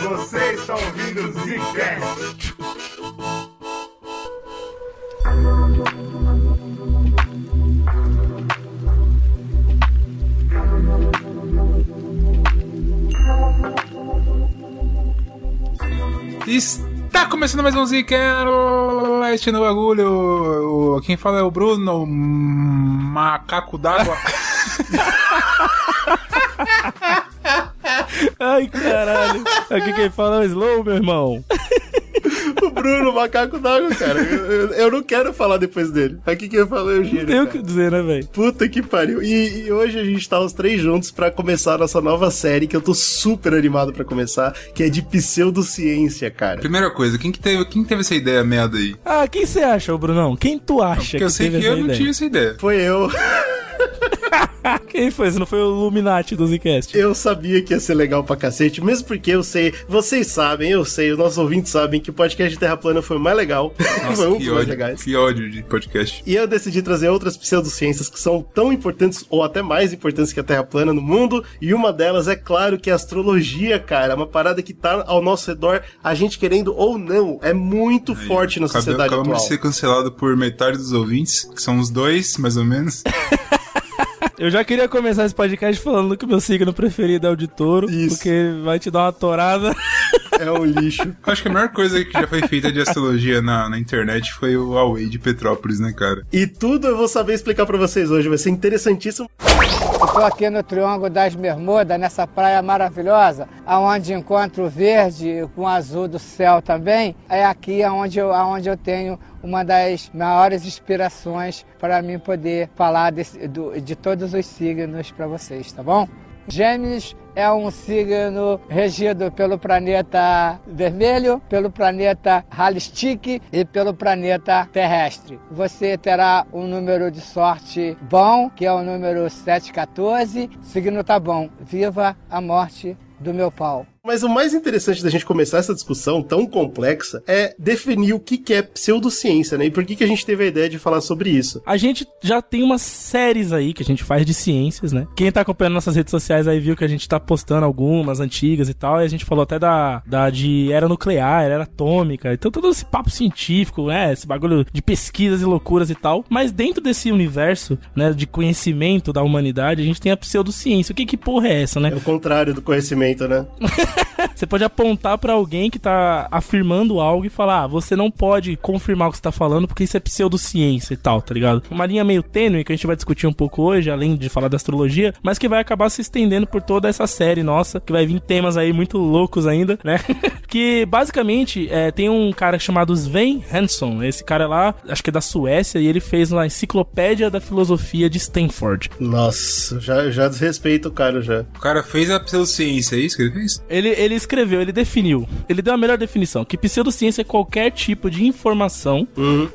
Você está ouvindo o Zcast. Está começando mais um Zcast no bagulho. Quem fala é o Bruno, o macaco d'água. Ai, caralho. Aqui quem fala é o Slow, meu irmão. O Bruno, macaco d'água, cara. Eu, eu- eu não quero falar depois dele. Aqui quem fala é o Giro. Não tem o que dizer, né, velho? Puta que pariu. E, e hoje a gente tá os três juntos pra começar a nossa nova série, que eu tô super animado pra começar, que é de pseudociência, cara. Primeira coisa, quem que teve, quem teve essa ideia merda aí? Ah, quem você acha, Brunão? Quem tu acha Porque que eu sei que eu não ideia? tinha essa ideia. Foi eu. Quem foi? Se não foi o Illuminati do Zcast? Eu sabia que ia ser legal pra cacete, mesmo porque eu sei, vocês sabem, eu sei, os nossos ouvintes sabem que o podcast de Terra Plana foi o mais legal. Nossa, foi um que dos mais ódio, legais. que ódio de podcast. E eu decidi trazer outras pseudociências que são tão importantes, ou até mais importantes que a Terra plana no mundo. E uma delas é claro que é a astrologia, cara. É uma parada que tá ao nosso redor, a gente querendo ou não. É muito Aí, forte na sociedade Acabamos atual. de ser cancelado por metade dos ouvintes, que são os dois, mais ou menos. Eu já queria começar esse podcast falando que o meu signo preferido é o de touro, Isso. porque vai te dar uma torada. É um lixo. Eu Acho que a melhor coisa que já foi feita de astrologia na, na internet foi o Huawei de Petrópolis, né, cara? E tudo eu vou saber explicar pra vocês hoje. Vai ser interessantíssimo. Tô aqui no Triângulo das Bermudas, nessa praia maravilhosa, aonde encontro o verde com o azul do céu também. É aqui aonde eu, aonde eu tenho uma das maiores inspirações para mim poder falar desse- do- de todos os signos para vocês, tá bom? Gêmeos é um signo regido pelo planeta vermelho, pelo planeta Halistic e pelo planeta terrestre. Você terá um número de sorte bom, que é o número 714. Signo tá bom. Viva a morte do meu pau. Mas o mais interessante da gente começar essa discussão tão complexa é definir o que é pseudociência, né? E por que, que a gente teve a ideia de falar sobre isso. A gente já tem umas séries aí que a gente faz de ciências, né? Quem tá acompanhando nossas redes sociais aí viu que a gente tá postando algumas antigas e tal, e a gente falou até da, da de era nuclear, era atômica, então todo esse papo científico, né? Esse bagulho de pesquisas e loucuras e tal. Mas dentro desse universo, né, de conhecimento da humanidade, a gente tem a pseudociência. O que que porra é essa, né? É o contrário do conhecimento, né? Você pode apontar pra alguém que tá afirmando algo e falar, ah, você não pode confirmar o que você tá falando porque isso é pseudociência e tal, tá ligado? Uma linha meio tênue que a gente vai discutir um pouco hoje, além de falar da astrologia, mas que vai acabar se estendendo por toda essa série nossa, que vai vir temas aí muito loucos ainda, né? que basicamente é, tem um cara chamado Sven Hansson, esse cara lá, acho que é da Suécia, e ele fez uma enciclopédia da filosofia de Stanford. Nossa, já, já desrespeito o cara já. O cara fez a pseudociência, é isso que ele fez? Ele, ele escreveu, ele definiu, ele deu a melhor definição, que pseudociência é qualquer tipo de informação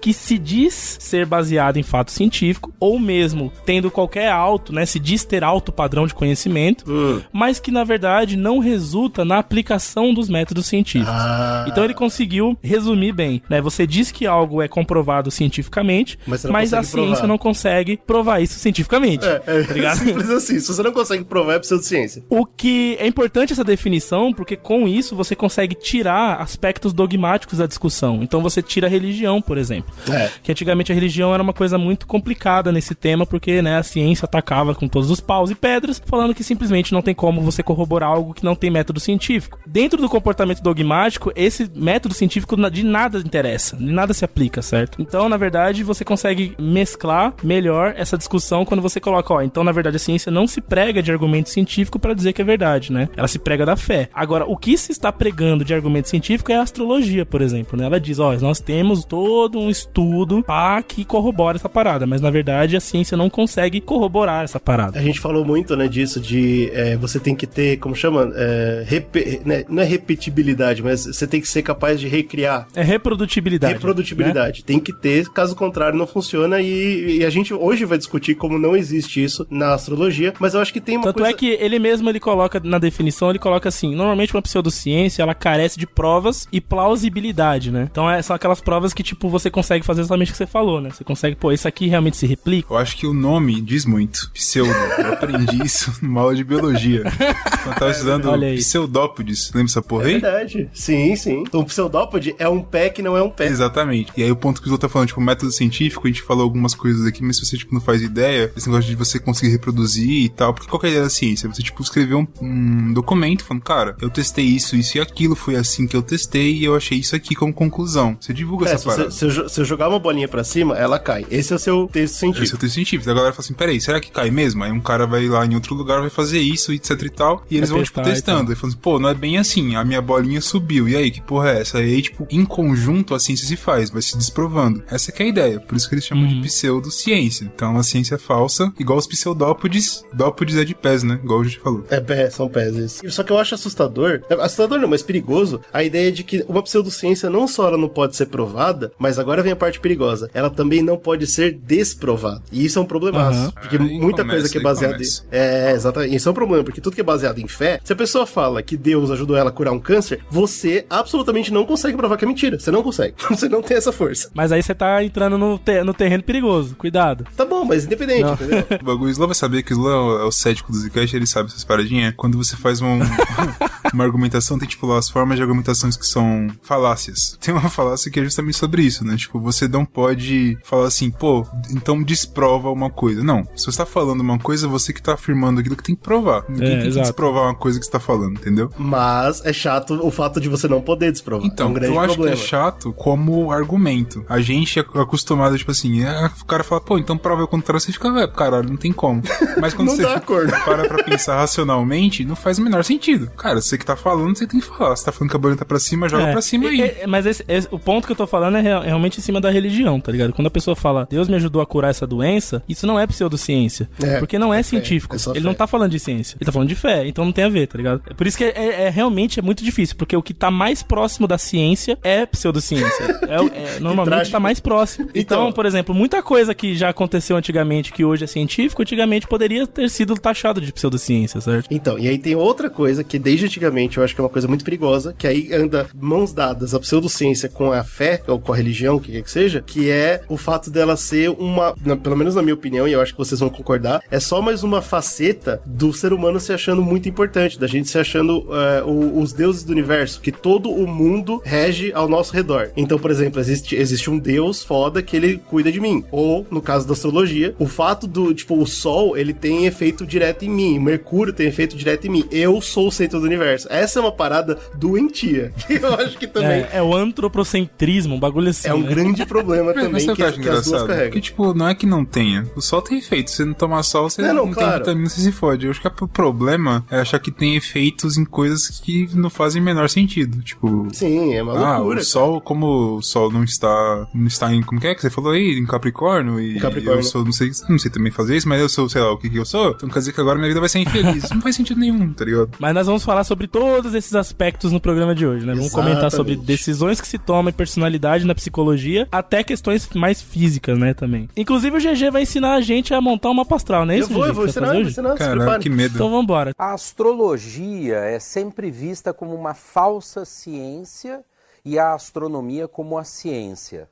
que se diz ser baseada em fato científico, ou mesmo tendo qualquer alto, né, se diz ter alto padrão de conhecimento, mas que na verdade não resulta na aplicação dos métodos científicos. Ah. Então ele conseguiu resumir bem, né? Você diz que algo é comprovado cientificamente, Mas mas, a ciência provar. não consegue provar isso cientificamente. É, é tá simples assim. Se você não consegue provar, é pseudociência. O que é importante essa definição, porque com isso você consegue tirar aspectos dogmáticos da discussão. Então você tira a religião, por exemplo. É. Que antigamente a religião era uma coisa muito complicada nesse tema, porque né, a ciência atacava com todos os paus e pedras, falando que simplesmente não tem como você corroborar algo que não tem método científico. Dentro do comportamento dogmático, esse método científico de nada interessa, de nada se aplica, certo? Então, na verdade, você consegue mesclar melhor essa discussão quando você coloca, ó, então na verdade a ciência não se prega de argumento científico para dizer que é verdade, né? Ela se prega da fé. Agora, o que se está pregando de argumento científico é a astrologia, por exemplo, né? Ela diz, ó, nós temos todo um estudo pá, que corrobora essa parada, mas na verdade a ciência não consegue corroborar essa parada. A gente falou muito, né, disso, de é, você tem que ter, como chama? É, repe- né, não é repetibilidade, mas você tem que ser capaz de recriar. É reprodutibilidade. Reprodutibilidade. Tem que ter, caso contrário, não funciona. E, e a gente hoje vai discutir como não existe isso na astrologia, mas eu acho que tem uma Tanto coisa. é que ele mesmo ele coloca na definição, ele coloca assim, assim, normalmente uma pseudociência, ela carece de provas e plausibilidade, né? Então é, são aquelas provas que, tipo, você consegue fazer exatamente o que você falou, né? Você consegue, pô, isso aqui realmente se replica. Eu acho que o nome diz muito. Pseudo. Eu aprendi isso numa aula de biologia. Quando eu tava estudando Olha aí. pseudópodes. Lembra essa porra É aí? verdade. Sim, sim. Um pseudópode é um pé que não é um pé. Exatamente. E aí o ponto que o Zô tá falando, tipo, método científico, a gente falou algumas coisas aqui, mas se você, tipo, não faz ideia, esse negócio de você conseguir reproduzir e tal, porque qual que é a ideia da ciência? Você, tipo, escrever um, um documento falando, cara, eu testei isso, isso e aquilo, foi assim que eu testei e eu achei isso aqui como conclusão. Você divulga É, essa se, você- parada. se eu, se eu jogar uma bolinha pra cima, ela cai. Esse é o seu texto Esse é o científico. texto científico. A galera fala assim, peraí, será que cai mesmo? Aí um cara vai lá em outro lugar, vai fazer isso, etc e tal. E eles Vai vão, tipo, testar e testando. Aí falam assim, pô, não é bem assim. A minha bolinha subiu. E aí, que porra é essa? Aí, tipo, em conjunto, a ciência se faz, vai se desprovando. Essa que é a ideia. Por isso que eles chamam de pseudociência. Então, a ciência é falsa, igual os pseudópodes. Dópodes é de pés, né? Igual a gente falou. É, pé, são pés. isso. Só que eu acho assustador. é, Assustador não, mas perigoso. A ideia de que uma pseudociência não só ela não pode ser provada, mas agora vem a parte perigosa. Ela também não pode ser desprovada. E isso é um problemaço. Aham. Porque Aí muita começa, coisa que é baseada em. É, exatamente. Isso é um problema, porque tudo que é baseado em fé, se a pessoa fala que Deus ajudou ela a curar um câncer, você absolutamente não consegue provar que é mentira. Você não consegue. Você não tem essa força. Mas aí você tá entrando no, te- no terreno perigoso. Cuidado. Tá bom, mas independente, Não. entendeu? O bagulho, o Slow vai saber que o Slow é o cético do Zcast, ele sabe essas paradinhas. Quando você faz um- uma argumentação, tem tipo lá as formas de argumentações que são falácias. Tem uma falácia que é justamente sobre isso, né? Tipo, você não pode falar assim, pô, então desprova uma coisa. Não. Se você tá falando uma coisa, você que tá afirmando aquilo que tem que provar. Ninguém tem que exato. desprovar uma coisa que você tá falando, entendeu? Mas é chato o fato de você não poder desprovar. é Então, um grande eu acho problema. que é chato como argumento. A gente é acostumado, tipo assim, é, o cara fala, pô, então prova o contrário, você fica, "Ué, caralho, não tem como. Mas quando Não você dá acordo. para pra pensar racionalmente, não faz o menor sentido. Cara, você que tá falando, você tem que falar. Você tá falando que a bolinha tá pra cima, joga É, pra cima é, aí. é, mas esse- esse- o ponto que eu tô falando é real- realmente em cima da religião, tá ligado? Quando a pessoa fala, Deus me ajudou a curar essa doença, isso não é pseudociência. É, porque não é, é fé, científico. é Ele fé. não tá falando de ciência. Ele tá falando de fé, então não tem a ver, tá ligado? É Por isso que é, é- é realmente é muito difícil, porque o que tá mais próximo da ciência é pseudociência. É, é, normalmente tá mais próximo. Então, Então- por exemplo, muita coisa que já aconteceu antigamente, que hoje é científico, antigamente poderia ter sido taxado de pseudociência, certo? Então, e aí tem outra coisa que desde antigamente eu acho que é uma coisa muito perigosa, que aí anda mãos dadas a pseudociência com a fé, ou com a religião, o que quer que seja, que é o fato dela ser uma, na- pelo menos na minha opinião, e eu acho que vocês vão concordar, é só mais uma faceta do ser humano se achando muito importante, da gente se achando é, o- os deuses do universo, que todo o mundo rege ao nosso redor. Então, por exemplo, existe, existe um deus foda que ele cuida de mim. Ou, no caso da astrologia, o fato do, tipo, o Sol, ele tem efeito direto em mim, Mercúrio tem efeito direto em mim. Eu sou o centro do universo. Essa é uma parada doentia. que Eu acho que também É, é o antropocentrismo, um bagulho assim. é, um né? grande problema também que, eu acho que as duas engraçado? carregam. Porque, tipo, não é que não tenha. O sol tem efeito. Se você não tomar sol, você Não, não, não, tem claro. vitamina, você se fode. Eu acho que o problema é achar que tem efeitos em coisas que não fazem o menor sentido. Tipo, Sim, é uma Ah, loucura. o Sol, como o Sol não está, não está em, como que é que você falou aí? Em Capricórnio e Capricórnio. eu sou, não sei, não sei também fazer isso, mas eu sou, sei lá, o que que eu sou. Então quer dizer que agora minha vida vai ser infeliz. Não faz sentido nenhum, tá ligado? Mas nós vamos falar sobre todos esses aspectos no programa de hoje, né? Vamos comentar sobre decisões que se tomam e personalidade na psicologia, até questões mais físicas, né, também. Inclusive o GG vai ensinar a gente a montar uma pastral, não é Eu isso, vou, GG, eu vou ensinar, eu vou ensinar, se Caralho, prepare. que medo. Então vambora. A astrologia é sempre vista como uma falsa ciência e a astronomia como a ciência.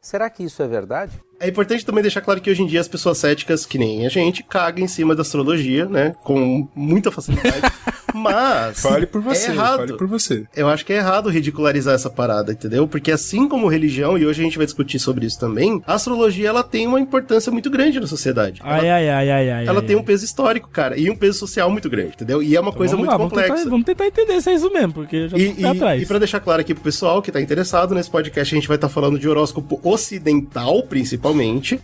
Será que isso é verdade? É importante também deixar claro que hoje em dia as pessoas céticas, que nem a gente, cagam em cima da astrologia, né? Com muita facilidade. Mas. Fale por você, é errado. fale por você. Eu acho que é errado ridicularizar essa parada, entendeu? Porque assim como religião, e hoje a gente vai discutir sobre isso também, a astrologia ela tem uma importância muito grande na sociedade. Ai, ela ai, ai, ai, ai. ela ai, tem ai. um peso histórico, cara, e um peso social muito grande, entendeu? E é uma coisa vamos muito lá, vamos complexa. tentar, vamos tentar entender se é isso mesmo, porque eu já tô E, pé atrás. e, e pra deixar claro aqui pro pessoal que tá interessado, nesse podcast a gente vai estar falando de horóscopo ocidental, principalmente,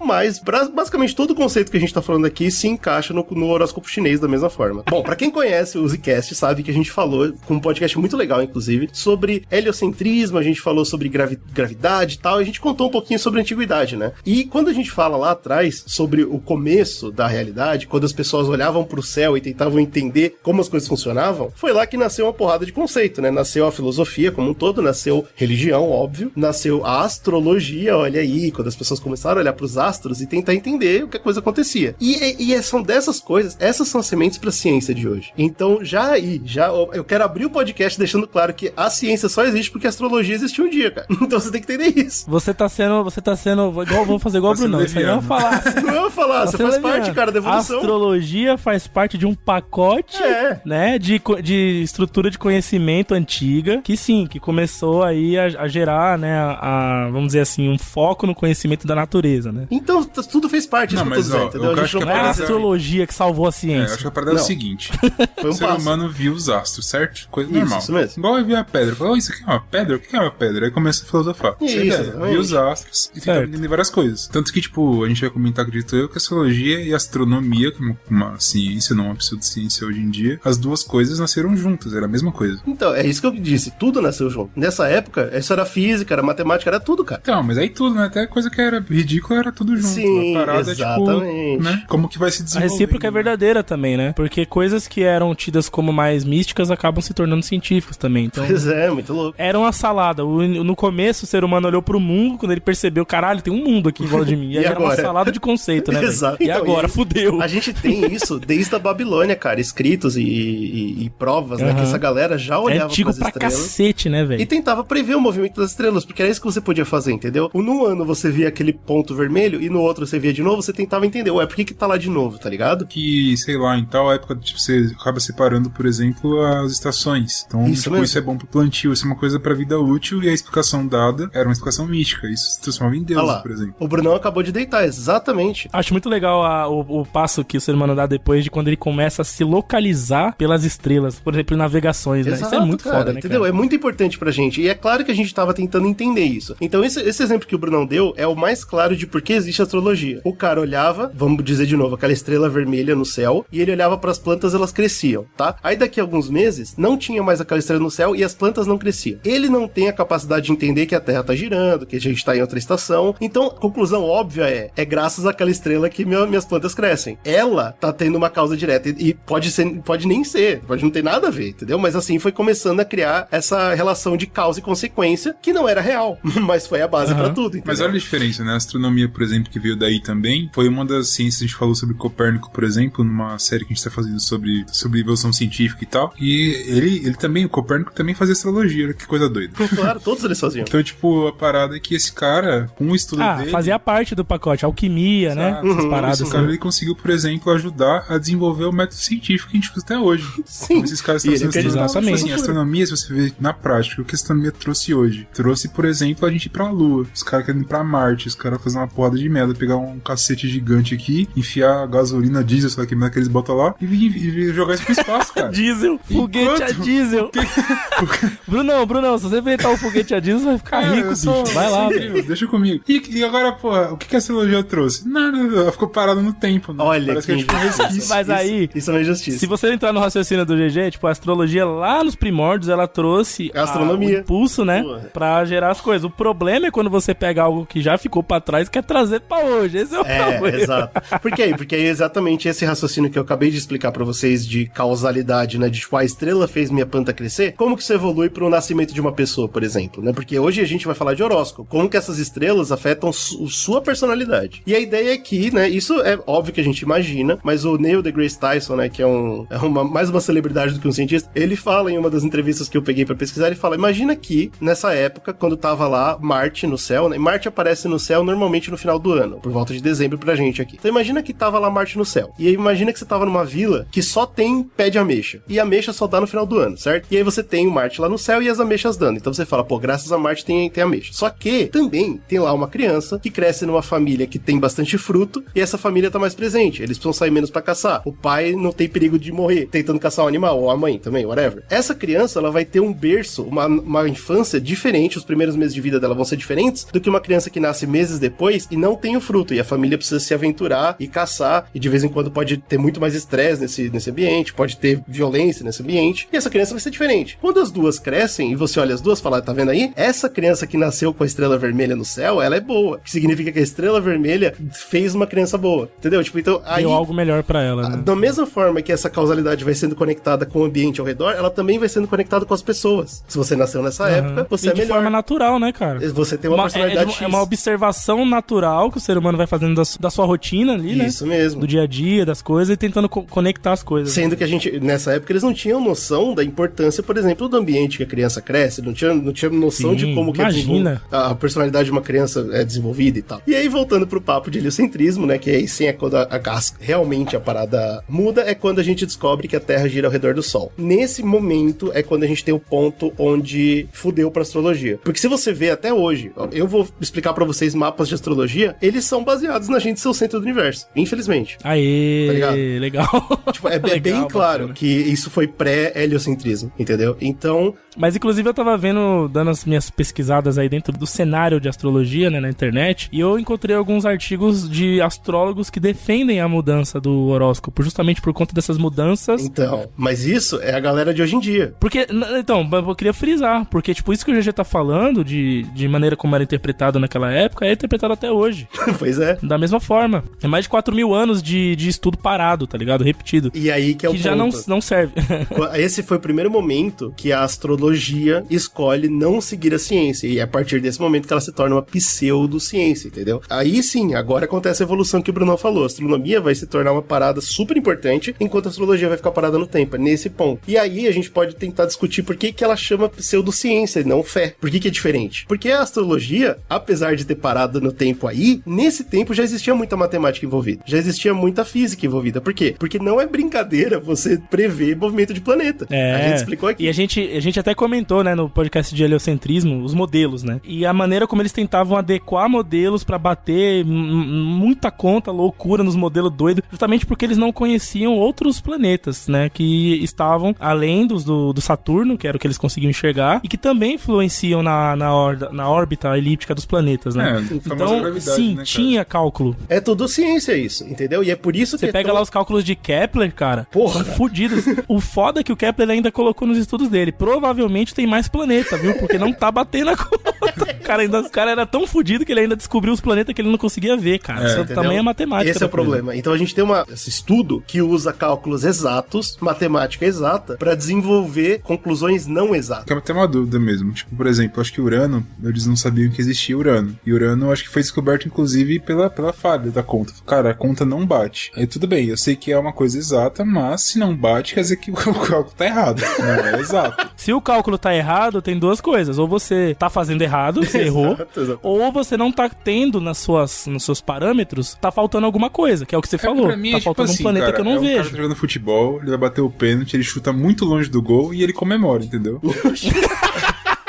mas basicamente todo o conceito que a gente tá falando aqui se encaixa no, no horóscopo chinês da mesma forma. Bom, pra quem conhece o Zcast sabe que a gente falou, com um podcast muito legal, inclusive, sobre heliocentrismo, a gente falou sobre gravi- gravidade e tal, a gente contou um pouquinho sobre a antiguidade, né? E quando a gente fala lá atrás sobre o começo da realidade, quando as pessoas olhavam pro céu e tentavam entender como as coisas funcionavam, foi lá que nasceu uma porrada de conceito, né? Nasceu a filosofia como um todo, nasceu religião, óbvio, nasceu a astrologia, olha aí, quando as pessoas começaram a olhar pros astros e tentar entender o que a coisa acontecia. E, e- e são dessas coisas, essas são as sementes pra ciência de hoje. Então, já tá aí. Já, eu quero abrir o podcast deixando claro que a ciência só existe porque a astrologia existiu um dia, cara. Então você tem que entender isso. Você tá sendo. Você tá sendo. Igual, vou fazer igual o Tá Bruno. Isso aí não é leviano. falar. Não é falar, você faz parte, cara, da evolução. Astrologia faz parte de um pacote, É. né, de, de estrutura de conhecimento antiga, que sim, que começou aí a, a gerar, né, a, a, vamos dizer assim, um foco no conhecimento da natureza, né? Então, tudo fez parte disso Não, que eu tô mas, ó, dizendo, entendeu? eu acho não que Não é a astrologia que salvou a É, eu ciência. acho que a parada é o seguinte: Foi um o ser passo. humano viu os astros, certo? Coisa Isso, normal. isso mesmo. Igual eu vi a pedra. Falou, "Oh, isso aqui é uma pedra? O que é uma pedra? Aí começa a filosofar. É Isso, ideia. exatamente. Viu os astros e tentar Certo. entender várias coisas. Tanto que, tipo, a gente vai comentar, acredito eu, que a astrologia e a astronomia, como uma ciência, não uma pseudociência hoje em dia, as duas coisas nasceram juntas, era a mesma coisa. Então, é isso que eu disse. Tudo nasceu junto. Nessa época, isso era física, era matemática, era tudo, cara. Então, mas aí tudo, né? Até coisa que era ridícula era tudo junto. Sim, a parada, exatamente. tipo, né? Como que vai se A desenvolver. recíproca é verdadeira também, né? Porque coisas que eram tidas como mais místicas acabam se tornando científicas também. Então, Pois é, muito louco. era uma salada. No começo, o ser humano olhou pro mundo, quando ele percebeu, caralho, tem um mundo aqui em volta de mim. E, aí E era uma agora? salada de conceito, né? Exato. E Então, agora, e- fudeu. A gente tem isso desde a Babilônia, cara. Escritos e, e- e provas, né? Aham. Que essa galera já É olhava antigo pras pra estrelas. cacete, né, E velho? tentava prever o movimento das estrelas, porque era isso que você podia fazer, entendeu? No ano você via aquele ponto vermelho e no outro você via de novo, você tentava entender, ué, por que que tá lá de novo, tá ligado? que, sei lá, em tal época, tipo, você acaba separando, por exemplo, as estações. Então, Isso tipo, mesmo. isso é bom pro plantio, isso é uma coisa pra vida útil, e a explicação dada era uma explicação mística. Isso se transformava em lá, por exemplo. o Brunão acabou de deitar, exatamente. Acho muito legal a- o, o passo que o ser humano dá depois de quando ele começa a se localizar pelas estrelas, por exemplo, em navegações, né? Isso é Exato, muito cara, foda, né, entendeu? cara? É muito importante pra gente. E é claro que a gente tava tentando entender isso. Então, esse, esse exemplo que o Brunão deu é o mais claro de por que existe astrologia. O cara olhava, vamos dizer de novo, aquela estrela vermelha no céu, e ele olhava pras plantas, elas cresciam, tá? Aí daqui a alguns meses, não tinha mais aquela estrela no céu e as plantas não cresciam. Ele não tem a capacidade de entender que a Terra tá girando, que a gente tá em outra estação. Então, a conclusão óbvia é: é graças àquela estrela que meu- minhas plantas crescem. Ela tá tendo uma causa direta. E, e pode ser, pode nem ser, pode não ter nada a ver, entendeu? Mas assim foi começando a criar essa relação de causa e consequência que não era real, mas foi a base Aham. pra tudo, entendeu? Mas olha a diferença, né? A astronomia, por exemplo, que veio daí também, foi uma das ciências que a gente falou sobre Copérnico, por exemplo, numa série que a gente tá fazendo sobre, sobre evolução científica e tal. E ele, ele também, o Copérnico também fazia astrologia, olha que coisa doida. Claro, todos eles faziam. Então, tipo, a parada é que esse cara, com o estudo Ah, dele. fazia parte do pacote, alquimia, né? Exato. Essas paradas. Esse cara assim. ele conseguiu, por exemplo, ajudar a desenvolver o método científico que a gente usa até hoje. Sim. Esses caras E ele estão sendo acreditava Exatamente. Assim, a astronomia, se você vê na prática, o que a astronomia trouxe hoje? Trouxe, por exemplo, a gente ir pra Lua. Os caras querendo ir pra Marte, os caras fazer uma porrada de merda, pegar um cacete gigante aqui, enfiar gasolina, diesel, sei lá que merda que eles botam lá, e, e jogar isso pro espaço, cara. Diesel, foguete a Enquanto- diesel. Brunão, Brunão, se você inventar um foguete a diesel, você vai ficar Cara, rico, sou- bicho. Vai lá, velho. Deixa comigo. E, e agora, porra, o que, que a astrologia trouxe? Nada, ela ficou parada no tempo. Né? Olha Parece que, que é tipo um injustiça. resquício. Mas aí, Isso é uma injustiça. Se você entrar no raciocínio do GG, tipo, a astrologia lá nos primórdios, ela trouxe A astronomia. o impulso, né? Porra. Pra gerar as coisas. O problema é quando você pega algo que já ficou pra trás e quer trazer pra hoje. Esse é o É, problema. exato. Por quê? Porque é exatamente esse raciocínio que eu acabei de explicar pra vocês de causalidade, né? De tipo, a estrela fez minha planta crescer. Como que isso evolui pro nascimento de uma pessoa, por exemplo, né? Porque hoje a gente vai falar de horóscopo. Como que essas estrelas afetam su- sua personalidade. E a ideia é que, né? Isso é óbvio que a gente imagina, mas o Neil deGrasse Tyson, né? Que é, um, é uma, mais uma celebridade do que um cientista, ele fala em uma das entrevistas que eu peguei pra pesquisar, ele fala, imagina que, nessa época, quando tava lá Marte no céu, né? Marte aparece no céu normalmente no final do ano, por volta de dezembro pra gente aqui. Então imagina que tava lá Marte no céu. E aí imagina que você tava numa vila que só tem pé de ameixa. E ameixa só dá no final do ano, certo? E aí você tem o Marte lá no céu e as ameixas dando. Então você fala, pô, graças a Marte tem, tem ameixa. Só que também tem lá uma criança que cresce numa família que tem bastante fruto e essa família tá mais presente. Eles precisam sair menos pra caçar. O pai não tem perigo de morrer tentando caçar um animal, ou a mãe também, whatever. Essa criança, ela vai ter um berço, uma, uma infância diferente, os primeiros meses de vida dela vão ser diferentes do que uma criança que nasce meses depois e não tem o fruto. E a família precisa se aventurar e caçar, e de vez em quando pode ter muito mais estresse nesse, nesse ambiente, pode ter violência nesse ambiente, e essa criança vai ser diferente. Quando as duas crescem e você olha as duas e fala, tá vendo aí? Essa criança que nasceu com a estrela vermelha no céu, ela é boa. Que significa que a estrela vermelha fez uma criança boa. Entendeu? Tipo, então aí. Deu algo melhor pra ela, né? Da mesma forma que essa causalidade vai sendo conectada com o ambiente ao redor, ela também vai sendo conectada com as pessoas. Se você nasceu nessa época, você e é de melhor. forma natural, né, cara? Você tem uma, Uma- é, personalidade é X. é uma observação natural que o ser humano vai fazendo da, da sua rotina ali, né? Isso mesmo. Do dia a dia, das coisas, e tentando co- conectar as coisas. Sendo que a gente, nessa época eles não tinham noção da importância, por exemplo, do ambiente que a criança cresce, não tinha, não tinha noção Sim, de como que é imagina. desenvol- a personalidade de uma criança é desenvolvida e tal. E aí, voltando pro papo de heliocentrismo, né, que aí sim é quando a, a- realmente a parada muda, é quando a gente descobre que a Terra gira ao redor do Sol. Nesse momento é quando a gente tem o ponto onde fudeu pra astrologia. Porque se você vê até hoje, eu vou explicar pra vocês mapas de astrologia, eles são baseados na gente ser o centro do universo, infelizmente. Aê, Tá ligado? legal. Tipo, é, é Legal, bem claro bacana. que isso foi pré-heliocentrismo, entendeu? Então, Mas inclusive eu tava vendo, dando as minhas pesquisadas aí dentro do cenário de astrologia, né, na internet, e eu encontrei alguns artigos de astrólogos que defendem a mudança do horóscopo, justamente por conta dessas mudanças. então, mas isso é a galera de hoje em dia. Porque, então, eu queria frisar, porque, tipo, isso que o GG tá falando, de, de maneira como era interpretado naquela época, é interpretado até hoje. pois é. Da mesma forma. É mais de 4 mil anos de, de estudo parado, tá ligado? Repetido. E aí que é o que já não, ponto. não serve. Esse foi o primeiro momento que a astrologia escolhe não seguir a ciência. E é a partir desse momento que ela se torna uma pseudociência, entendeu? Aí sim, agora acontece a evolução que o Bruno falou. A astronomia vai se tornar uma parada super importante, enquanto a astrologia vai ficar parada no tempo. É nesse ponto. E aí a gente pode tentar discutir por que, que ela chama pseudociência e não fé. Por que, que é diferente? Porque a astrologia, apesar de ter parado no tempo aí, nesse tempo já existia muita matemática envolvida. Já existia muita física envolvida. Por quê? Porque não é brincadeira você prever movimento de planeta. É. A gente explicou aqui. E a gente, a gente até comentou, né, no podcast de heliocentrismo, os modelos, né? E a maneira como eles tentavam adequar modelos pra bater muita conta, loucura nos modelos doidos, justamente porque eles não conheciam outros planetas, né? Que estavam além dos do, do Saturno, que era o que eles conseguiam enxergar, e que também influenciam na, na, orda- na órbita elíptica dos planetas, né? É, famosa então, gravidade, sim, né, tinha cálculo. É tudo ciência isso, entendeu? E é por isso Você que é pega tão- lá os cálculos de Kepler, cara. Porra. São fudidos. o foda é que o Kepler ainda colocou nos estudos dele. Provavelmente tem mais planeta, viu? Porque não tá batendo a conta. O cara, ainda, o cara era tão fudido que ele ainda descobriu os planetas que ele não conseguia ver, cara. Isso Entendeu? também é matemática. Esse é o coisa. problema. Então a gente tem uma, esse estudo que usa cálculos exatos, matemática exata, pra desenvolver conclusões não exatas. Tem até uma dúvida mesmo. Tipo, por exemplo, acho que Urano, eles não sabiam que existia Urano. E Urano, acho que foi descoberto, inclusive, pela, pela falha da conta. Cara, a conta não bate. Aí tudo bem, eu sei que é uma coisa exata, mas se não bate, quer dizer que o cálculo tá errado. Não é exato. Se o cálculo tá errado, tem duas coisas. Ou você tá fazendo errado, você errou. Exato, exato. Ou você não tá tendo nas suas, nos seus parâmetros, tá faltando alguma coisa, que é o que você falou. Pra mim, tá é tipo faltando assim, um planeta cara, que eu não é um cara vejo. tá jogando futebol, ele vai bater o pênalti, ele chuta muito longe do gol e ele comemora, entendeu?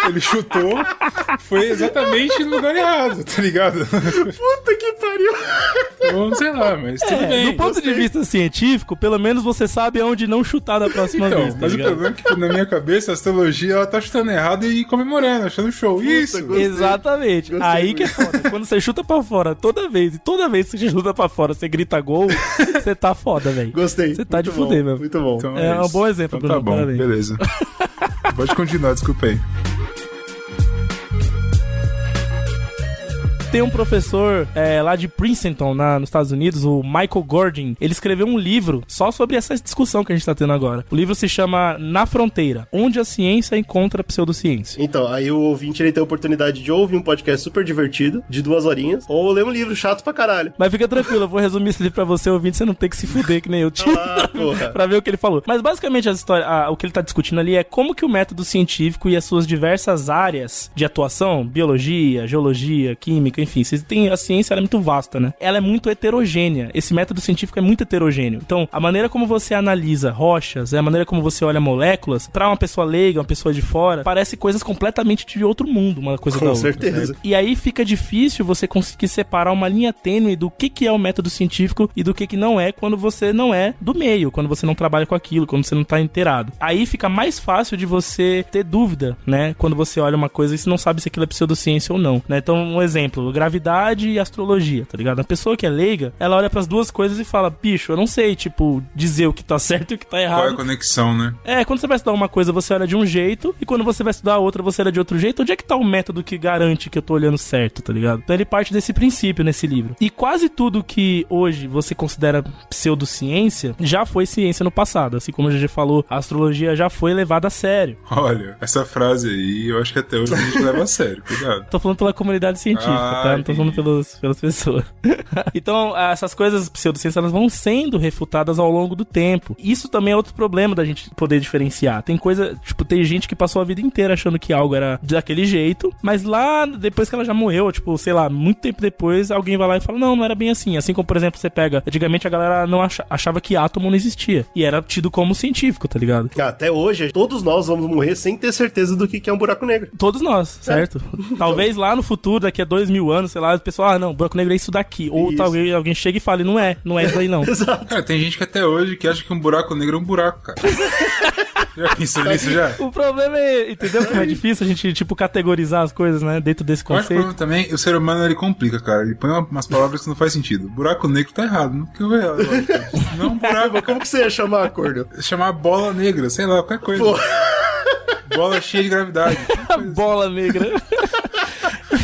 Ele chutou, foi exatamente no lugar errado, tá ligado? Puta que pariu! Ou sei lá, mas tudo É, bem. do ponto de vista científico, pelo menos você sabe aonde não chutar da próxima Então, vez, tá mas o ligado? problema é que na minha cabeça a astrologia ela tá chutando errado e comemorando, achando show. Isso! gostei. Exatamente. Gostei Aí que é foda. Quando você chuta pra fora toda vez, e toda vez que você chuta pra fora, você grita gol, você tá foda, velho. Gostei. Você tá de Muito fuder, bom, meu. Muito bom. Então É um isso. bom exemplo, então, Tá Bruno, bom, parabéns. beleza. Pode continuar, desculpa aí. Tem um professor é, lá de Princeton, na, nos Estados Unidos, o Michael Gordon. Ele escreveu um livro só sobre essa discussão que a gente tá tendo agora. O livro se chama Na Fronteira, onde a ciência encontra a pseudociência. Então, aí o ouvinte ele tem a oportunidade de ouvir um podcast super divertido, de duas horinhas, ou ler um livro chato pra caralho. Mas fica tranquilo, eu vou resumir esse livro pra você, ouvinte, você não tem que se fuder que nem eu tive. Ah, pra ver o que ele falou. Mas basicamente a história, a- o que ele tá discutindo ali é como que o método científico e as suas diversas áreas de atuação, biologia, geologia, química, enfim, vocês têm a ciência é muito vasta, né? Ela é muito heterogênea. Esse método científico é muito heterogêneo. Então, a maneira como você analisa rochas, é a maneira como você olha moléculas, pra uma pessoa leiga, uma pessoa de fora, parece coisas completamente de outro mundo, uma coisa Com da outra. certeza. certo? E aí fica difícil você conseguir separar uma linha tênue do que, que é o método científico e do que, que não é quando você não é do meio, quando você não trabalha com aquilo, quando você não tá inteirado. Aí fica mais fácil de você ter dúvida, né? Quando você olha uma coisa e você não sabe se aquilo é pseudociência ou não, né? Então, um exemplo, gravidade e astrologia, tá ligado? A pessoa que é leiga, ela olha pras duas coisas e fala, bicho, eu não sei, tipo, dizer o que tá certo e o que tá Qual é a errado. conexão, né? É, quando você vai estudar uma coisa, você olha de um jeito, e quando você vai estudar outra, você olha de outro jeito. Onde é que tá o método que garante que eu tô olhando certo, tá ligado? Então ele parte desse princípio nesse livro. E quase tudo que hoje você considera pseudociência já foi ciência no passado. Assim como a GG falou, a astrologia já foi levada a sério. Olha, essa frase aí, eu acho que até hoje a gente leva a sério, cuidado. Tô falando pela comunidade científica. Ah, tá? Não tô falando pelos, pelas pessoas. então, essas coisas pseudociências, elas vão sendo refutadas ao longo do tempo. Isso também é outro problema da gente poder diferenciar. Tem coisa, tipo, tem gente que passou a vida inteira achando que algo era daquele jeito, mas lá, depois que ela já morreu, tipo, sei lá, muito tempo depois, alguém vai lá e fala, não, não era bem assim. Assim como, por exemplo, você pega, antigamente a galera não achava que átomo não existia. E era tido como científico, tá ligado? Até hoje, todos nós vamos morrer sem ter certeza do que é um buraco negro. Todos nós, certo? É. Talvez lá no futuro, daqui a dois mil anos, sei lá, o pessoal, ah, não, buraco negro é isso daqui. Ou isso. talvez alguém chegue e fale, não é, não é isso aí não. Exato. Cara, tem gente que até hoje que acha que um buraco negro é um buraco, cara. já pensou nisso já? O problema é, entendeu como é difícil a gente, tipo, categorizar as coisas, né, dentro desse conceito. Eu acho que também, o ser humano, ele complica, cara. Ele põe umas palavras que não faz sentido. Buraco negro tá errado, não? Porque eu, não é um buraco. Como que você ia chamar a cor? Chamar bola negra, sei lá, qualquer coisa. Pô. Bola cheia de gravidade. bola negra.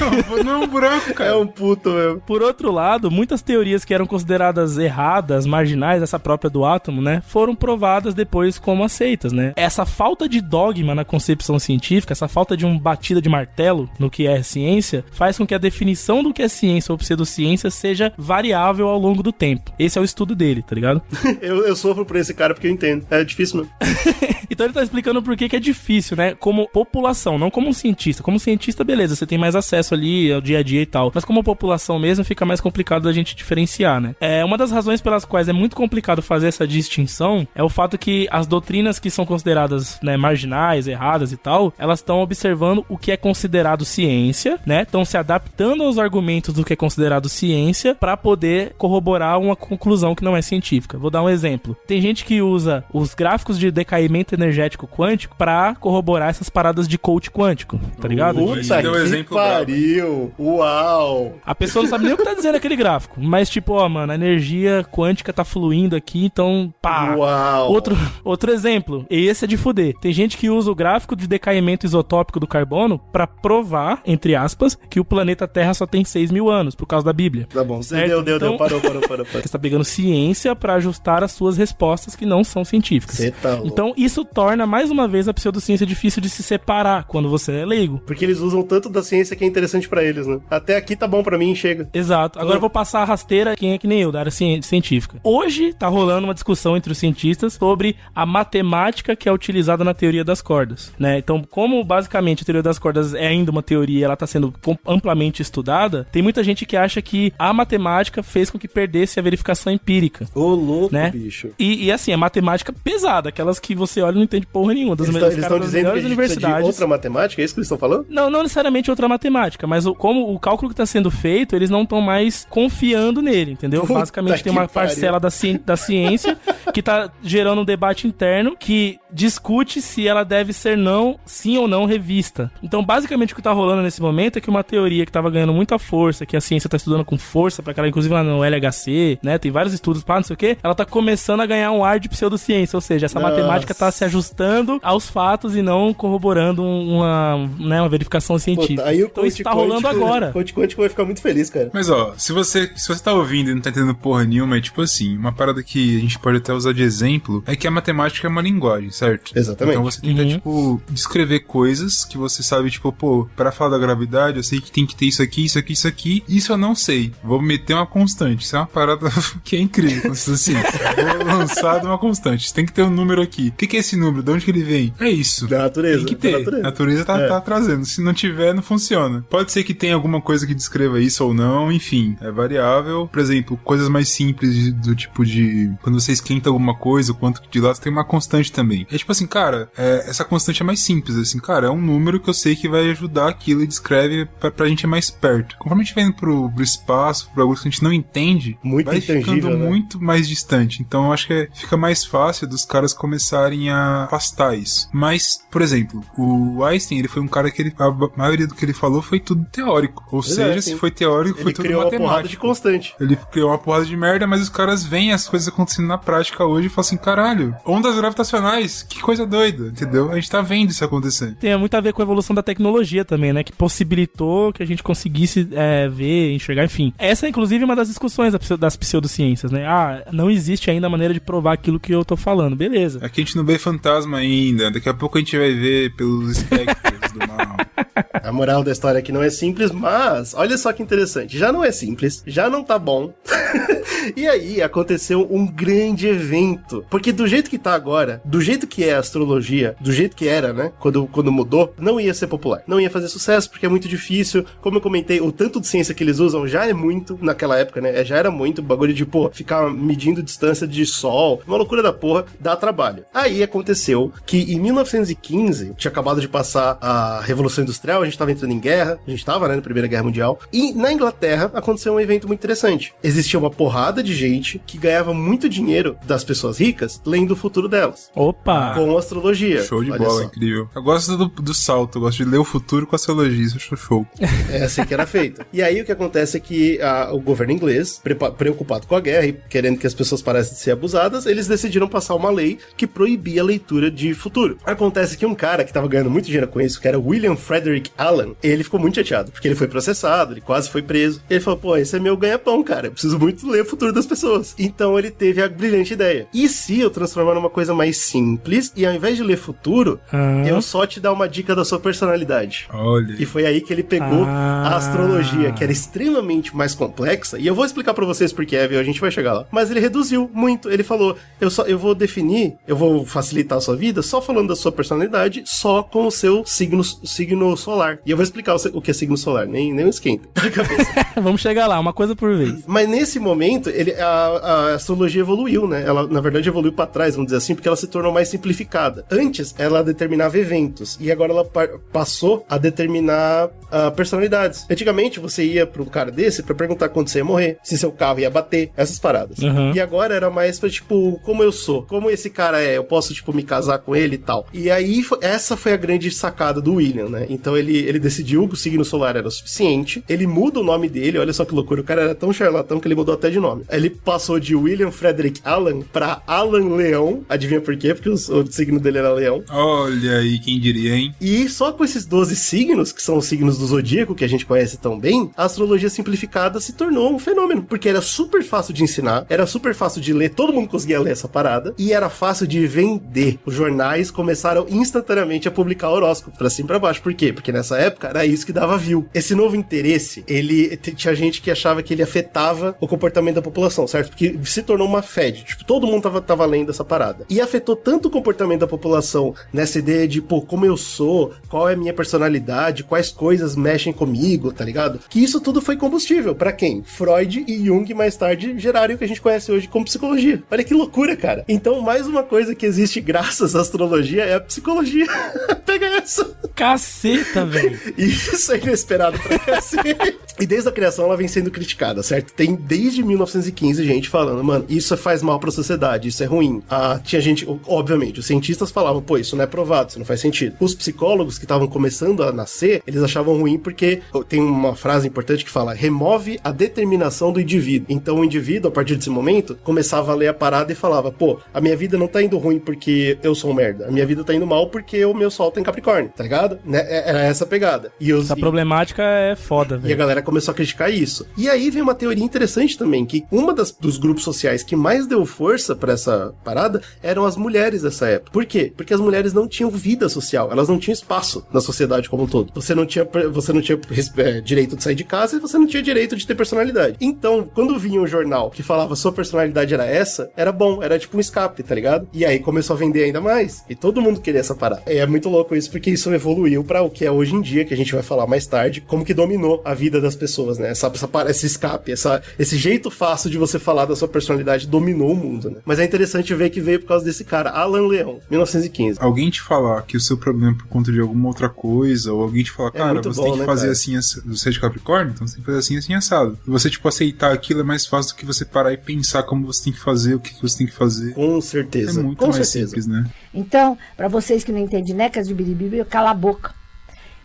Não, não é um buraco, cara. É um puto mesmo. Por outro lado, muitas teorias que eram consideradas erradas, marginais, essa própria do átomo, né, foram provadas depois como aceitas, né? Essa falta de dogma na concepção científica, essa falta de um batida de martelo no que é ciência, faz com que a definição do que é ciência ou pseudociência seja variável ao longo do tempo. Esse é o estudo dele, tá ligado? eu, eu sofro por esse cara porque eu entendo. É difícil mesmo. então ele tá explicando por que, que é difícil, né? Como população, não como um cientista. Como cientista, beleza, você tem mais acesso ali ao dia a dia e tal. Mas como população mesmo, fica mais complicado da gente diferenciar, né? É, uma das razões pelas quais é muito complicado fazer essa distinção é o fato que as doutrinas que são consideradas né, marginais, erradas e tal, elas estão observando o que é considerado ciência, né? Estão se adaptando aos argumentos do que é considerado ciência para poder corroborar uma conclusão que não é científica. Vou dar um exemplo. Tem gente que usa os gráficos de decaimento energético quântico para corroborar essas paradas de coach quântico, tá ligado? Puta, que exemplo pariu! Uau! A pessoa não sabe nem o que tá dizendo aquele gráfico. Mas, tipo, ó, mano, a energia quântica tá fluindo aqui, então, pá. Uau! Outro, outro exemplo, esse é de fuder. Tem gente que usa o gráfico de decaimento isotópico do carbono para provar, entre aspas, que o planeta Terra só tem 6 mil anos, por causa da Bíblia. Tá bom, certo? deu, deu, então, deu. Parou, parou, parou, parou. Você tá pegando ciência para ajustar as suas respostas que não são científicas. Você tá louco. Então, isso torna, mais uma vez, a pseudociência difícil de se separar quando você é leigo. Porque eles usam tanto da ciência que é interessante para eles, né? Até aqui tá bom para mim, chega. Exato. Agora eu vou passar a rasteira quem é que nem eu, da área científica. Hoje tá rolando uma discussão entre os cientistas sobre a matemática que é utilizada na teoria das cordas, né? Então, como basicamente a teoria das cordas é ainda uma teoria, ela tá sendo amplamente estudada, tem muita gente que acha que a matemática fez com que perdesse a verificação empírica. Ô, louco, né? bicho. E, e assim, a matemática pesada, aquelas que você olha e não entende porra nenhuma. Das eles estão dizendo que universidades. De outra matemática, é isso que eles estão falando? Não, não necessariamente outra matemática, mas o, como o cálculo que está sendo feito, eles não estão mais confiando nele, entendeu? Puta Basicamente tem uma parcela da, ci da ciência que está gerando um debate interno que discute se ela deve ser não, sim ou não revista. Então, basicamente o que está rolando nesse momento é que uma teoria que estava ganhando muita força, que a ciência está estudando com força para aquela, inclusive lá no LHC, né? Tem vários estudos para não sei o quê, ela está começando a ganhar um ar de pseudociência, ou seja, essa Nossa. matemática está se ajustando aos fatos e não corroborando uma, né, uma verificação científica. Aí o então isso tá rolando agora. Coach Quântico vai ficar muito feliz, cara. Mas ó, se você, se você tá ouvindo e não tá entendendo porra nenhuma, é tipo assim, uma parada que a gente pode até usar de exemplo é que a matemática é uma linguagem, certo? Exatamente. Então você tenta, uhum. tipo, descrever coisas que você sabe, tipo, pô, pra falar da gravidade, eu sei que tem que ter isso aqui, isso aqui, isso aqui. Isso eu não sei. Vou meter uma constante. Isso é uma parada que é incrível. assim, vou lançar uma constante. Tem que ter um número aqui. O que, que é esse número? De onde que ele vem? É isso. Da natureza. Tem que ter. A natureza, a natureza tá, é. tá trazendo. Se não tiver, não funciona. Pode ser que tenha alguma coisa que descreva isso ou não, enfim, é variável. Por exemplo, coisas mais simples do tipo de quando você esquenta alguma coisa, o quanto de você tem uma constante também. É tipo assim, cara, é, essa constante é mais simples, assim, cara, é um número que eu sei que vai ajudar aquilo e descreve pra, pra gente mais perto. Conforme a gente vai indo pro, pro espaço, pro algo que a gente não entende, muito vai ficando né? muito mais distante. Então eu acho que é, fica mais fácil dos caras começarem a afastar isso. Mas, por exemplo, o Einstein, ele foi um cara que ele, a maioria do que ele falou foi tudo teórico. Ou Exato. seja, se foi teórico, ele foi tudo matemático. Ele criou uma porrada de constante. Ele criou uma porrada de merda, mas os caras veem as coisas acontecendo na prática hoje e falam assim, caralho, ondas gravitacionais, que coisa doida, entendeu? A gente tá vendo isso acontecer. Tem muito a ver com a evolução da tecnologia também, né? Que possibilitou que a gente conseguisse é, ver, enxergar, enfim. Essa é, inclusive, uma das discussões das pseudociências, né? Ah, não existe ainda maneira de provar aquilo que eu tô falando, beleza. Aqui a gente não vê fantasma ainda, daqui a pouco a gente vai ver pelos espectros do mal. A moral da história aqui não é simples, mas olha só que interessante. Já não é simples, já não tá bom. e aí aconteceu um grande evento. Porque do jeito que tá agora, do jeito que é a astrologia, do jeito que era, né? Quando, quando mudou, não ia ser popular. Não ia fazer sucesso porque é muito difícil. Como eu comentei, o tanto de ciência que eles usam já é muito naquela época, né? Já era muito bagulho de, pô, ficar medindo distância de sol. Uma loucura da porra, dá trabalho. Aí aconteceu que em 1915, tinha acabado de passar a Revolução Industrial, a gente tava entrando em guerra, a gente tava, né, na Primeira Guerra Mundial. E na Inglaterra aconteceu um evento muito interessante. Existia uma porrada de gente que ganhava muito dinheiro das pessoas ricas lendo o futuro delas. Opa! Com astrologia. Show de Olha bola, só. incrível. Eu gosto do, do salto, eu gosto de ler o futuro com astrologia, isso acho show. É assim que era feito. E aí o que acontece é que ah, o governo inglês, preocupado com a guerra e querendo que as pessoas parassem de ser abusadas, eles decidiram passar uma lei que proibia a leitura de futuro. Acontece que um cara que tava ganhando muito dinheiro com isso, que era William Frederick Allen, ele ficou muito chateado, porque ele foi processado, ele quase foi preso. Ele falou, pô, esse é meu ganha-pão, cara, eu preciso muito ler o futuro das pessoas. Então ele teve a brilhante ideia. E se eu transformar numa coisa mais simples, e ao invés de ler futuro, Ah. eu só te dar uma dica da sua personalidade? Olha. E foi aí que ele pegou Ah. a astrologia, que era extremamente mais complexa, e eu vou explicar pra vocês porque é, viu? A gente vai chegar lá. Mas ele reduziu muito. Ele falou: eu só eu vou definir, eu vou facilitar a sua vida só falando da sua personalidade, só com o seu signo, signo solar. E eu vou explicar o, que é signo solar, nem, nem esquenta. a cabeça. Vamos chegar lá, uma coisa por vez. Mas nesse momento, ele, a, a astrologia evoluiu, né? Ela, na verdade, evoluiu pra trás, vamos dizer assim, porque ela se tornou mais simplificada. Antes, ela determinava eventos, e agora ela pa- passou a determinar ah, personalidades. Antigamente, você ia pra um cara desse pra perguntar quando você ia morrer, se seu carro ia bater, essas paradas. Uhum. E agora era mais pra, tipo, como eu sou, como esse cara é, eu posso, tipo, me casar com ele e tal. E aí, essa foi a grande sacada do William, né? Então ele, ele decidiu que o signo solar era o suficiente, ele muda o nome dele, olha só que loucura, o cara era tão charlatão que ele mudou até de nome. Ele passou de William Frederick Allen pra Alan Leão, adivinha por quê? Porque os- o, signo dele era leão. Olha aí, quem diria, hein? E só com esses 12 signos, que são os signos do zodíaco, que a gente conhece tão bem, a astrologia simplificada se tornou um fenômeno. Porque era super fácil de ensinar, era super fácil de ler, todo mundo conseguia ler essa parada, e era fácil de vender. Os jornais começaram instantaneamente a publicar horóscopo pra cima e pra baixo. Por quê? Porque nessa época era isso que dava view. Esse novo interesse, ele tinha gente que achava que ele afetava o comportamento da população, certo? Porque se tornou uma fed. Tipo, todo mundo tava, tava lendo essa parada. E afetou tanto o comportamento da população nessa ideia de, pô, como eu sou, qual é a minha personalidade, quais coisas mexem comigo, tá ligado? Que isso tudo foi combustível. Pra quem? Freud e Jung mais tarde geraram o que a gente conhece hoje como psicologia. Olha que loucura, cara. Então, mais uma coisa que existe graças à astrologia é a psicologia. Pega essa. Caceta, velho. Isso é inesperado pra cacete. E desde a criação ela vem sendo criticada, certo? Tem desde 1915 gente falando, mano, isso faz mal pra sociedade, isso é ruim. Ah, tinha gente, obviamente, os cientistas falavam, pô, isso não é provado, isso não faz sentido. Os psicólogos que estavam começando a nascer, eles achavam ruim porque tem uma frase importante que fala, remove a determinação do indivíduo. Então o indivíduo, a partir desse momento, começava a ler a parada e falava, pô, a minha vida não tá indo ruim porque eu sou um merda, a minha vida tá indo mal porque o meu sol tem Capricórnio, tá ligado? Né? Era essa pegada. E os, Essa e- problemática é foda, e a velho. galera começou a criticar isso. E aí vem uma teoria interessante também, que uma das, dos grupos sociais que mais deu força pra essa parada eram as mulheres dessa época. Por quê? Porque as mulheres não tinham vida social, elas não tinham espaço na sociedade como um todo. Você não tinha, você não tinha é, direito de sair de casa e você não tinha direito de ter personalidade. Então, quando vinha um jornal que falava sua personalidade era essa, era bom, era tipo um escape, tá ligado? E aí começou a vender ainda mais. E todo mundo queria essa parada. E é muito louco isso, porque isso evoluiu pra o que é hoje em dia, que a gente vai falar mais tarde, como que dominou a vida das pessoas, né? Essa, essa, para- esse escape, essa, esse jeito fácil de você falar da sua personalidade dominou o mundo, né? Mas é interessante ver que veio por causa desse cara, Alan Leão, 1915. Alguém te falar que o seu problema é por conta de alguma outra coisa, ou alguém te falar, cara, muito você bom, tem que né, fazer cara? assim, ass- você é de Capricórnio, então você tem que fazer assim, assim, assado. E você, tipo, aceitar aquilo é mais fácil do que você parar e pensar como você tem que fazer, o que, você tem que fazer. Com É certeza. muito Com mais certeza. simples, né? Então, para vocês que não entendem necas de biribibi, cala a boca.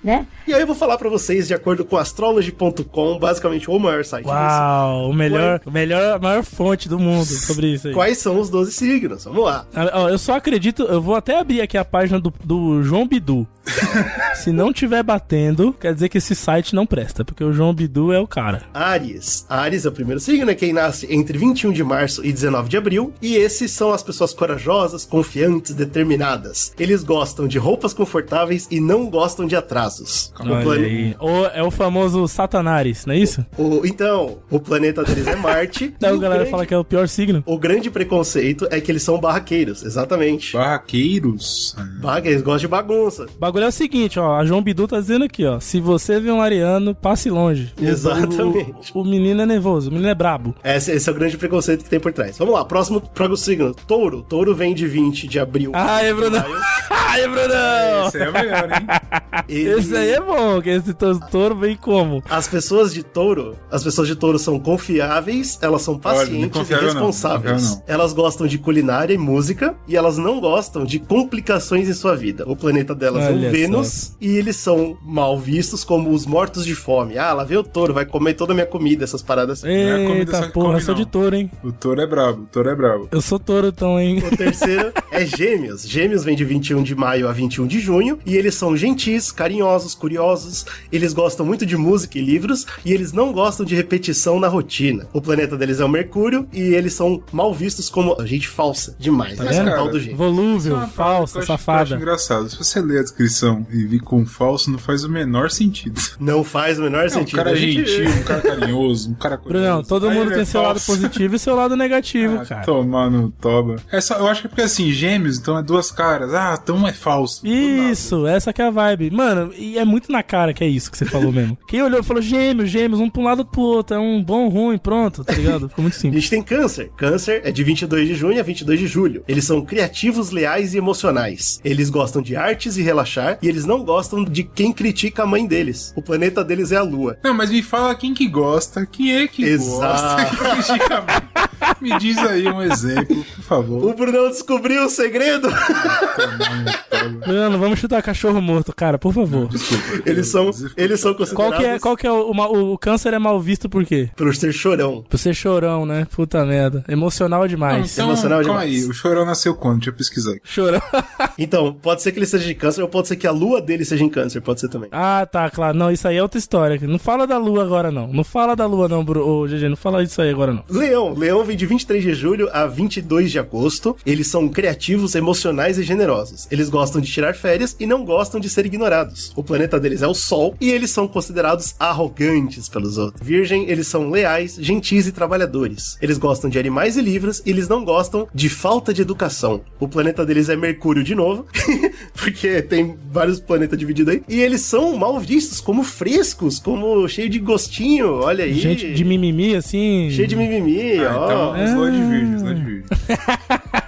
Né? E aí eu vou falar pra vocês, de acordo com astrology.com, basicamente o maior site disso. Uau, o melhor, o melhor, a maior fonte do mundo sobre isso aí. Quais são os 12 signos? Vamos lá. Ah, Eu só acredito, eu vou até abrir aqui a página do, do João Bidu. Se não tiver batendo, quer dizer que esse site não presta, porque o João Bidu é o cara. Ares. Ares é o primeiro signo, é quem nasce entre 21 de março e 19 de abril. E esses são as pessoas corajosas, confiantes, determinadas. Eles gostam de roupas confortáveis e não gostam de atrasos. Casos. O Olha plane- aí. O, é o famoso Satanares, não é isso? o- então, o planeta deles é Marte. e Não, a o galera grande- fala que é o pior signo. O grande preconceito é que eles são barraqueiros, exatamente. Barraqueiros? Barraqueiros, gostam de bagunça. O bagulho é o seguinte, ó. A João Bidu tá dizendo aqui, ó. Se você vê um ariano, passe longe. O- Exatamente. O, o menino é nervoso, o menino é brabo. Esse, esse é o grande preconceito que tem por trás. Vamos lá, próximo próximo signo. Touro. Touro vem de 20 de abril. Ai, Brunão. Ai, Brunão. Esse é o melhor, hein? Ele- Esse aí é bom, que esse to- touro vem como? As pessoas de touro, as pessoas de touro são confiáveis, elas são não pacientes e confiável não, responsáveis. não confiável Elas gostam de culinária e música e elas não gostam de complicações em sua vida. O planeta delas é Olha o só. Vênus e eles são mal vistos como os mortos de fome. Ah, lá veio o touro, vai comer toda a minha comida, essas paradas. é a comida só Eita que porra, eu sou não. de touro, hein? O touro é brabo, o touro é brabo. Eu sou touro, então, hein? O terceiro é Gêmeos. Gêmeos vem de 21 de maio a 21 de junho e eles são gentis, carinhosos, curiosos. Eles gostam muito de música e livros e eles não gostam de repetição na rotina. O planeta deles é o Mercúrio e eles são mal vistos como gente falsa demais. Tá é vendo? tal do gêmeo. Volúvel, é falsa, acho- que eu acho safada. engraçado. Se você ler a descrição e vir com falso, não faz o menor sentido. Não faz o menor É um sentido. cara A gente- gentil, um cara carinhoso, um cara curioso. Brunão, todo Aí mundo tem é seu lado falso. positivo e seu lado negativo, Ah, cara. Tomar no toba. É só, eu acho que é porque assim, gêmeos, então é duas caras. Ah, então é falso. Isso, essa que é a vibe. Mano, e é muito na cara que é isso que você falou mesmo. Quem olhou falou gêmeos, gêmeos, um pra um lado pro outro. É um bom, ruim, pronto, tá ligado? Ficou muito A simples. gente tem câncer. Câncer é de 22 de junho a 22 de julho. Eles são criativos, leais e emocionais. Eles gostam de artes e relaxar e eles não gostam de quem critica a mãe deles. O planeta deles é a lua. Não, mas me fala quem que gosta, quem é que Exato. gosta. que critica a mãe. me diz aí um exemplo, por favor. O Brunão descobriu o segredo. Mano, vamos chutar cachorro morto, cara, por favor. Desculpa. Eles são, eles são Qual considerados que é, qual que é o, uma- o, o câncer é mal visto por quê? por ser chorão. Por ser chorão, né? Puta merda. Emocional Não, demais. então, emocional calma demais. aí, o chorão nasceu quando? Deixa eu pesquisar aqui. Chorão. Então, pode ser que ele seja de câncer ou pode ser que a lua dele seja em câncer, pode ser também. Ah, tá, claro. Não, isso aí é outra história. Não fala da lua agora, não. Não fala da lua, não, bro. Ô, GG, não fala isso aí agora, não. Leão. Leão vem de 23 de julho a 22 de agosto. Eles são criativos, emocionais e generosos. Eles gostam de tirar férias e não gostam de ser ignorados. O planeta deles é o Sol e eles são considerados arrogantes pelos outros. Virgem, eles são leais, gentis e trabalhadores. Eles gostam de animais e livros e eles não gostam de falta de educação. O planeta deles é Mercúrio de novo, porque tem vários planetas divididos aí. E eles são mal vistos como frescos, como cheio de gostinho. Olha aí. Gente de mimimi, assim. Cheio de mimimi, Ah, ó. então, slot de virgem, de virgem.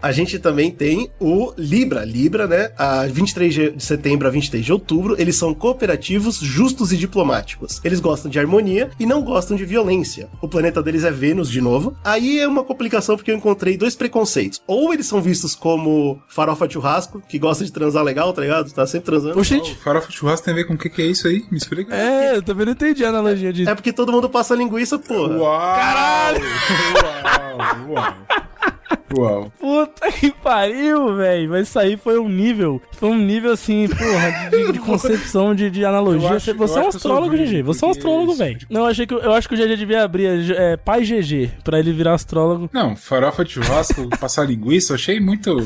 A gente também tem o Libra. Libra, né? A 23 de de setembro a 23 de outubro, eles são cooperativos, justos e diplomáticos. Eles gostam de harmonia e não gostam de violência. O planeta deles é Vênus, de novo. Aí é uma complicação porque eu encontrei dois preconceitos. Ou eles são vistos como farofa de churrasco, que gosta de transar legal, tá ligado? Tá sempre transando. Oxente. Farofa de churrasco tem a ver com o que, que é isso aí? Me explica. É, eu também não entendi a analogia disso. É porque todo mundo passa linguiça, porra. Uau! Caralho! Uau! Uau! Uau! Puta que pariu, velho. Mas isso aí foi um nível. Foi um nível assim, porra, de, de concepção de, de analogia. Acho- você é um astrólogo, GG. Você é um astrólogo, velho. tipo- Não, eu achei que eu acho que o GG devia abrir é, pai GG pra ele virar astrólogo. Não, farofa de churrasco, passar linguiça, eu achei muito,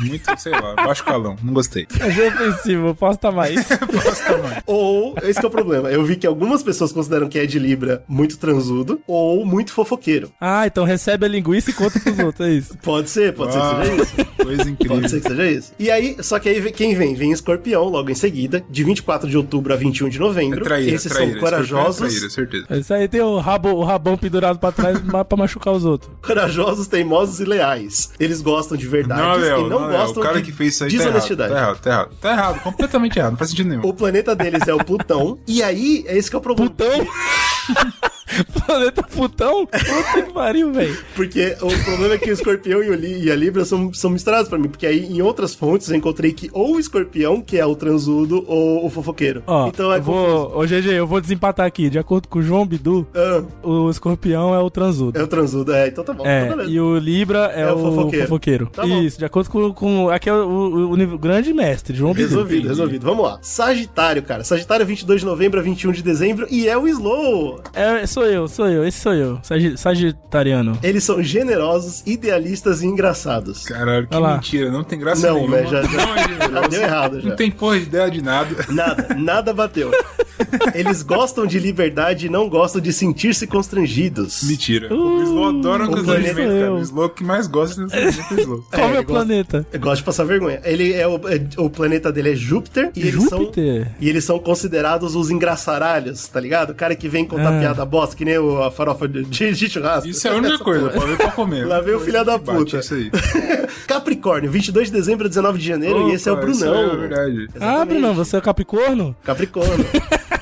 muito, sei lá, baixo calão. Não gostei. Achei ofensivo, posta mais. Gosta mais. Ou, esse que é o problema. Eu vi que algumas pessoas consideram que é de Libra muito transudo ou muito fofoqueiro. Ah, então recebe a linguiça e conta pros outros, é isso. Pode ser, pode ser que Uau, seja isso. Coisa incrível. Pode ser que seja isso. E aí, só que aí quem vem? Vem escorpião logo em seguida, de 24 de outubro a 21 de É novembro. traíra, Esses traíra. são corajosos, Escorpião é traíra, certeza. Isso aí tem o, rabo, o rabão pendurado pra trás pra machucar os outros. corajosos, teimosos e leais. Eles gostam de Não, Léo, e não, não, gostam O cara de que fez isso aí tá errado, desonestidade. tá errado, tá errado. Tá errado, completamente errado, não faz sentido nenhum. O planeta deles é o Plutão. e aí, é esse que é o problema. Putão? Planeta putão? Puta que pariu, velho. Porque o problema é que o escorpião e, o Li- e a Libra são, são misturados pra mim. Porque aí, em outras fontes, eu encontrei que ou o escorpião, que é o transudo, ou o fofoqueiro. Ó, então é eu vou. Ô, GG, eu vou desempatar aqui. De acordo com o João Bidu, Ah, o escorpião é o transudo. é o transudo. É, então tá bom. É, beleza. e o Libra é, É o o fofoqueiro. fofoqueiro. Tá bom. Isso, de acordo com. com aqui é o, o- o grande mestre, João Bidu. Resolvido, resolvido. Vamos lá. Sagitário, cara. Sagitário, 22 de novembro a 21 de dezembro. E é o Slow. É, sou eu, sou eu, esse sou eu. Sagi- Sagitariano. Eles são generosos, idealistas e engraçados. Caralho, que Olha lá. mentira. Não tem graça Não, nenhuma. né? Já, já, Não é já deu errado já. Não tem porra de ideia de nada. Nada, nada bateu. Eles gostam de liberdade e não gostam de sentir-se constrangidos. Mentira. o Slow adora um o constrangimento, planeta- cara. O Slow que mais gosta de constrangimento é o Slow. Qual é, ele o gosta- planeta? Eu gosto de passar vergonha. Ele é o, é- o planeta dele é Júpiter e eles são Júpiter? e eles são considerados os engraçaralhos, tá ligado? O cara que vem contar Ah. piada bosta, que nem o, a farofa de, de, churrasco. Isso é a única coisa, pode ver pra comer. Lá vem o filho da puta. isso aí. Capricórnio, 22 de dezembro a 19 de janeiro e esse é o Opa, isso Brunão. É verdade. Ah, Brunão, você é Capricórnio? Capricórnio.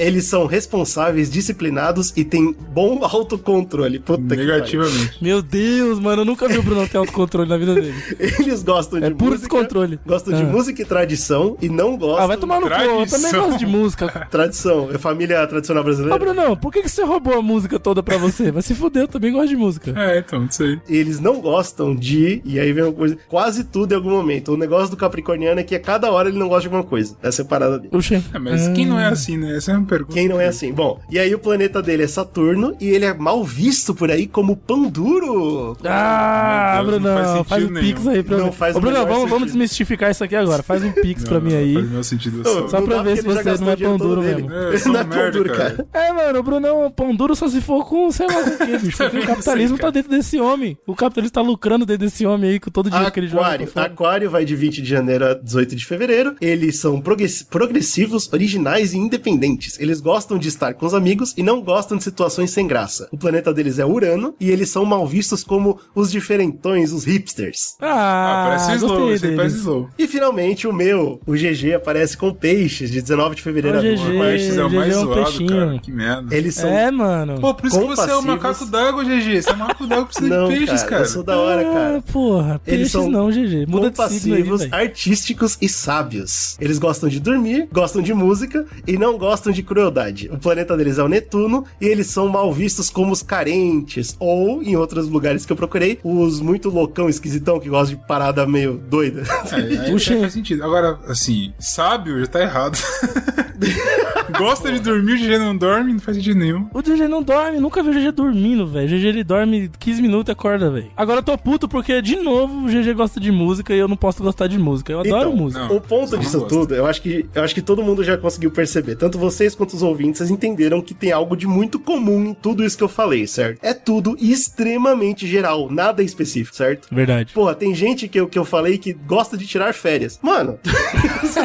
Eles são responsáveis, disciplinados e têm bom autocontrole. Puta que Negativamente. Meu Deus, mano, eu nunca vi o Brunão ter autocontrole na vida dele. Eles gostam de É puro música, descontrole. Gostam de Ah. música e tradição e não gostam Ah, vai tomar no cu, eu também Tradição. gosto de música. tradição. É família tradicional Ô, brasileira. Brunão, por que, que você roubou a música toda pra você? Vai se fuder, eu também gosto de música. É, então, isso aí. Eles não gostam de, e aí vem uma coisa, quase tudo em algum momento. O negócio do capricorniano é que a cada hora ele não gosta de alguma coisa. Essa é a parada dele. Oxê. É, mas quem não é assim, né? Essa é pergunta. Quem não é assim? Bom, e aí o planeta dele é Saturno e ele é mal visto por aí como pão duro. Ah, Deus, não Brunão, faz faz um pix aí pra Não mim. faz Ô, o Brunão, menor vamos, vamos desmistificar isso aqui agora. Faz um pix pra mim aí. Faz meu sentido assim. Só pra ver se você não é o dinheiro pão todo duro dele. mesmo. É, não é pão merda, duro, cara. cara. É, mano, o Brunão, pão duro só se for com, sei lá com o quê, bicho. Porque o capitalismo tá dentro desse homem. O capitalismo tá lucrando dentro desse homem aí com todo o dinheiro que ele joga. Aquário. vai de 20 de janeiro a 18 de fevereiro. Eles são progress- progressivos, originais e independentes. Eles gostam de estar com os amigos e não gostam de situações sem graça. O planeta deles é Urano e eles são mal vistos como os diferentões, os hipsters. Ah, Ah, parece Slow, aí parece. Slow. E finalmente o meu, o GG, aparece com peixes de 19 de fevereiro Ô, a 12 de GG. Mas é o GG mais é um zoado, peixinho. cara. Que merda. Eles são. É, mano. Pô, por isso que você é o compassivos. macaco d'água, GG. Você é o macaco d'água precisa Não, de peixes, cara, cara. eu sou da hora, cara. Ah, porra. Eles Peixes são não, GG. Muda aí, compassivos, velho. artísticos e sábios. Eles gostam de dormir, gostam de música e não gostam de crueldade. O planeta deles é o Netuno e eles são mal vistos como os carentes, ou, em outros lugares que eu procurei, os muito loucão, esquisitão, que gostam de parada meio doida. É, Puxa. faz sentido. Agora, assim, sábio já tá errado. Gosta de dormir, o GG não dorme, não faz sentido nenhum. O GG não dorme, nunca vi o GG dormindo, velho. O GG ele dorme 15 minutos e acorda, velho. Agora eu tô puto porque, de novo, o GG gosta de música e eu não posso gostar de música. Eu adoro Então, música. não. o ponto disso gosta. tudo, eu acho, que, eu acho que todo mundo já conseguiu perceber, tanto vocês quanto os ouvintes, vocês entenderam que tem algo de muito comum em tudo isso que eu falei, certo? É tudo extremamente geral, nada específico, certo? Verdade. Porra, tem gente que eu, que eu falei que gosta de tirar férias. Mano,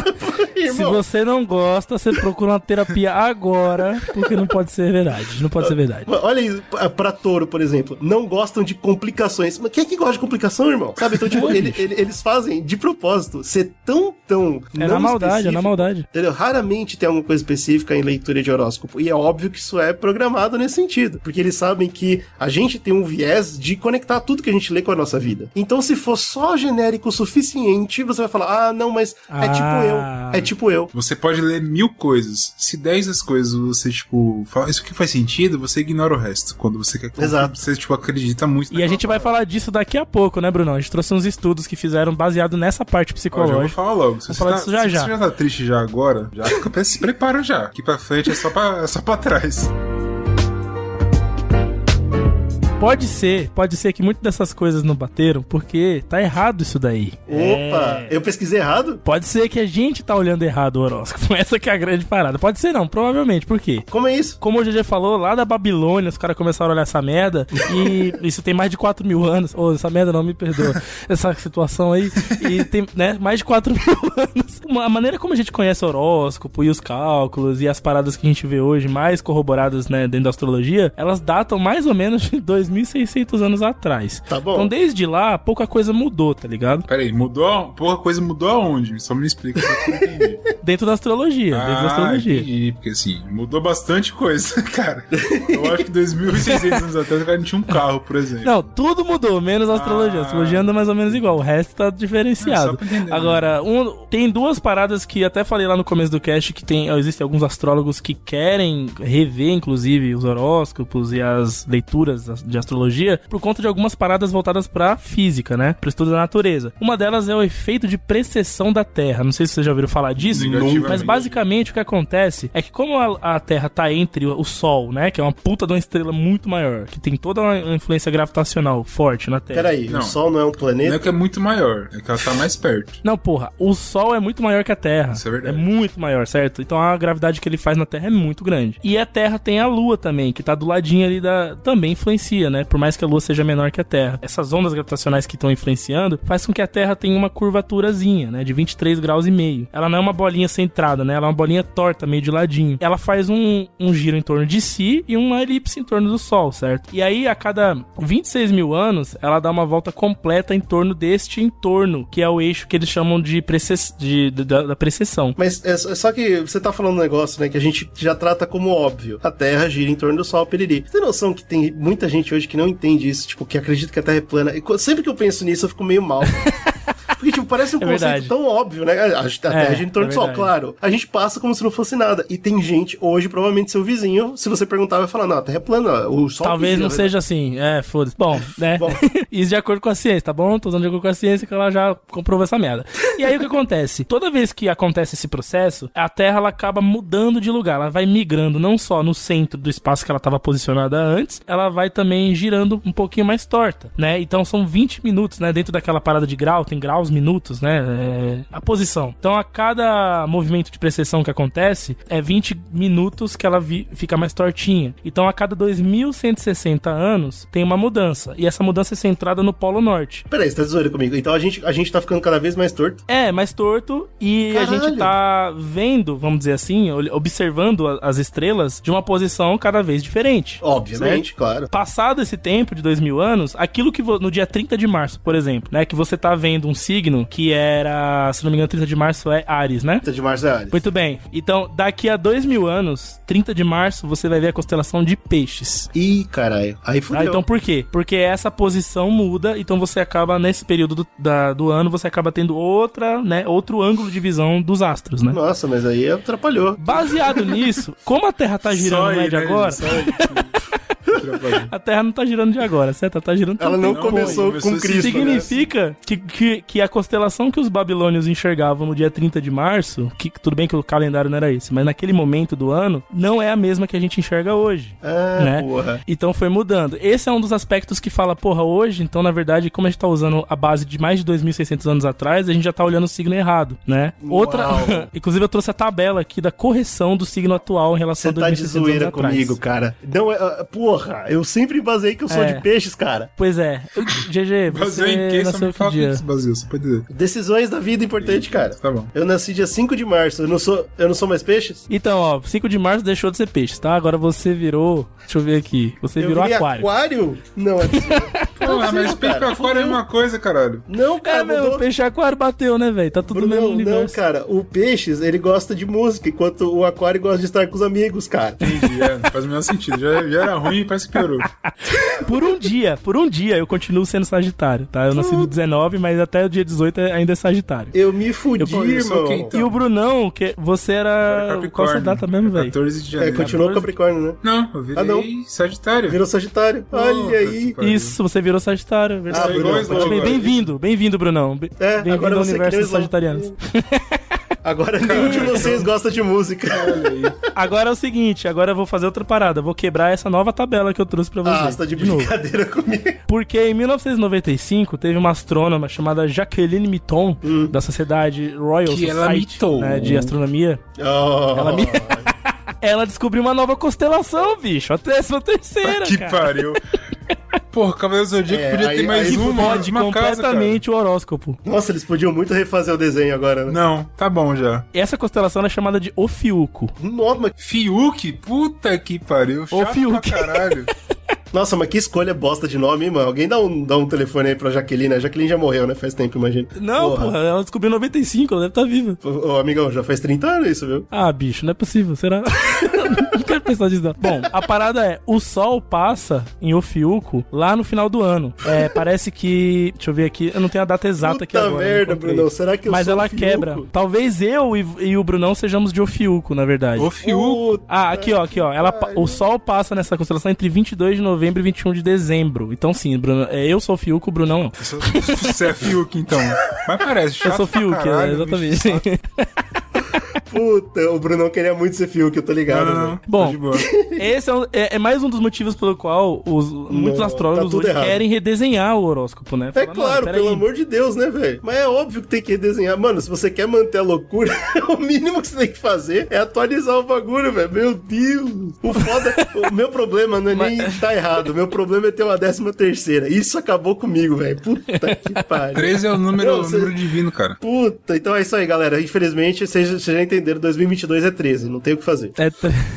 Se você não gosta, você procura uma terapia agora, porque não pode ser verdade. Não pode ser verdade. Olha aí, pra- touro, por exemplo, não gostam de complicações. Mas quem é que gosta de complicação, irmão? Sabe? Então, tipo, ele- ele- eles fazem de propósito ser tão, tão. É não na maldade, é na maldade. Entendeu? Raramente tem alguma coisa específica em leitura de horóscopo. E é óbvio que isso é programado nesse sentido. Porque eles sabem que a gente tem um viés de conectar tudo que a gente lê com a nossa vida. Então, se for só genérico o suficiente, você vai falar: ah, não, mas é tipo Ah. eu. É tipo eu. Você pode ler mil coisas. Se dez das coisas você, tipo, fala, isso aqui faz sentido, você ignora o resto. Quando você quer Exato. Você, tipo, acredita muito E a gente vai falar disso daqui a pouco, né, Brunão? A gente trouxe uns estudos que fizeram baseado nessa parte Ó, já vou psicológica. falar logo. Se Vamos você, falar tá, disso já se já. você já tá triste já agora, já fica, se prepara já. Aqui pra frente é só pra, é só pra trás. Pode ser, pode ser que muitas dessas coisas não bateram, porque tá errado isso daí. Opa, É. eu pesquisei errado? Pode ser que a gente tá olhando errado o horóscopo. Essa que é a grande parada. Pode ser não, provavelmente. Por quê? Como é isso? Como o GG falou, lá da Babilônia, os caras começaram a olhar essa merda. E isso tem mais de 4 mil anos. Ô, essa merda não me perdoa. Essa situação aí. E tem, né, mais de 4 mil anos. Uma- A maneira como a gente conhece o horóscopo e os cálculos e as paradas que a gente vê hoje, mais corroboradas, né, dentro da astrologia, elas datam mais ou menos de 2.600 anos atrás. Tá bom. Então, desde lá, pouca coisa mudou, tá ligado? Pera aí, mudou? Pouca coisa mudou aonde? Só me explica pra eu entender. Dentro da astrologia. dentro da Ah, astrologia. entendi. Porque assim, mudou bastante coisa, cara. Eu acho que 2.600 anos atrás o cara não tinha um carro, por exemplo. Não, tudo mudou, menos a astrologia. A Ah. astrologia anda mais ou menos igual, o resto tá É, diferenciado. só pra entender, né? Agora, um- tem duas paradas que até falei lá no começo do cast que tem, existem alguns astrólogos que querem rever, inclusive, os horóscopos e as leituras de de astrologia por conta de algumas paradas voltadas pra física, né? Pro estudo da natureza. Uma delas é o efeito de precessão da Terra. Não sei se vocês já ouviram falar disso. Mas basicamente o que acontece é que como a, a Terra tá entre o Sol, né? Que é uma puta de uma estrela muito maior, que tem toda uma influência gravitacional forte na Terra. Peraí, Não. o Sol não é um Não planeta? é que é muito maior, é que ela tá mais perto. Não, porra, o Sol é muito maior que a Terra. Isso é verdade. muito maior, certo? Então a gravidade que ele faz na Terra é muito grande. E a Terra tem a Lua também, que tá do ladinho ali da. também influencia, né? Por mais que a Lua seja menor que a Terra. Essas ondas gravitacionais que estão influenciando faz com que a Terra tenha uma curvaturazinha, né? De 23 graus e meio. Ela não é uma bolinha centrada, né? Ela é uma bolinha torta, meio de ladinho. Ela faz um, um giro em torno de si e uma elipse em torno do Sol, certo? E aí, a cada 26 mil anos, ela dá uma volta completa em torno deste entorno, que é o eixo que eles chamam de, precess... de, de- da, da precessão. Mas é só é só que você tá falando um negócio, né, que a gente já trata como óbvio. A Terra gira em torno do Sol, piriri. Você tem noção que tem muita gente hoje que não entende isso, tipo, que acredita que a Terra é plana. E sempre que eu penso nisso, eu fico meio mal. Parece um É conceito verdade. tão óbvio, né? A, a Terra É, em torno é do Sol, claro. A gente passa como se não fosse nada. E tem gente hoje, provavelmente seu vizinho, se você perguntar, vai falar, não, a Terra é plana, o Sol Talvez gira, não né? seja assim. É, foda-se. Bom, né? Bom. Isso de acordo com a ciência, tá bom? Tô usando de acordo com a ciência que ela já comprovou essa merda. E aí o que acontece? Toda vez que acontece esse processo, a Terra ela acaba mudando de lugar. Ela vai migrando não só no centro do espaço que ela estava posicionada antes, ela vai também girando um pouquinho mais torta, né? Então são 20 minutos, né? Dentro daquela parada de grau, tem graus, minutos, né? É, a posição. Então a cada movimento de precessão que acontece, é 20 minutos que ela fica mais tortinha. Então a cada 2160 anos tem uma mudança. E essa mudança é centrada no Polo Norte. Peraí, você tá zoeira comigo. Então a gente, a gente tá ficando cada vez mais torto. É, mais torto e a Caralho. gente tá vendo, vamos dizer assim, observando a- as estrelas de uma posição cada vez diferente. Obviamente, claro. Passado esse tempo de dois mil anos, aquilo que no dia 30 de março, por exemplo, né, que você tá vendo um signo que era, se não me engano, 30 de março é Ares, né? 30 de março é Ares. Muito bem. Então, daqui a dois mil anos, 30 de março, você vai ver a constelação de peixes. Ih, caralho. Aí fudeu. Então por quê? Porque essa posição muda, então você acaba, nesse período do, da- do ano, você acaba tendo outra, né, outro ângulo de visão dos astros, né? Nossa, mas aí atrapalhou. Baseado nisso, como a Terra tá girando é aí, de né, agora, a Terra não tá girando de agora, certo? Ela tá girando Ela não começou começou com esse Cristo, né? Significa que, que, que a constelação que os babilônios enxergavam no dia 30 de março, que tudo bem que o calendário não era esse, mas naquele momento do ano, não é a mesma que a gente enxerga hoje. Ah, né? porra. Então foi mudando. Esse é um dos aspectos que fala, porra, hoje, então na verdade, como a gente tá usando a base de mais de 2.600 anos atrás, a gente já tá olhando o signo errado, né? Outra. Uau. Inclusive eu trouxe a tabela aqui da correção do signo atual em relação Você a tá 2.600 de zoeira atrás. comigo, cara. Não, é, ah, porra, eu sempre basei que eu sou É. de peixes, cara. Pois é. GG, em você quem? Só nasceu me que dia? que só pode dizer. Decisões da vida importante, cara. Tá bom. Eu nasci dia 5 de março. Eu não sou, eu não sou mais peixes? Então, ó, 5 de março deixou de ser peixe, tá? Agora você virou. Deixa eu ver aqui. Você eu virou aquário. aquário? Não, é. Pô, mas possível, peixe cara. aquário é uma coisa, caralho. Não, cara, É, meu, mudou. peixe aquário bateu, né, velho? Tá tudo no mesmo Bruno, não, universo. cara. O peixes, ele gosta de música, enquanto o aquário gosta de estar com os amigos, cara. Entendi, é, faz o menor sentido. Já, já era ruim e parece que piorou. Por um dia, por um dia eu continuo sendo Sagitário, tá? Eu nasci no 19, mas até o dia 18 é- ainda é Sagitário. Eu me fudi, Eu- irmão. quem, então? E o Brunão, que você era. Qual sua data mesmo, velho? 14 de É, janeiro. continuou Capricórnio, né? Não, eu virei Ah, não. Sagitário. Virou Sagitário. Olha Puta aí. Isso, você virou Sagitário, é verdade. Ah, esse. Bem- Bem-vindo, bem-vindo, Brunão. É, Bem-vindo ao universo nem Agora nenhum de vocês gosta de música. Agora é o seguinte, agora eu vou fazer outra parada. Vou quebrar essa nova tabela que eu trouxe pra você. Ah, você tá de, novo. brincadeira comigo. Porque em 1995 teve uma astrônoma chamada Jacqueline Mitton, Hum. da Sociedade Royal Que ela Society mitou. né, de Astronomia. Oh. Ela me- Ela descobriu uma nova constelação, bicho. A décima terceira, Que cara. pariu. Porra, Cavaleiro do Zodíaco É, podia aí- ter mais aí uma, Fode uma casa, completamente o horóscopo. Nossa, eles podiam muito refazer o desenho agora, né? Não, tá bom já. Essa constelação é chamada de Ofiuco. Nossa, mas, Fiuk? Puta que pariu. Chato Fiuk. pra caralho. nossa, mas que escolha bosta de nome, hein, mano? Alguém dá um, dá um telefone aí pra Jaqueline. A Jaqueline já morreu, né? Faz tempo, imagina. Não, porra, ela descobriu em 95, ela deve estar viva. Ô, ô, amigão, já faz 30 anos isso, viu? Ah, bicho, não é possível, será? não quero pensar nisso, não. Bom, a parada é, o Sol passa em Ofiuco lá no final do ano. É, parece que... Deixa eu ver aqui, eu não tenho a data exata aqui Puta agora. não merda. Brunão. Será que eu Mas sou ela quebra. Talvez eu e, e o Brunão sejamos de Ofiuco, na verdade. Puta Ah, aqui ó, aqui ó. Ela, o Sol passa nessa constelação entre 22 de novembro e 21 de dezembro. Então sim, Bruno, é, eu sou o Fiuk, o Brunão não. Você é Fiuk, então. Mas parece, chato Eu sou Fiuk, caralho, é, exatamente. Puta, o Brunão queria muito ser Fiuk, eu tô ligado. Não, não, velho. não. Bom, Tô de boa. Esse é, um- é- é mais um dos motivos pelo qual os, muitos astrólogos tá hoje errado. querem redesenhar o horóscopo, né? É claro, "Mano, peraí, pelo amor de Deus, né, velho? Mas é óbvio que tem que desenhar. Mano, se você quer manter a loucura, o mínimo que você tem que fazer é atualizar o bagulho, velho. Meu Deus. O foda. o meu problema não é nem tá errado. O meu problema é ter uma décima terceira. Isso acabou comigo, velho. Puta que pariu. 13 é o número, Não, o você- número divino, cara. Puta, então é isso aí, galera. Infelizmente, vocês vocês já entenderam, 2022 é 13, não tem o que fazer. É,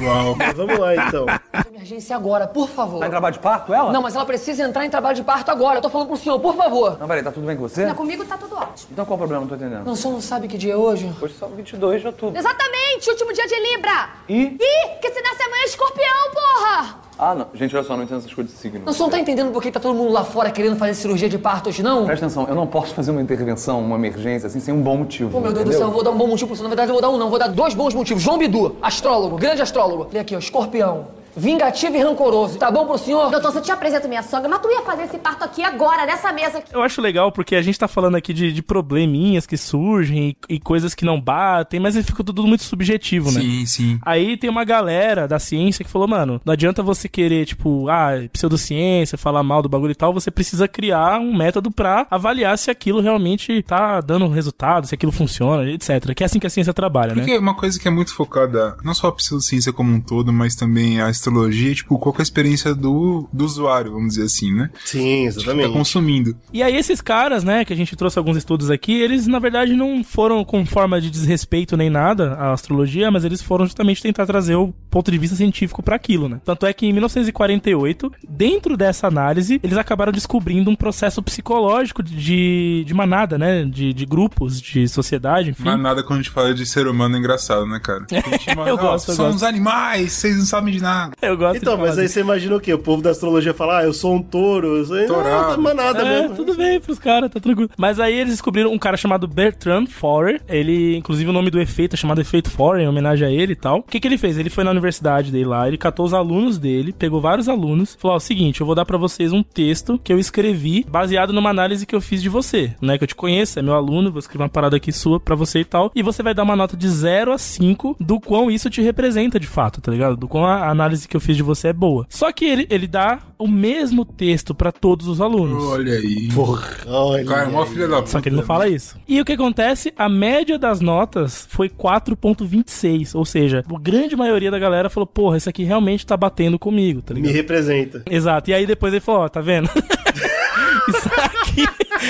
Uau. Mas vamos lá, então. Emergência agora, por favor. Tá em trabalho de parto, ela? Não, mas ela precisa entrar em trabalho de parto agora. Eu tô falando pro senhor, por favor. Não, peraí, tá tudo bem com você? Não, comigo tá tudo ótimo. Então qual o problema? Não tô entendendo. Não, o senhor não sabe que dia é hoje? Hoje são 22 de outubro. Exatamente, último dia de Libra. E? Ih, que se nasce amanhã é escorpião, porra! Ah, não. Gente, olha só, não entendo essas coisas de signo. Não, o senhor não tá entendendo por que tá todo mundo lá fora querendo fazer cirurgia de parto hoje, não? Presta atenção, eu não posso fazer uma intervenção, uma emergência, assim, sem um bom motivo. Pô, meu Deus do céu, eu vou dar um bom motivo pro senhor. Na verdade, eu vou dar um não, vou dar dois bons motivos. João Bidu, astrólogo, grande astrólogo. Olha aqui, ó, escorpião. Vingativo e rancoroso. Tá bom pro senhor? Doutor, se eu te apresento minha sogra, mas tu ia fazer esse parto aqui agora, nessa mesa. eu acho legal porque a gente tá falando aqui de, de probleminhas que surgem e, e coisas que não batem, mas fica tudo muito subjetivo, né? Sim, sim. Aí tem uma galera da ciência que falou, mano, não adianta você querer, tipo, ah, pseudociência, falar mal do bagulho e tal, você precisa criar um método pra avaliar se aquilo realmente tá dando resultado, se aquilo funciona, etc. Que é assim que a ciência trabalha, né? Porque uma coisa que é muito focada, não só a pseudociência como um todo, mas também a astrologia, tipo, qual que é a experiência do, do usuário, vamos dizer assim, né? Sim, Tá exatamente. consumindo. E aí esses caras, né, que a gente trouxe alguns estudos aqui, eles na verdade não foram com forma de desrespeito nem nada à astrologia, mas eles foram justamente tentar trazer o ponto de vista científico pra aquilo, né? Tanto é que em 1948, dentro dessa análise, eles acabaram descobrindo um processo psicológico de, de manada, né, de, de grupos, de sociedade, enfim. Mas nada quando a gente fala de ser humano é engraçado, né, cara? A gente manda, Eu "Ó, gosto, eu São gosto." uns animais, vocês não sabem de nada. Eu gosto Então, de mas aí disso. você imagina o quê? O povo da astrologia fala, ah, eu sou um touro. Isso aí não, não é manada É, mesmo. tudo bem pros caras, tá tranquilo. Mas aí eles descobriram um cara chamado Bertrand Forer. Ele, inclusive, o nome do efeito é chamado efeito Forer, em homenagem a ele e tal. O que, que ele fez? Ele foi na universidade dele lá, ele catou os alunos dele, pegou vários alunos, falou: ó, o seguinte, eu vou dar pra vocês um texto que eu escrevi baseado numa análise que eu fiz de você, né? Que eu te conheço, é meu aluno, vou escrever uma parada aqui sua pra você e tal. E você vai dar uma nota de 0 a 5 do quão isso te representa de fato, tá ligado? Do quão a análise que eu fiz de você é boa. Só que ele, ele dá o mesmo texto pra todos os alunos. Olha aí. Porra, olha. Cara, mó filha da puta. Só que ele não fala isso. E o que acontece? A média das notas foi 4.26. Ou seja, a grande maioria da galera falou, porra, isso aqui realmente tá batendo comigo, tá Me ligado? representa. Exato. E aí depois ele falou, ó, tá vendo?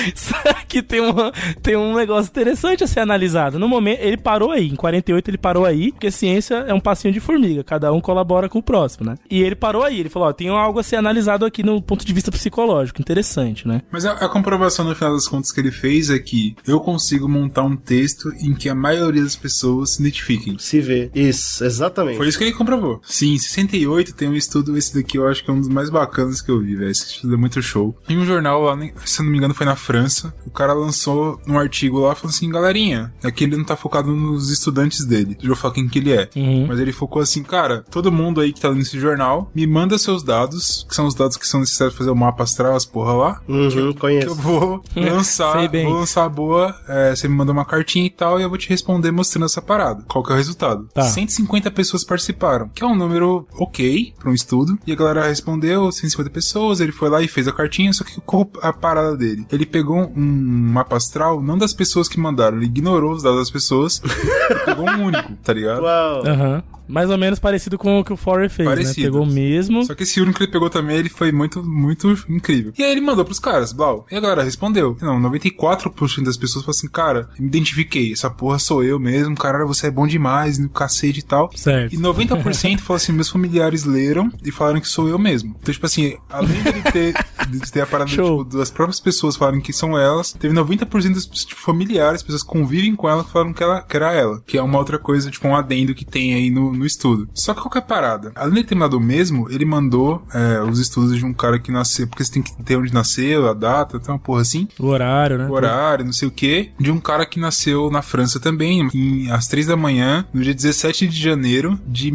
aqui tem, uma, tem um negócio interessante a ser analisado. No momento, ele parou aí. Em 48 ele parou aí, porque ciência é um passinho de formiga. Cada um colabora com o próximo, né? E ele parou aí. Ele falou, ó, tem algo a ser analisado aqui no ponto de vista psicológico. Interessante, né? Mas a, a comprovação no final das contas que ele fez é que eu consigo montar um texto em que a maioria das pessoas se identifiquem. Se vê. Isso, exatamente. Foi isso que ele comprovou. Sim, em 68 tem um estudo, esse daqui eu acho que é um dos mais bacanas que eu vi, velho. Esse estudo é muito show. Em um jornal lá, se eu não me engano, foi na França. O cara lançou um artigo lá falando assim, galerinha, aqui ele não tá focado nos estudantes dele. Eu vou falar quem que ele é. Mas ele focou assim, cara, todo mundo aí que tá nesse jornal, me manda seus dados, que são os dados que são necessários pra fazer o mapa astral, as porra lá. Uhum, que eu conheço. vou lançar, Sei bem. vou lançar a boa, é, você me manda uma cartinha e tal, e eu vou te responder mostrando essa parada. Qual que é o resultado? Tá. 150 pessoas participaram, que é um número ok pra um estudo. E a galera respondeu, 150 pessoas, ele foi lá e fez a cartinha, só que qual a parada dele? Ele pegou um mapa astral, não das pessoas que mandaram, ele ignorou os dados das pessoas, e pegou um único, tá ligado? Uau. Aham. Mais ou menos parecido com o que o Forer fez, Parecido. né? Pegou mesmo. Só que esse único que ele pegou também, ele foi muito, muito incrível. E aí ele mandou pros caras, Blau. E a galera respondeu. Não, 94% das pessoas falaram assim, cara, me identifiquei, essa porra sou eu mesmo, caralho, você é bom demais, no cacete e tal. Certo. E 90% falou assim, meus familiares leram e falaram que sou eu mesmo. Então, tipo assim, além de ter, de ter a parada tipo, das próprias pessoas falarem que são elas, teve 90% dos tipo, familiares, pessoas que convivem com ela, que falaram que, ela, que era ela. Que é uma outra coisa, tipo, um adendo que tem aí no, no estudo. Só que qual que é parada? Além de ter mandado mesmo, ele mandou é, os estudos de um cara que nasceu, porque você tem que ter onde nasceu, a data, tem uma porra assim. O horário, né? O horário, não sei o que, de um cara que nasceu na França também, em, às três da manhã, no dia 17 de janeiro de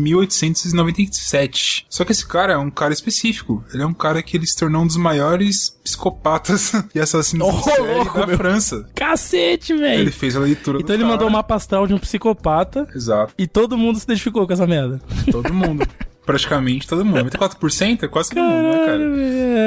1897. Só que esse cara é um cara específico. Ele é um cara que ele se tornou um dos maiores psicopatas e assassinos em série louco, da meu. França. Cacete, Ele velho. fez a leitura Então ele cara. mandou o mapa astral de um psicopata Exato. e todo mundo se identificou com essa merda. Todo mundo. Praticamente todo mundo. 94% é quase todo mundo, né, cara?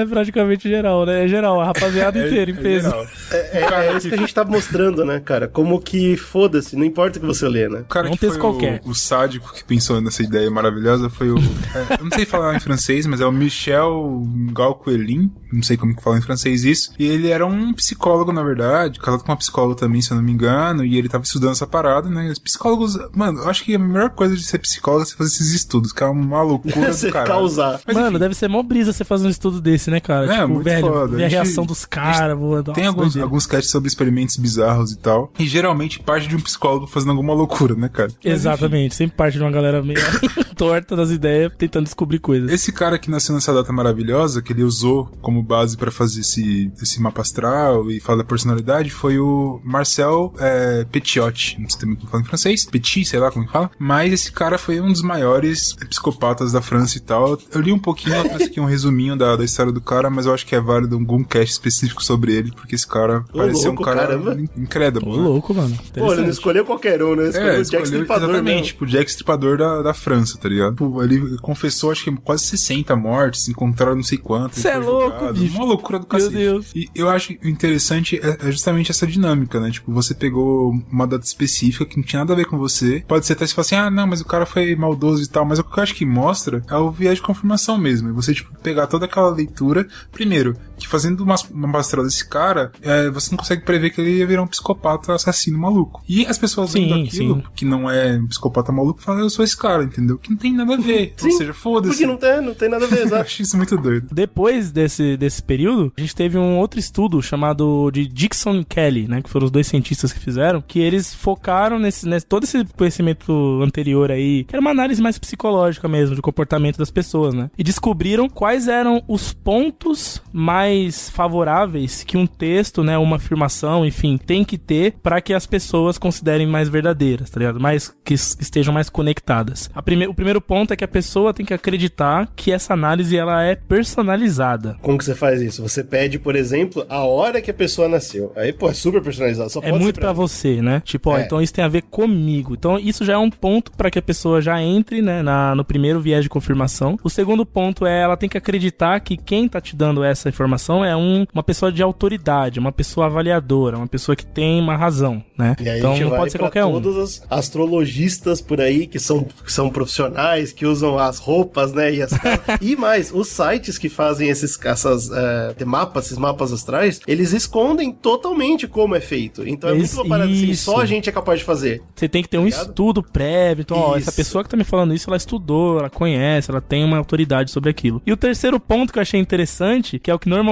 É praticamente geral, né? É geral, a rapaziada inteira em peso. geral. É, é isso que a gente tá mostrando, né, cara? Como que foda-se, não importa o que você lê, né? O cara Não que texto foi qualquer. O, o sádico que pensou nessa ideia maravilhosa foi o. é, eu não sei falar em francês, mas é o Michel Galcoelin. Não sei como que fala em francês isso. E ele era um psicólogo, na verdade, casado com uma psicóloga também, se eu não me engano. E ele tava estudando essa parada, né? Os psicólogos. Mano, eu acho que a melhor coisa de ser psicólogo é você fazer esses estudos, que é uma loucura Você do caralho. causar. Mas, Mano, enfim, deve ser mó brisa você fazer um estudo desse, né, cara? É, tipo, muito velho, foda. ver a A gente- reação dos caras, Tem alguns, alguns casts sobre experimentos bizarros e tal. E geralmente parte de um psicólogo fazendo alguma loucura, né, cara? Mas, Exatamente, sempre parte de uma galera meio torta das ideias, tentando descobrir coisas. Esse cara que nasceu nessa data maravilhosa, que ele usou como base pra fazer esse, esse mapa astral e falar da personalidade, foi o Marcel é, Petiotti. Não sei também como fala em francês. Petit, sei lá como que fala. Mas esse cara foi um dos maiores psicopatas da França e tal. Eu li um pouquinho, eu trouxe aqui um resuminho da, da história do cara, mas eu acho que é válido algum cast específico sobre ele, porque esse cara Ô, parecia louco, um cara caramba. incrédulo. Ô, né? louco, mano. Pô, ele não escolheu qualquer um, né? Escolheu É, o Jack escolheu Stripador exatamente, mesmo. tipo, o Jack Stripador da, da França, tá ligado? Tipo, ele confessou, acho que quase 60 mortes, encontraram não sei quantas. Cê ele é louco, julgado. bicho. Uma loucura do Meu cacete. Deus. E eu acho interessante é, é justamente essa dinâmica, né? Tipo, você pegou uma data específica que não tinha nada a ver com você. Pode ser até se falar assim, ah, não, mas o cara foi maldoso e tal, mas o que eu acho que mostra é o viés de confirmação mesmo. É você, tipo, pegar toda aquela leitura. Primeiro, que fazendo uma, uma pastral desse cara, é, você não consegue prever que ele ia virar um psicopata assassino maluco. E as pessoas Sim, vendo aquilo, sim. que não é um psicopata maluco, falam, eu sou esse cara, entendeu? Que não tem nada a ver. Ou seja, foda-se. Porque não tem, não tem nada a ver, Eu exato. acho isso muito doido. Depois desse, desse período, a gente teve um outro estudo chamado de Dixon e Kelly, né? Que foram os dois cientistas que fizeram, que eles focaram nesse, nesse todo esse conhecimento anterior aí, que era uma análise mais psicológica mesmo, do comportamento das pessoas, né? E descobriram quais eram os pontos mais favoráveis que um texto, né? Uma afirmação, enfim, tem que ter para que as pessoas considerem mais verdadeiras, tá ligado? Mais que estejam mais conectadas. Prime o primeiro ponto é que a pessoa tem que acreditar que essa análise ela é personalizada. Como que você faz isso? Você pede, por exemplo, a hora que a pessoa nasceu. Aí, pô, é super personalizado. Só É muito pra você, né? Tipo, ó, É. então isso tem a ver comigo. Então isso já é um ponto pra que a pessoa já entre, né, na, no primeiro viés de confirmação. O segundo ponto é ela tem que acreditar que quem tá te dando essa informação é um, uma pessoa de autoridade, uma pessoa avaliadora, uma pessoa que tem uma razão, né? E aí então não pode ser qualquer um. todos os astrologistas por aí que são, que são profissionais, que usam as roupas, né? E, as... e mais, os sites que fazem esses essas, eh, mapas, esses mapas astrais, eles escondem totalmente como é feito. Então é muito uma parada assim, só a gente é capaz de fazer. Você tem que ter um ligado? estudo prévio. Então, ó, essa pessoa que tá me falando isso, ela estudou, ela conhece, ela tem uma autoridade sobre aquilo. E o terceiro ponto que eu achei interessante, que é o que normalmente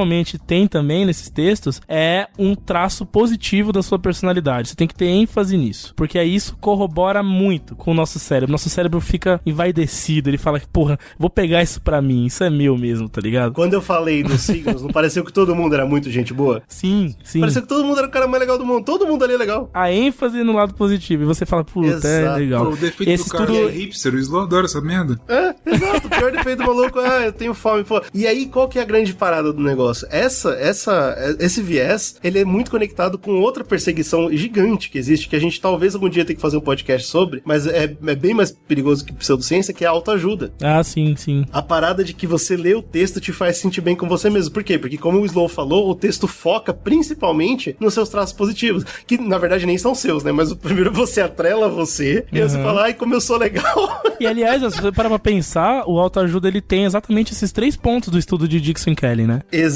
tem também nesses textos, é um traço positivo da sua personalidade. Você tem que ter ênfase nisso. Porque aí isso corrobora muito com o nosso cérebro. Nosso cérebro fica envaidecido. Ele fala, porra, vou pegar isso pra mim. Isso é meu mesmo, tá ligado? Quando eu falei dos signos, não pareceu que todo mundo era muito gente boa? Sim, sim. Pareceu que todo mundo era o cara mais legal do mundo. Todo mundo ali é legal. A ênfase no lado positivo. E você fala, puta, é Exato. legal. O defeito Esse do cara estudo- é hipster, o Slow adora essa merda. É, exato. O pior defeito do maluco é, eu tenho fome. Pô. E aí, qual que é a grande parada do negócio? Essa, essa, esse viés, ele é muito conectado com outra perseguição gigante que existe, que a gente talvez algum dia tenha que fazer um podcast sobre, mas é, é bem mais perigoso que pseudociência, que é a autoajuda. Ah, sim, sim. A parada de que você lê o texto te faz sentir bem com você mesmo. Por quê? Porque, como o Slow falou, o texto foca principalmente nos seus traços positivos, que na verdade nem são seus, né? Mas o primeiro você atrela você, e aí você Uhum. fala, ai, como eu sou legal. E aliás, se você parar pra pensar, o autoajuda ele tem exatamente esses três pontos do estudo de Dixon Kelly, né? Exatamente.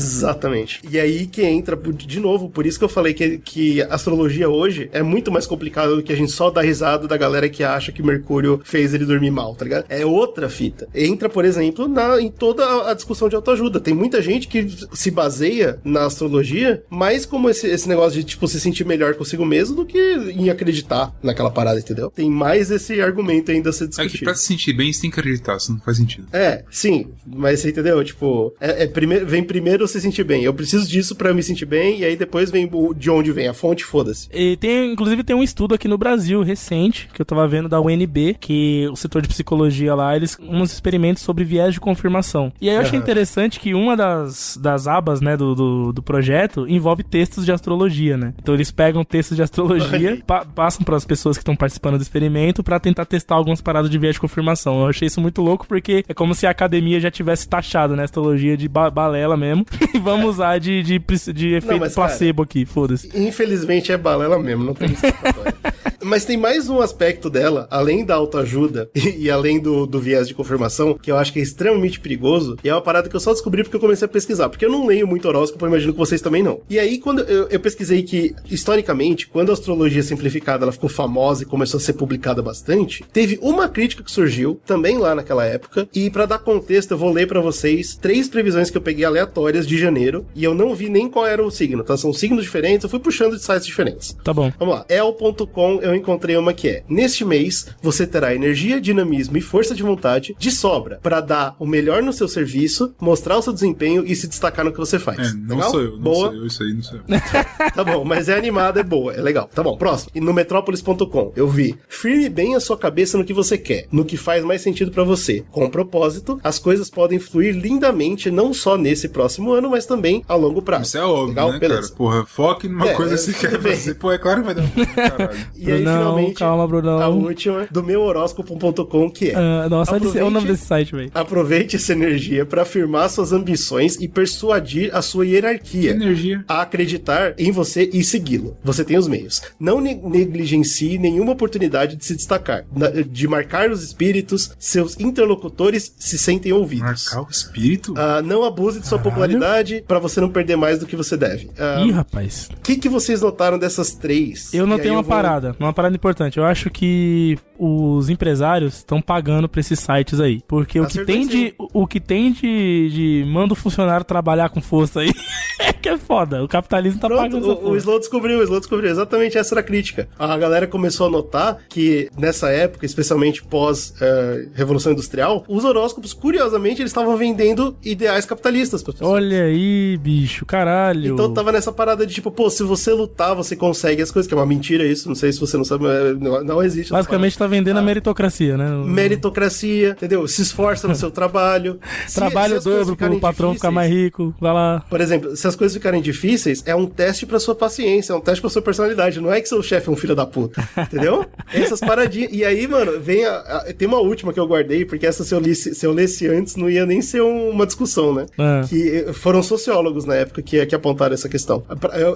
E aí que entra, de novo, por isso que eu falei que, que astrologia hoje é muito mais complicado do que a gente só dar risada da galera que acha que Mercúrio fez ele dormir mal, tá ligado? É outra fita. Entra, por exemplo, na, em toda a discussão de autoajuda. Tem muita gente que se baseia na astrologia mais como esse, esse negócio de, tipo, se sentir melhor consigo mesmo do que em acreditar naquela parada, entendeu? Tem mais esse argumento ainda a ser É que discutido. pra se sentir bem, você tem que acreditar, senão não faz sentido. É, sim, mas você entendeu? Tipo, é, é vem primeiro se sentir bem. Eu preciso disso pra me sentir bem, e aí depois vem de onde vem a fonte, foda-se. E tem, inclusive, tem um estudo aqui no Brasil recente, que eu tava vendo da UNB, que o setor de psicologia lá, eles uns experimentos sobre viés de confirmação. E aí eu achei Aham. interessante que uma das, das abas, né, do, do, do projeto envolve textos de astrologia, né? Então eles pegam textos de astrologia, pa- passam para as pessoas que estão participando do experimento pra tentar testar algumas paradas de viés de confirmação. Eu achei isso muito louco porque é como se a academia já tivesse taxado, né, astrologia de ba- balela mesmo. e vamos usar de, de, de efeito mas, cara, placebo aqui, foda-se. Infelizmente é balela mesmo, não tem escapatória. Mas tem mais um aspecto dela, além da autoajuda e, e além do, do viés de confirmação, que eu acho que é extremamente perigoso, e é uma parada que eu só descobri porque eu comecei a pesquisar, porque eu não leio muito horóscopo, eu imagino que vocês também não. E aí, quando eu, eu pesquisei que, historicamente, quando a astrologia simplificada ela ficou famosa e começou a ser publicada bastante, teve uma crítica que surgiu, também lá naquela época, e pra dar contexto, eu vou ler pra vocês três previsões que eu peguei aleatórias de janeiro, e eu não vi nem qual era o signo, tá? São signos diferentes, eu fui puxando de sites diferentes. Tá bom. Vamos lá. El.com eu encontrei uma que é: Neste mês, você terá energia, dinamismo e força de vontade de sobra para dar o melhor no seu serviço, mostrar o seu desempenho e se destacar no que você faz. É, não Legal? sou eu, não Boa. sou eu, isso aí não sou eu. Tá bom, mas é animada, é boa, é legal. Tá bom, próximo. E no metrópolis.com, eu vi. Firme bem a sua cabeça no que você quer, no que faz mais sentido pra você. Com propósito, as coisas podem fluir lindamente, não só nesse próximo ano, mas também a longo prazo. Isso é óbvio, Legal? né, Beleza. cara? Porra, foque numa É, coisa é, que você quer fazer. Pô, é claro que vai dar um caralho. E aí, Brunão, finalmente, calma, Brunão. a última do meu horóscopo.com, que é. Ah, nossa, olha esse- é o nome Aproveite- desse site, velho. Aproveite essa energia para afirmar suas ambições e persuadir a sua hierarquia. energia. A acreditar em você e segui-lo. Você tem os meios. Não ne- negligencie nenhuma oportunidade de se destacar, na- de marcar os espíritos, seus interlocutores se sentem ouvidos. Marcar o espírito? Ah, não abuse de sua popularidade para você não perder mais do que você deve. Ah, Ih, rapaz. O que, que vocês notaram dessas três? Eu aí notei uma vou- parada, uma parada importante. Eu acho que os empresários estão pagando pra esses sites aí. Porque o que Acertou tem em de. O que tem de, de. Manda o funcionário trabalhar com força aí. é que é foda. O capitalismo tá Pronto, pagando o, o. Slow descobriu, o Slow descobriu. Exatamente essa era a crítica. A galera começou a notar que nessa época, especialmente pós eh, Revolução Industrial, os horóscopos, curiosamente, eles estavam vendendo ideais capitalistas. Olha aí, bicho, caralho. Então tava nessa parada de tipo, pô, se você lutar, você consegue as coisas, que é uma mentira isso, não sei se você não sabe, mas não, não existe. Basicamente tá vendendo Ah. a meritocracia, né? O- meritocracia, entendeu? Se esforça no seu trabalho. Se- Trabalho se dobro pro ficarem patrão ficar mais rico. Vai lá. Por exemplo, se as coisas ficarem difíceis, é um teste pra sua paciência, é um teste pra sua personalidade. Não é que seu chefe é um filho da puta, entendeu? Essas paradinhas. E aí, mano, vem a, a- tem uma última que eu guardei, porque essa se eu, lisse, se eu lesse antes não ia nem ser um- uma discussão, né? Ah. Que eh, foram sociólogos na época que, que apontaram essa questão.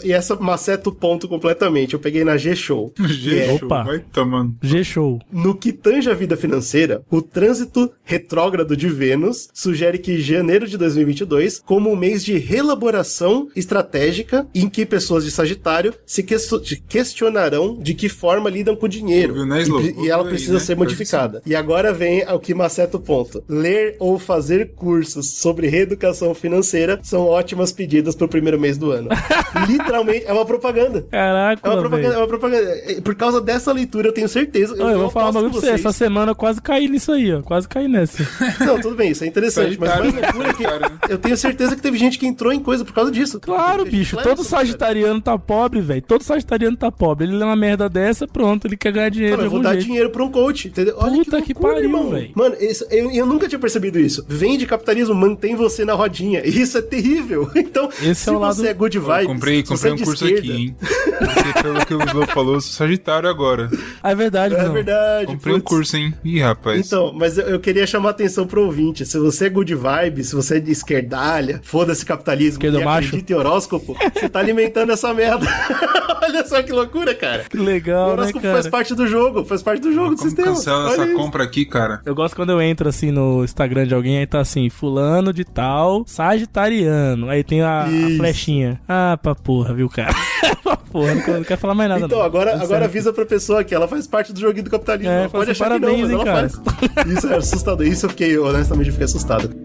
E essa maceta o ponto completamente. Eu peguei na G-Show. é- G-Show, Opa. vai tomando. G-Show. No que tange a vida financeira, o trânsito retrógrado de Vênus sugere que janeiro de 2022, como um mês de relaboração estratégica, em que pessoas de Sagitário se de- questionarão de que forma lidam com o dinheiro. Ouviu, né, E e, ela aí, precisa né? ser modificada. E agora vem ao que maceta o ponto. Ler ou fazer cursos sobre reeducação financeira são ótimas pedidas pro primeiro mês do ano. Literalmente, é uma propaganda. Caraca, É uma propaganda, é uma propaganda. É, Por causa dessa leitura, eu tenho certeza. Ó, eu vou falar um bagulho com pra você. Essa semana eu quase caí nisso aí, ó. Quase caí nessa. Não, tudo bem, isso é interessante. mas mais loucura é que né? eu tenho certeza que teve gente que entrou em coisa por causa disso. Claro, bicho. que Todo cara. sagitariano tá pobre, velho. Todo sagitariano tá pobre. Ele lê uma merda dessa, pronto. Ele quer ganhar dinheiro eu vou dar jeito. dinheiro pra um coach, entendeu? Puta que pariu, véi. Mano, isso- eu, eu nunca tinha percebido isso. Vende capitalismo, mantém você na rodinha. Isso é terrível. Então, Esse se é o lado- você é good Eu vibes, comprei, se comprei um é de curso esquerda, aqui, hein? Porque pelo que o Slow falou, eu sou Sagitário. agora. Ah, é verdade, É não. verdade. Comprei um putz. curso, hein? Ih, rapaz. Então, mas eu, eu queria chamar a atenção pro ouvinte. Se você é good vibe, se você é de esquerdalha, foda-se capitalismo Esquerdo e macho. acredita em horóscopo, você tá alimentando essa merda. Olha só que loucura, cara. Que O legal, né, horóscopo cara? faz parte do jogo, faz parte do jogo, do Como sistema. cancela Olha essa isso. compra aqui, cara? Eu gosto quando eu entro assim no Instagram de alguém, aí tá assim, fulano de tal, sagitariano. Aí tem a, a flechinha. Ah, pra porra, viu, cara? porra, não quero, não quero falar mais nada. Então, não. agora, agora avisa pra pessoa que ela faz parte do joguinho do capitalismo. É, ela pode fala achar assim, que não, mas parabéns, ela hein, faz. Isso é assustador. Isso eu fiquei, honestamente, eu fiquei assustado.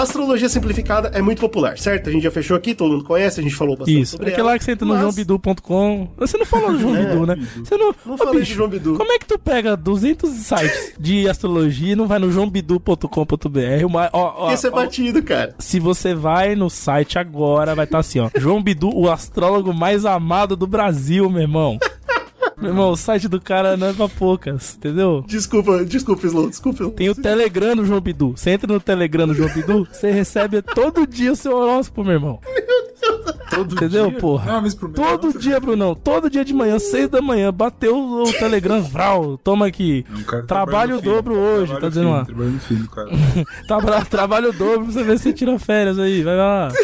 A astrologia simplificada é muito popular, certo? A gente já fechou aqui, todo mundo conhece, a gente falou bastante Isso, sobre é que lá que você entra no mas- joãobidu.com. Você não falou do João Bidu, né? Você não. Não Ô, falei de João Bidu. Como é que tu pega 200 sites de astrologia e não vai no joãobidu.com.br? Uma- Ó, ó, isso é ó, batido, cara. se você vai no site agora, vai estar assim, ó. João Bidu, o astrólogo mais amado do Brasil, meu irmão. Meu irmão, o site do cara não é pra poucas, entendeu? Desculpa, desculpa, Slow, desculpa. Tem o Telegram do João Bidu. Você entra no Telegram do João Bidu, você recebe todo dia o seu horóscopo, meu irmão. Todo Entendeu, dia? porra? Ah, mas pro Todo dia, Brunão. Todo dia de manhã, seis da manhã, bateu o Telegram, vral. Toma aqui. Cara Trabalho o dobro filho, hoje, tá dizendo filho, lá. Trabalho no filho, cara. Traba- trabalho o dobro pra você ver se você tira férias aí. Vai lá.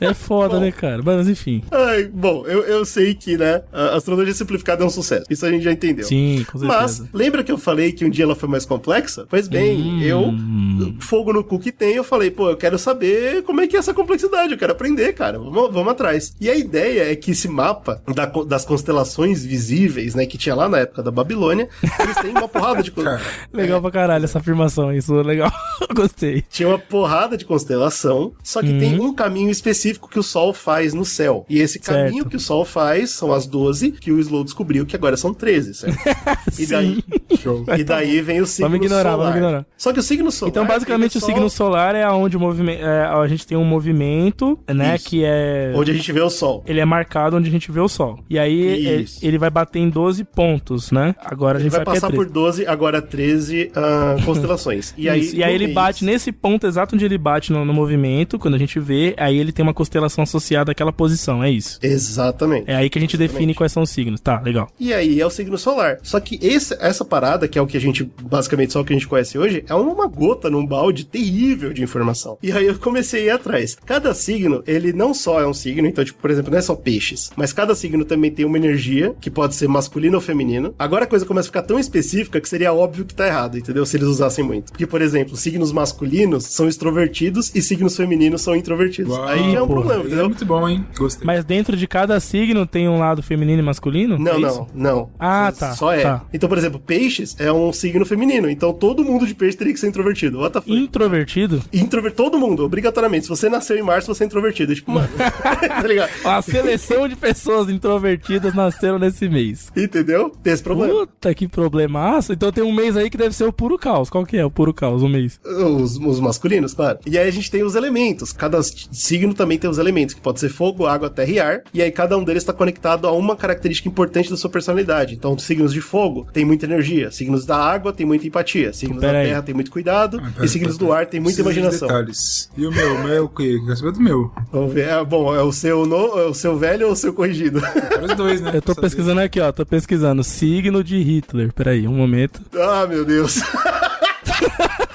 É foda, né, cara? Mas enfim. Ai, bom, eu, eu sei que, né, a astrologia simplificada é um sucesso. Isso a gente já entendeu. Sim, com Mas, certeza. lembra que eu falei que um dia ela foi mais complexa? Pois bem, Hum. eu, fogo no cu que tem, eu falei, pô, eu quero saber como é que é essa complexidade, eu quero aprender, cara, vamos, vamos atrás. E a ideia é que esse mapa da das constelações visíveis, né, que tinha lá na época da Babilônia, eles têm uma porrada de... co- Legal pra caralho essa afirmação. Isso é legal. Gostei. Tinha uma porrada de constelação, só que tem um caminho específico que o Sol faz no céu. E esse Certo. caminho que o Sol faz são as 12, que o Slow descobriu que agora são 13, certo? E daí, Show. e daí vem o signo Vamos ignorar, solar. vamos ignorar. Só que o signo solar. Então, basicamente, ele o signo solar é onde o movimento. é, a gente tem um movimento, né? Isso. Que é. Onde a gente vê o Sol. Ele é marcado onde a gente vê o sol. E aí ele, ele vai bater em 12 pontos, né? Agora a Ele gente vai é passar 13. por 12, agora 13 ah, constelações. E aí, e aí ele mês- bate nesse ponto exato onde ele bate no, no movimento, quando a gente vê, aí ele tem uma constelação associada àquela posição, é isso. Exatamente. É aí que a gente define quais são os signos. Tá, legal. E aí é o signo solar. Só que esse, essa parada, que é o que a gente, basicamente só o que a gente conhece hoje, é uma gota num balde terrível de informação. E aí eu comecei a ir atrás. Cada signo, ele não só é um signo, então, tipo, por exemplo, não é só peixes, mas cada signo também tem uma energia, que pode ser masculino ou feminino. Agora a coisa começa a ficar tão específica que seria óbvio que tá errado, entendeu? Se eles usassem muito. Porque, por exemplo, signos masculinos são extrovertidos e signos femininos são introvertidos. Uau, aí já é um porra. problema, É entendeu? muito bom, hein? Gostei. Mas dentro de cada signo tem um lado feminino e masculino? Não, É não, não. Ah, Só- tá, Só é. tá. Então, por exemplo, peixes é um signo feminino. Então todo mundo de peixe teria que ser introvertido. What the fuck? Introvertido? Introver... Todo mundo, obrigatoriamente. Se você nasceu em março, você é introvertido. Tipo, mano. tá ligado? A seleção de pessoas introvertidas nasceram nesse mês. Entendeu? Tem esse problema. Puta que problemaço. Então tem um mês aí que deve ser o puro caos. Qual que é o puro caos? Um mês. Os, os masculinos, claro. E aí a gente tem os elementos. Cada signo também tem os elementos, que pode ser fogo, água, terra e ar. E aí cada um deles está conectado a uma característica importante da sua personalidade. Então, signos de fogo tem muita energia. Signos da água tem muita empatia. Signos Pera da aí. terra tem muito cuidado. Pera, e signos pera, do ar tem muita Preciso de imaginação. detalhes. E o meu? O meu é o quê? Quer saber do meu? Vamos ver. É, bom, é o seu, no, é o seu velho ou o seu corrigido? Os dois, né? Eu tô pesquisando aqui, ó. Tô pesquisando. Signo de Hitler. Peraí, um momento. ah, meu Deus.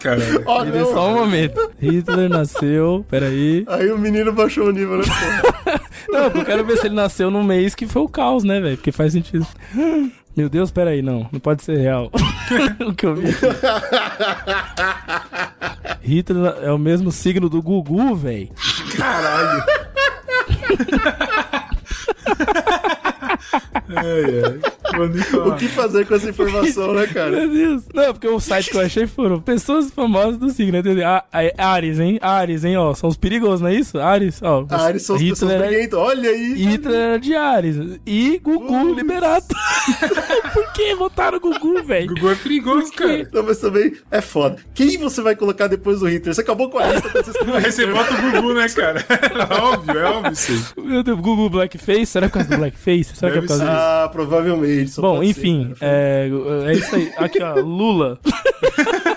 Caralho. Ó, Ele não. só um momento. Hitler nasceu. Peraí. Aí o menino baixou o nível, né? Não, eu quero ver se ele nasceu num mês que foi o caos, né, velho? Porque faz sentido. Meu Deus, peraí, não. Não pode ser real. o que eu vi. Hitler é o mesmo signo do Gugu, velho. Caralho. ai, ai. Vou nem falar. O que fazer com essa informação, né, cara? Meu Deus. Não, porque o site que eu achei foram pessoas famosas do signo, entendeu? Ah, ah, Ares, hein? Ares, hein? Ó, são os perigosos, não é isso? Ares, ó. A Ares são Hitler era, briguentas. Olha aí. Hitler era de Ares. E Gugu liberado. Por que votaram Gugu, velho? Gugu é perigoso, cara. Não, mas também é foda. Quem você vai colocar depois do Hitler? Você acabou com a lista quando você bota o Gugu, né, cara? É óbvio, é óbvio aí. Meu Deus, Gugu Blackface? Será que é do Blackface? Será que é por causa ser. disso? Ah, provavelmente. Bom, pode ser, enfim, cara. é, é isso aí. Aqui, ó, Lula.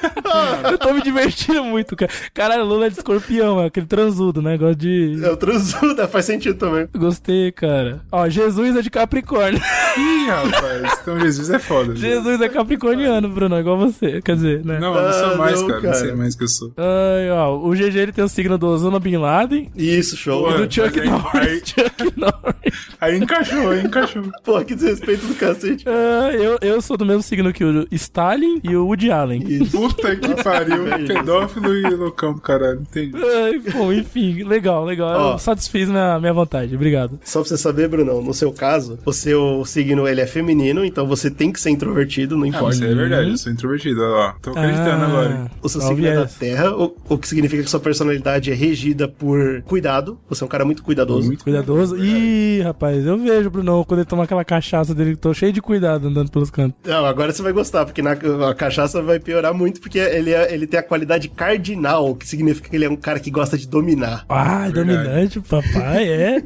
Eu tô me divertindo muito, cara. Caralho, Lula é de escorpião, é aquele transudo, né? Gosto de. É o transudo, faz sentido também. Gostei, cara. Ó, Jesus é de Capricórnio. Ih, rapaz. Então Jesus é foda. viu? Jesus é capricorniano, Bruno, igual você. Quer dizer, né? Não, eu não sou Ah, mais, não, cara. Não cara. sei mais que eu sou. Ai, ó, o GG ele tem o signo do Osama Bin Laden Isso, show. Pô, e do Chuck aí- Norris. aí- Chuck Norris. Aí encaixou, aí encaixou. Pô, que desrespeito do cacete. Ah, eu, eu sou do mesmo signo que o Stalin e o Woody Allen. Puta que pariu. Pedófilo e loucão do caralho. Entendi. Ai, bom, enfim, legal, legal. Ó. Eu satisfiz minha, minha vontade, obrigado. Só pra você saber, Brunão, no seu caso, o seu signo ele é feminino, então você tem que ser introvertido, não Ah, importa. isso é verdade, eu sou introvertido, olha lá. Tô acreditando Ah, agora. O seu signo é da terra, o, o que significa que sua personalidade é regida por cuidado. Você é um cara muito cuidadoso. Muito Cuidadoso. Ih, rapaz, eu vejo, Bruno, quando ele toma aquela cachaça dele, que tô cheio de cuidado andando pelos cantos. Não, agora você vai gostar, porque na, a cachaça vai piorar muito, porque ele, é- ele tem a qualidade cardinal, que significa que ele é um cara que gosta de dominar. Ah, Verdade. dominante, papai, é.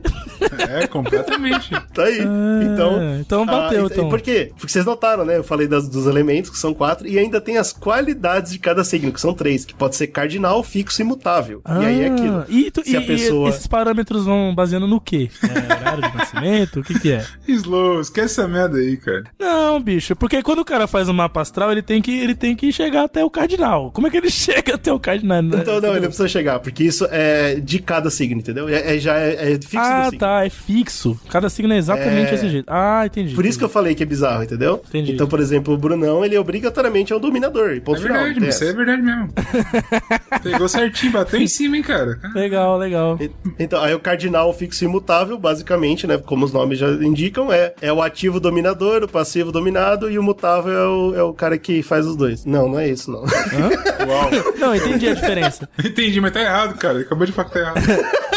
É, completamente. Tá aí. Ah, então. então bateu, e- então. Por quê? Porque vocês notaram, né? Eu falei das- dos elementos, que são quatro, e ainda tem as qualidades de cada signo, que são três, que pode ser cardinal, fixo e mutável. e aí é aquilo. Ah, E, tu- Se a e- e pessoa- esses parâmetros vão baseando no quê? É, horário de nascimento? O que que é? Slow, esquece essa merda aí, cara. Não, bicho, porque quando o cara faz um mapa astral, ele tem que, ele tem que chegar até o cardinal. Como é que ele chega até o cardinal? Então, não, ele não precisa chegar, porque isso é de cada signo, entendeu? É, é- já é, é fixo Ah, tá, é fixo. Cada signo é exatamente É. desse jeito. Ah, entendi. Por isso que eu falei que é bizarro, entendeu? Entendi. Então, por exemplo, o Brunão, ele obrigatoriamente é um dominador. Ponto É final. verdade, tem isso é verdade mesmo. Pegou certinho, bateu em cima, hein, cara. Legal, legal. Então, aí o cardinal fixo e imutável, basicamente, né? Como os nomes já indicam, é, é o ativo dominador, o passivo dominado e o mutável é o, é o cara que faz os dois. Não, não é isso, não. Uau. Não, entendi a diferença. Entendi, mas tá errado, cara. Acabou de falar que tá errado.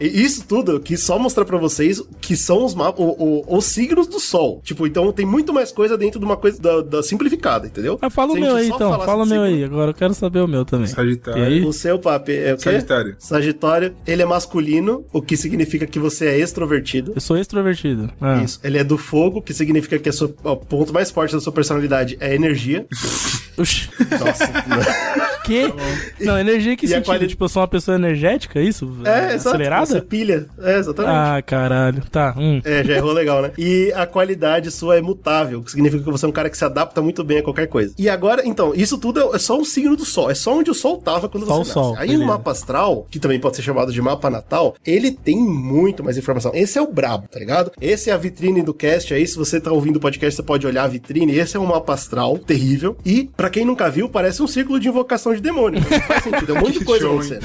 E Isso tudo eu quis só mostrar pra vocês que são os mapas, os signos do Sol. Tipo, então tem muito mais coisa dentro de uma coisa da, da simplificada, entendeu? Mas fala o meu aí, então. Fala o meu signo- aí. Agora eu quero saber o meu também. Sagitário. E? O seu papo é o quê? Sagitário. Sagitário, ele é masculino, o que significa que você é extrovertido. Eu sou extrovertido. Ah. Isso. Ele é do fogo, que significa que sua- o ponto mais forte da sua personalidade é energia. Oxi. Nossa. Que? Não, energia que E sentido? quali- Tipo, eu sou uma pessoa energética, é isso? é, exato. Acelerada? Você pilha. É, exatamente. Ah, caralho. Tá, hum. É, já errou legal, né? E a qualidade sua é mutável, que significa que você é um cara que se adapta muito bem a qualquer coisa. E agora, então, isso tudo é só o signo do Sol, é só onde o Sol tava quando Só você o nasce. Sol, Aí beleza. o mapa astral, que também pode ser chamado de mapa natal, ele tem muito mais informação. Esse é o brabo, tá ligado? Esse é a vitrine do cast aí, se você tá ouvindo o podcast, você pode olhar a vitrine, esse é um mapa astral terrível. E, pra quem nunca viu, parece um círculo de invocação de demônio. Não faz sentido, é um monte de coisa show, acontecendo.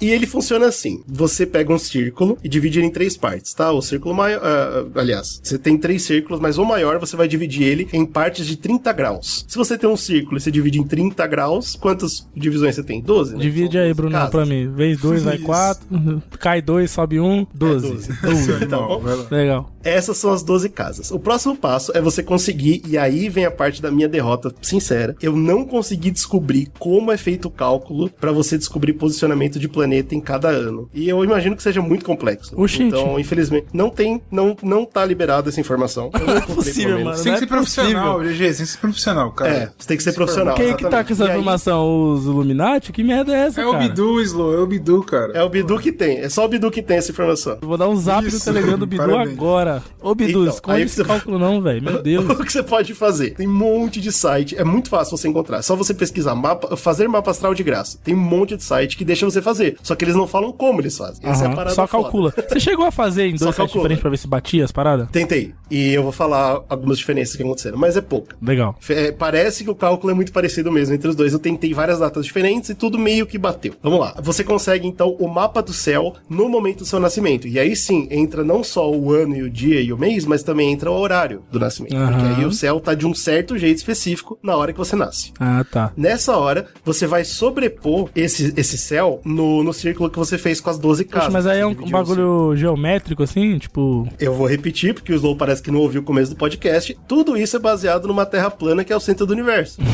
E ele funciona assim: você pega um círculo e divide ele em três partes, tá? O círculo maior. ah, aliás, você tem três círculos, mas o maior você vai dividir ele em partes de 30 graus. Se você tem um círculo e você divide em 30 graus, quantas divisões você tem? 12? né? Divide aí, 12 Bruno, casas. pra mim. Vez dois, vai Isso. quatro. Cai dois, sobe um, doze. doze. Seu Tá animal, bom? Legal. Essas são as 12 casas. O próximo passo é você conseguir, e aí vem a parte da minha derrota sincera. Eu não consegui descobrir como é feito o cálculo pra você descobrir posicionamento de planeta em cada ano. E eu imagino que seja muito complexo. Oxente. Então, infelizmente, não tem, não, não tá liberado essa informação. Eu não encontrei, possível, mano. Tem que é ser profissional, possível. GG, tem que ser profissional, cara. É, você tem que ser profissional. Quem é que tá com essa. E aí, informação? Os Illuminati? Que merda é essa, É o cara? Bidu, Slow, é o Bidu, cara. É o Bidu que tem. É só o Bidu que tem essa informação. Eu vou dar um zap Isso, no Telegram do Bidu parabéns. agora. Ô, Bidu, Então, esconde aí esse você- cálculo não, velho. Meu Deus. o que você pode fazer? Tem um monte de site, é muito fácil você encontrar. É só você pesquisar mapa, fazer mapa astral de graça. Tem um monte de site que deixa você fazer. Só que eles não falam como eles fazem. Essa é a parada Só foda. calcula. Você chegou a fazer em dois sites diferentes pra ver se batia as paradas? Tentei. E eu vou falar algumas diferenças que aconteceram, mas é pouca. Legal. É, parece que o cálculo é muito parecido mesmo entre os dois. Eu tentei várias datas diferentes e tudo meio que bateu. Vamos lá. Você consegue, então, o mapa do céu no momento do seu nascimento. E aí sim, entra não só o ano e o dia e o mês, mas também entra o horário do nascimento. Aham. Porque aí o céu tá de um certo jeito específico na hora que você nasce. Ah, tá. Nessa hora, você vai sobrepor esse, esse céu no, no círculo que você fez com as 12 casas. Poxa, mas aí é um, um bagulho geométrico, assim, tipo. Eu vou repetir, porque o Slow parece que não ouviu o começo do podcast. Tudo isso é baseado numa terra plana que é o centro do universo.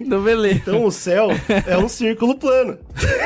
Não, beleza. Então o céu é um círculo plano.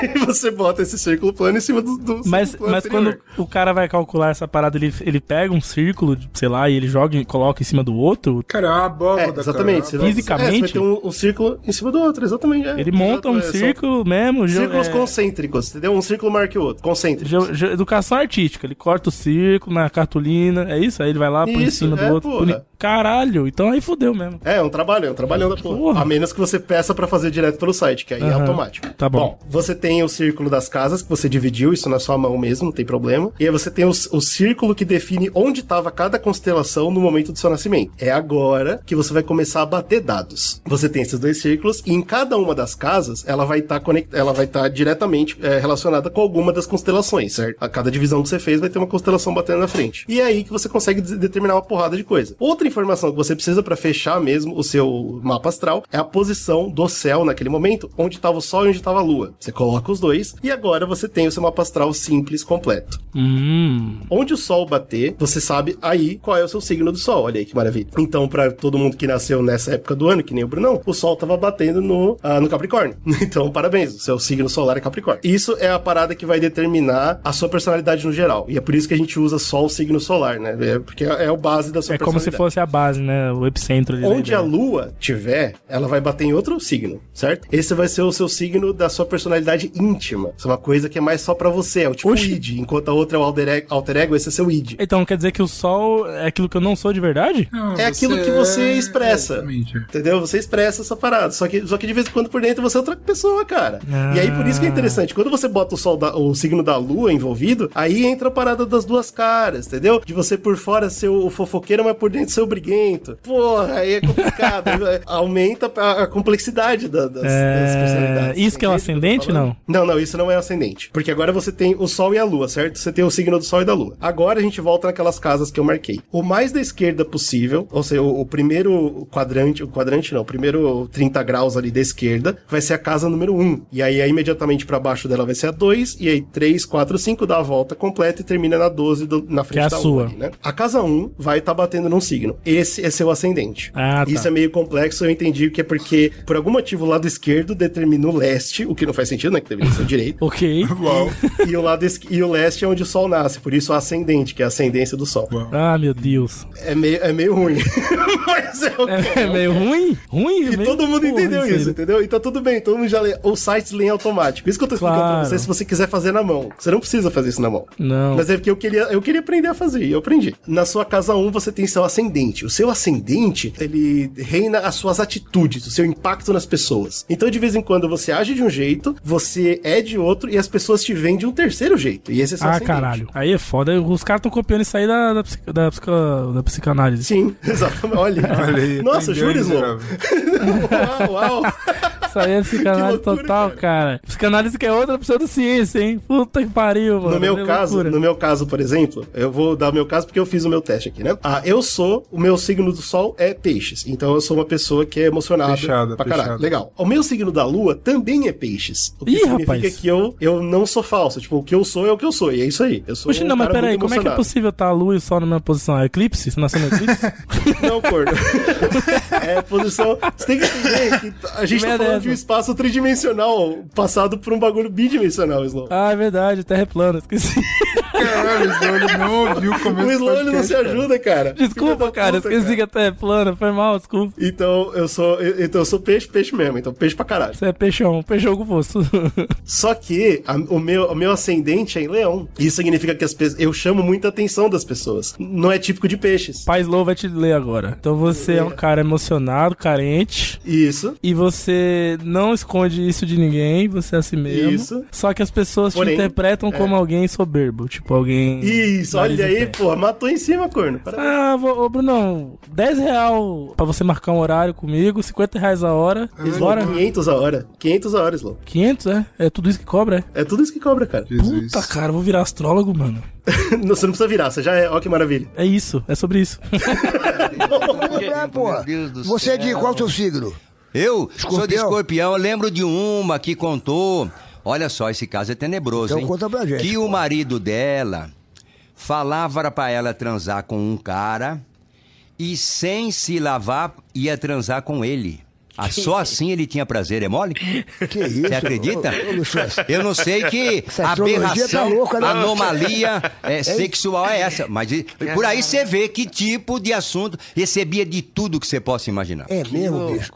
e você bota esse círculo plano em cima do, do Mas, círculo mas anterior. quando o cara vai calcular essa parada, ele, ele pega um círculo, sei lá, e ele joga e coloca em cima do outro. Cara, é uma abóbada, É, exatamente. Cara. vai- Fisicamente? É, você vai ter um, um círculo em cima do outro, exatamente. é. Ele monta um É, círculo mesmo. Círculos é, concêntricos, entendeu? Um círculo maior que o outro, concêntricos. ge- ge- educação artística. Ele corta o círculo na cartolina. É isso? Aí ele vai lá, põe em cima do é, outro. porra. põe- Caralho, então aí fudeu mesmo. É, é um trabalho, é um trabalhão da porra. Porra. A menos que você peça pra fazer direto pelo site, que aí é Aham. automático. Tá bom. você tem o círculo das casas que você dividiu, isso na sua mão mesmo, não tem problema. E aí você tem o, o círculo que define onde estava cada constelação no momento do seu nascimento. É agora que você vai começar a bater dados. Você tem esses dois círculos e em cada uma das casas ela vai estar conect... ela vai estar diretamente é, relacionada com alguma das constelações, certo? A cada divisão que você fez vai ter uma constelação batendo na frente. E é aí que você consegue de- determinar uma porrada de coisa. Outra informação que você precisa para fechar mesmo o seu mapa astral é a posição do céu naquele momento, onde estava o sol e onde estava a lua. Você coloca os dois e agora você tem o seu mapa astral simples completo. Hum. Onde o sol bater, você sabe aí qual é o seu signo do sol. Olha aí que maravilha. Então, para todo mundo que nasceu nessa época do ano, que nem o Brunão, o sol tava batendo no, ah, no Capricórnio. Então, parabéns, o seu signo solar é Capricórnio. Isso é a parada que vai determinar a sua personalidade no geral. E é por isso que a gente usa só o signo solar, né? É porque é, é o base da sua É como se personalidade. fosse a base, né? O epicentro Onde a lua tiver, ela vai bater em outro signo, certo? Esse vai ser o seu signo da sua personalidade íntima. Isso é uma coisa que é mais só pra você, é o tipo Oxi. id. Enquanto a outra é o alter ego, alter ego, esse é seu id. Então quer dizer que o sol é aquilo que eu não sou de verdade? Não, É aquilo que você expressa. Exatamente. Entendeu? Você expressa essa parada. Só que, só que de vez em quando por dentro você é outra pessoa, cara. Ah. E aí por isso que é interessante. Quando você bota o sol da- o signo da lua envolvido, aí entra a parada das duas caras, entendeu? De você por fora ser o fofoqueiro, mas por dentro ser o briguento. Porra, aí é complicado. Aumenta a, a complexidade da- das, das É, personalidades. isso que é tô ascendente, falando? Não, não, isso não é ascendente. Porque agora você tem o Sol e a Lua, certo? Você tem o signo do Sol e da Lua. Agora a gente volta naquelas casas que eu marquei. O mais da esquerda possível, ou seja, o, o primeiro quadrante, o quadrante não, o primeiro 30 graus ali da esquerda, vai ser a casa número 1. E aí, aí imediatamente pra baixo dela vai ser a 2, e aí 3, 4, 5 dá a volta completa e termina na 12 do- na frente Que é a da sua. Lua. ali, né? A casa 1 vai estar batendo num signo. Esse é seu ascendente. Ah, tá. Isso é meio complexo, eu entendi que é porque, por algum motivo, o lado esquerdo determina o leste, o que não faz sentido, né? Que deveria ser o direito. Ok. Uau. e o lado e o leste é onde o sol nasce, por isso o ascendente, que é a ascendência do sol. Ah, meu Deus. É meio, é meio ruim. Mas é o que É meio ruim? Ruim? E meio- todo mundo Porra, entendeu isso, entendeu? Então tudo bem, todo mundo já lê. Os sites leem automático. Isso que eu tô explicando Claro. pra você se você quiser fazer na mão. Você não precisa fazer isso na mão. Não. Mas é porque eu queria, eu queria aprender a fazer, e eu aprendi. Na sua casa 1, você tem seu ascendente. O seu ascendente, ele reina as suas atitudes, o seu impacto nas pessoas. Então, de vez em quando, você age de um jeito, você é de outro, e as pessoas te veem de um terceiro jeito. E esse é seu Ah, ascendente. caralho. Aí é foda. Os caras estão copiando isso aí da, da, da, psica- da psicanálise. Sim, exatamente. Olha. Olha aí. Nossa, juro, Slow. uau. Isso aí é psicanálise loucura, total, cara. Psicanálise que é outra pseudociência, hein? Puta que pariu, mano. No meu É caso, loucura. no meu caso, por exemplo, eu vou dar o meu caso porque eu fiz o meu teste aqui, né? Ah, eu sou, o meu signo do sol é peixes. Então eu sou uma pessoa que é emocionada Fechada, pra caralho. fechada. Legal. O meu signo da lua também é peixes. O que Ih, significa rapaz. que eu, eu não sou falso. Tipo, o que eu sou é o que eu sou. E é isso aí. Eu sou Poxa, um não, mas cara peraí, como é que é possível estar a lua e o sol na mesma posição? É eclipse? Você nasceu no eclipse? Não, corno. é posição. Você tem que entender que a gente Que tá merda é falando de um espaço tridimensional passado por um bagulho bidimensional, Slow. ah, é verdade, terra é plana, esqueci. Caralho, o Slow ele não ouviu o começo o ele não se ajuda, cara. Desculpa, cara, puta, esqueci que a terra é plana, foi mal, desculpa. Então eu sou, então eu sou peixe, peixe mesmo, então peixe pra caralho. Você é peixão, peixão com fosso. Só que a- o, meu, o meu ascendente é em leão. Isso significa que as pe- eu chamo muita atenção das pessoas. Não é típico de peixes. Pai Slow vai te ler agora. Então você é um cara emocionado, carente. Isso. E você não esconde isso de ninguém, você é assim mesmo. Isso. Só que as pessoas Porém, te interpretam como alguém soberbo. Tipo, alguém. Isso, nariz olha aí, pé. porra, matou em cima, corno. Parabéns. Ah, vou, ô Brunão, 10 real pra você marcar um horário comigo, 50 reais a hora. Slow, Bora? 500 a hora. 500 a hora, Slow. 500, é? É tudo isso que cobra, é? É tudo isso que cobra, cara. Jesus. Puta, cara, eu vou virar astrólogo, mano. Não, você não precisa virar, você já é. Ó que maravilha. É isso, é sobre isso. É, pô. Você é de qual seu signo? Eu sou de Escorpião. escorpião, eu lembro de uma que contou. Olha só, esse caso é tenebroso, Então hein? conta pra gente, Que o marido dela falava pra ela transar com um cara e sem se lavar ia transar com ele. Ah, só assim ele tinha prazer, é mole? Que isso? Você acredita? Eu não sei que Essa astrologia aberração, tá louca, né? anomalia é, sexual é essa. Mas por aí você vê que tipo de assunto recebia de tudo que você possa imaginar. É mesmo, bicho?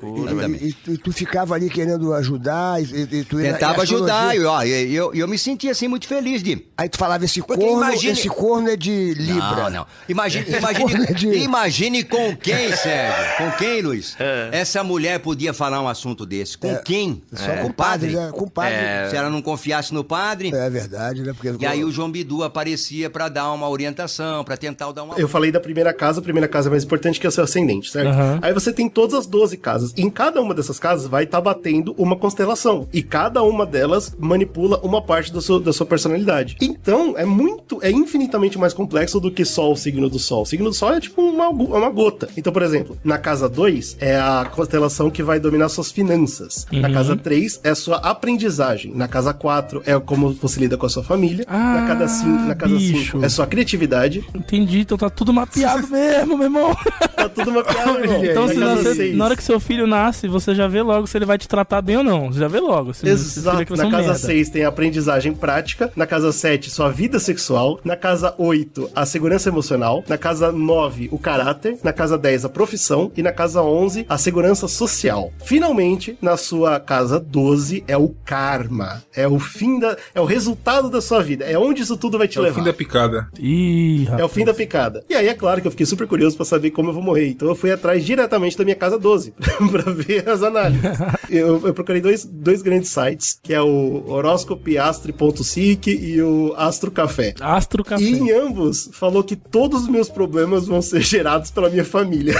E, e- e tu- ficava ali querendo ajudar e, e- tu Tentava ajudar, e, ó, eu, eu, eu me sentia assim muito feliz de. Aí tu falava, esse Porque corno, imagine- esse corno é de Libra. Não, não. Imagine, imagine, é de- imagine com quem, Sérgio? Com quem, Luiz? Essa mulher podia falar um assunto desse. Com quem? Só É, com o padre, né? Com o padre. Se ela não confiasse no padre. É verdade, né? Porque E aí o João Bidu aparecia pra dar uma orientação, pra tentar dar uma. Eu falei da primeira casa, a primeira casa é mais importante que é o seu ascendente, certo? Aham. Aí você tem todas as 12 casas. E em cada uma dessas casas vai estar batendo uma constelação. E cada uma delas manipula uma parte da sua, da sua personalidade. Então, é muito, é infinitamente mais complexo do que só o signo do Sol. O signo do Sol é tipo uma, uma gota. Então, por exemplo, na casa 2 é a constelação que vai dominar suas finanças. Na Uhum. casa 3 é a sua aprendizagem. Na casa 4 é como você lida com a sua família. na casa 5 na casa bicho. 5 é sua criatividade. Entendi, então tá tudo mapeado mesmo, meu irmão. Tá tudo mapeado, irmão. Então, Na se nascer- na hora que seu filho nasce, você já vê logo se ele vai te tratar bem ou não. Você já vê logo. Se, se Exato. vai ser Na casa merda. 6 tem a aprendizagem prática. Na casa 7, sua vida sexual. Na casa 8, a segurança emocional. Na casa 9, o caráter. Na casa 10, a profissão. E na casa 11, a segurança social. Finalmente, na sua casa 12, é o karma. É o fim da. É o resultado da sua vida. É onde isso tudo vai te É o levar. fim da picada. Ih, É o fim da picada. E aí é claro que eu fiquei super curioso pra saber como eu vou morrer. Então eu fui atrás diretamente da minha casa 12 pra ver as análises. eu, eu procurei dois, dois grandes sites, que é o horoscopiastre.sic e o Astro Café. Astro Café. E em ambos falou que todos os meus problemas vão ser gerados pela minha família.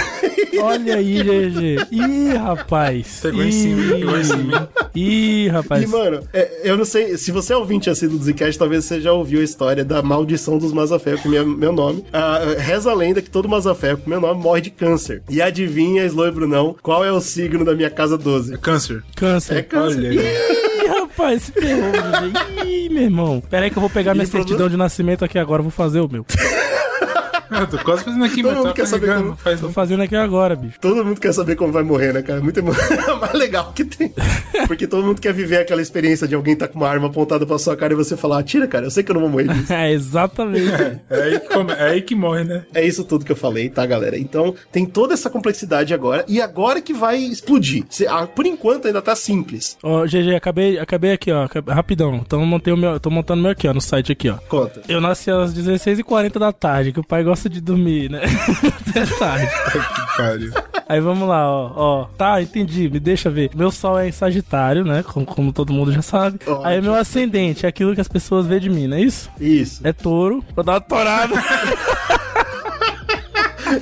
Olha aí, GG. Ih, rapaz. Pegou em cima, pegou em cima. Ih, rapaz. E, mano, é, eu não sei, se você é ouvinte assim do Zcast, talvez você já ouviu a história da maldição dos Mazafé com minha- meu nome. Ah, reza a lenda que todo Mazafé com meu nome morre de câncer. E adivinha, Slow e Brunão, qual é o signo da minha casa 12? Câncer. Câncer. É câncer. Ih, rapaz, se ferrou. Ih, meu irmão. Pera aí que eu vou pegar minha problema- certidão de nascimento aqui agora. Vou fazer o meu. Eu tô quase fazendo aqui, Todo mas mundo tá quer saber como- faz Tô fazendo aqui agora, bicho. Todo mundo quer saber como vai morrer, né, cara? Muito emo- é o mais legal que tem. Porque todo mundo quer viver aquela experiência de alguém tá com uma arma apontada pra sua cara e você falar, tira, cara, eu sei que eu não vou morrer disso. É, exatamente. É aí, que come- é aí que morre, né? É isso tudo que eu falei, tá, galera? Então, tem toda essa complexidade agora, e agora que vai explodir. Ah, Por enquanto ainda tá simples. Ó, GG, acabei, acabei aqui, ó. Rapidão. Então montei o meu, tô montando o meu aqui, ó, no site aqui, ó. Conta. Eu nasci às 16h40 da tarde, que o pai gosta de dormir, né? Até tarde. Que pariu. Aí vamos lá, ó, ó. Tá, entendi, me deixa ver. Meu sol é em Sagitário, né? Como, como todo mundo já sabe. Ótimo. Aí meu ascendente é aquilo que as pessoas veem de mim, não é isso? Isso. É touro. Vou dar uma torada.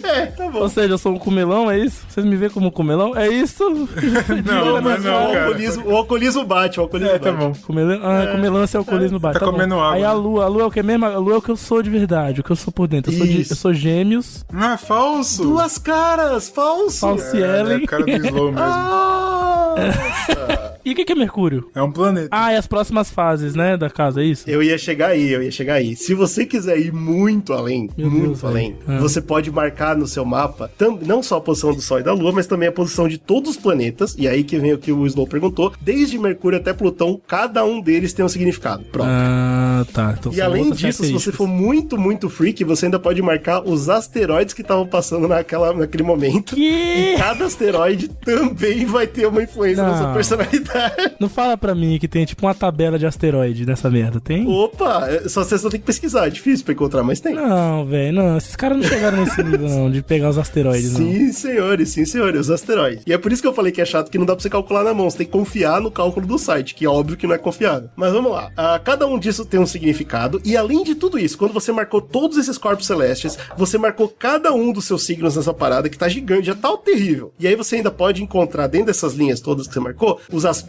É, tá bom. Ou seja, eu sou um comelão, é isso? Vocês me veem como um comelão? É isso? Não, mas não, o, alcoolismo, o alcoolismo bate, o alcoolismo É, tá bate. bom. Comelão, ah, comelância é o alcoolismo baixo. tá bom. comendo água, Aí a né? lua, a lua é o que mesmo? A lua é o que eu sou de verdade, o que eu sou por dentro. Eu sou, de- eu sou gêmeos, Não é falso? Duas caras, falso. Falciele. É, é a cara do Slow mesmo. Ah! E o que, que é Mercúrio? É um planeta. Ah, e as próximas fases, né, da casa, é isso? Eu ia chegar aí, eu ia chegar aí. Se você quiser ir muito além, Meu muito Deus, além. Ah. você pode marcar no seu mapa tam- não só a posição do Sol e da Lua, mas também a posição de todos os planetas. E aí que vem o que o Slow perguntou. Desde Mercúrio até Plutão, cada um deles tem um significado. Pronto. Ah, tá. Então E além disso, se você for muito, muito freak, você ainda pode marcar os asteroides que estavam passando naquela, naquele momento. Que? E cada asteroide também vai ter uma influência na Não. sua personalidade. Não fala pra mim que tem tipo uma tabela de asteroide nessa merda, tem? Opa, é, só você só tem que pesquisar, é difícil pra encontrar, mas tem. Não, velho, não. Esses caras não chegaram nesse nível, não, de pegar os asteroides, não. Sim, senhores, sim, senhores, os asteroides. E é por isso que eu falei que é chato que não dá pra você calcular na mão, você tem que confiar no cálculo do site, que é óbvio que não é confiável. Mas vamos lá. Ah, cada um disso tem um significado, e além de tudo isso, quando você marcou todos esses corpos celestes, você marcou cada um dos seus signos nessa parada que tá gigante, já tá o terrível. E aí você ainda pode encontrar dentro dessas linhas todas que você marcou, os aspectos,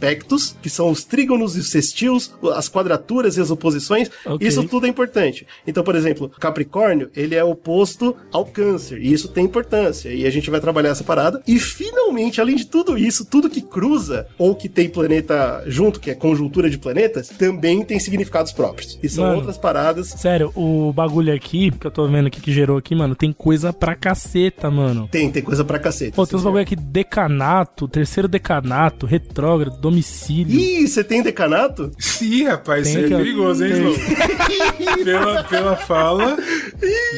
que são os trígonos e os sextios, as quadraturas e as oposições. Ok. Isso tudo é importante. Então, por exemplo, Capricórnio, ele é oposto ao Câncer, e isso tem importância. E a gente vai trabalhar essa parada. E finalmente, além de tudo isso, tudo que cruza ou que tem planeta junto, que é conjuntura de planetas, também tem significados próprios. E são Mano. outras paradas. Sério, o bagulho aqui, que eu tô vendo aqui que gerou aqui, mano, tem coisa pra caceta, mano. Tem, tem coisa pra cacete. Pô, tem uns bagulho aqui, decanato, terceiro decanato, retrógrado, domicílio. Ih, você tem decanato? Ih, rapaz, isso Tem é perigoso, hein, Slow? pela, pela fala,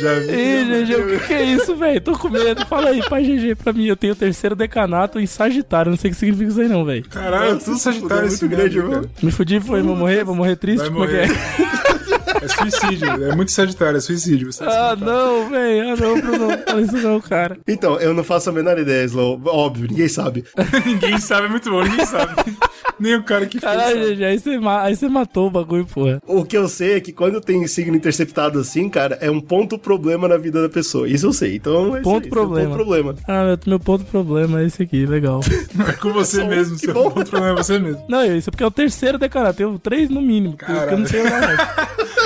já vi. Ei, GG, o que, que é isso, velho? Tô com medo. Fala aí, pai GG, pra mim. Eu tenho o terceiro decanato em Sagitário. Não sei o que significa isso aí, não, velho. Caralho, tudo sagitário muito esse grande, cara. Me fudi, foi, vou morrer, vou morrer triste. Vai Como é que é? É suicídio, é muito sagitário, é suicídio. Você Ah, não, velho. Ah, não, Bruno. Não fala isso não, cara. Então, eu não faço a menor ideia, Slow. Óbvio, ninguém sabe. ninguém sabe, é muito bom, ninguém sabe. Nem o cara que fez. Caralho, sabe. GG, aí você, aí você matou o bagulho, porra. O que eu sei é que quando tem signo interceptado assim, cara, é um ponto problema na vida da pessoa. Isso eu sei. Então, é isso Ponto aí, problema. Ponto problema. Ah, meu, meu ponto problema é esse aqui, legal. É com você mesmo, que seu bom. ponto problema é você mesmo. Não, isso é porque é o terceiro decanato. Tenho três no mínimo. porque Eu não sei mais.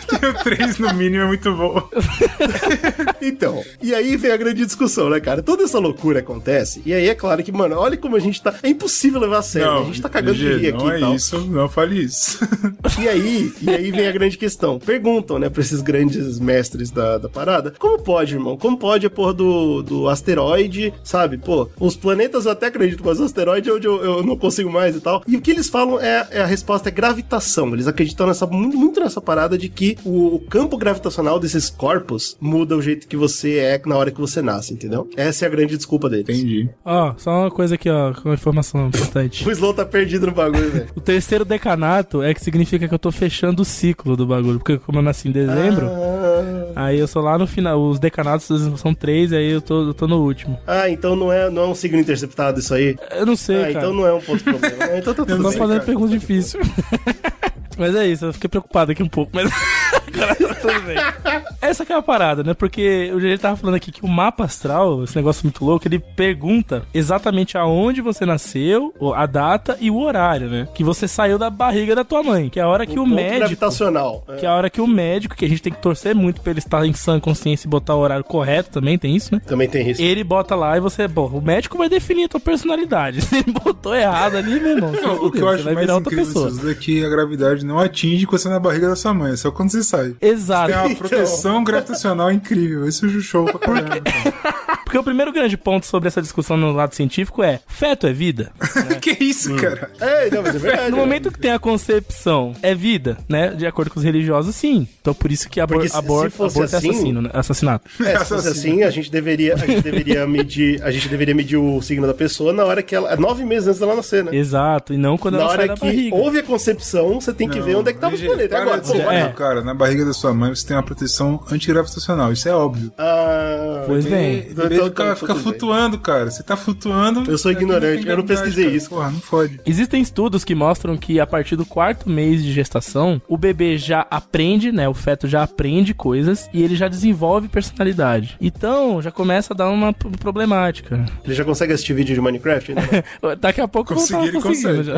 Tenho três no mínimo, é muito bom. Então, e aí vem a grande discussão, né, cara? Toda essa loucura acontece, e aí é claro que, mano, olha como a gente tá. É impossível levar a sério. a gente tá cagando de rir aqui Não e é tal. isso, não fale isso. E aí, e aí vem a grande questão. Perguntam, né, pra esses grandes mestres da, da parada: como pode, irmão? Como pode a porra do, do asteroide, sabe? Pô, os planetas eu até acredito, mas o asteroide é onde eu, eu não consigo mais e tal. E o que eles falam é, é a resposta é gravitação. Eles acreditam nessa, muito, muito nessa parada de que o, o campo gravitacional desses corpos muda o jeito que você é na hora que você nasce, entendeu? Essa é a grande desculpa deles. Entendi. Ó, só uma coisa aqui, ó, com uma informação importante. O Slow tá perdido no bagulho, velho. O terceiro decanato é que significa que eu tô fechando o ciclo do bagulho. Porque como eu nasci em dezembro, aí eu sou lá no final. Os decanatos são três, aí eu tô, eu tô no último. Ah, então não é, não é um signo interceptado isso aí? Eu não sei, Ah, cara. então não é um ponto problema. Ah, Então tá Eu tudo tô bem, fazendo cara. pergunta difícil. Mas é isso, eu fiquei preocupado aqui um pouco, mas agora tá tudo bem. Essa que é a parada, né? Porque o ele tava falando aqui que o mapa astral, esse negócio muito louco, ele pergunta exatamente aonde você nasceu, o- a data e o horário, né? Que você saiu da barriga da tua mãe, que é a hora que o, ponto médico gravitacional. É. que é a hora que o médico, que a gente tem que torcer muito pra ele estar em sã consciência e botar o horário correto também, tem isso, né? Também tem risco. Ele bota lá e você, bom, o médico vai definir a tua personalidade. Se ele botou errado ali, meu irmão, Não, o que fudeu, eu acho mais incrível é que a gravidade não atinge quando você tá na barriga da sua mãe, é só quando você sai. Exato. Tem uma proteção gravitacional incrível. Esse é o show pra caramba. Porque o primeiro grande ponto sobre essa discussão no lado científico é: feto é vida? que isso, cara? É, não, mas é verdade. No né? momento que tem a concepção, é vida, né? De acordo com os religiosos, sim. Então por isso que abor Porque se- abor se fosse aborto é assim- assassino, né? assassinato. É, se fosse assim, a gente deveria, a gente deveria medir, a gente deveria medir o signo da pessoa na hora que ela, nove meses antes dela nascer, né? Exato, e não quando Na ela sai hora da que barriga. houve a concepção, você tem que ver onde é que tava os planetas. Agora, de pô, é. cara. Na barriga da sua mãe você tem uma proteção antigravitacional. Isso é óbvio. Ah, Pois bem. O fica, fica bem. flutuando, cara. Você tá flutuando. Eu sou aqui ignorante, eu não pesquisei cara. isso. Porra, não fode. Existem estudos que mostram que a partir do quarto mês de gestação, o bebê já aprende, né? O feto já aprende coisas e ele já desenvolve personalidade. Então, já começa a dar uma problemática. Ele já consegue assistir vídeo de Minecraft? não? Daqui a pouco Conseguir, eu ele consegue. já.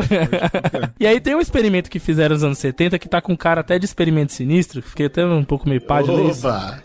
e aí tem um experimento que fizeram nos anos 70 que tá com cara até de experimento sinistro. Fiquei até um pouco meio pá de ler!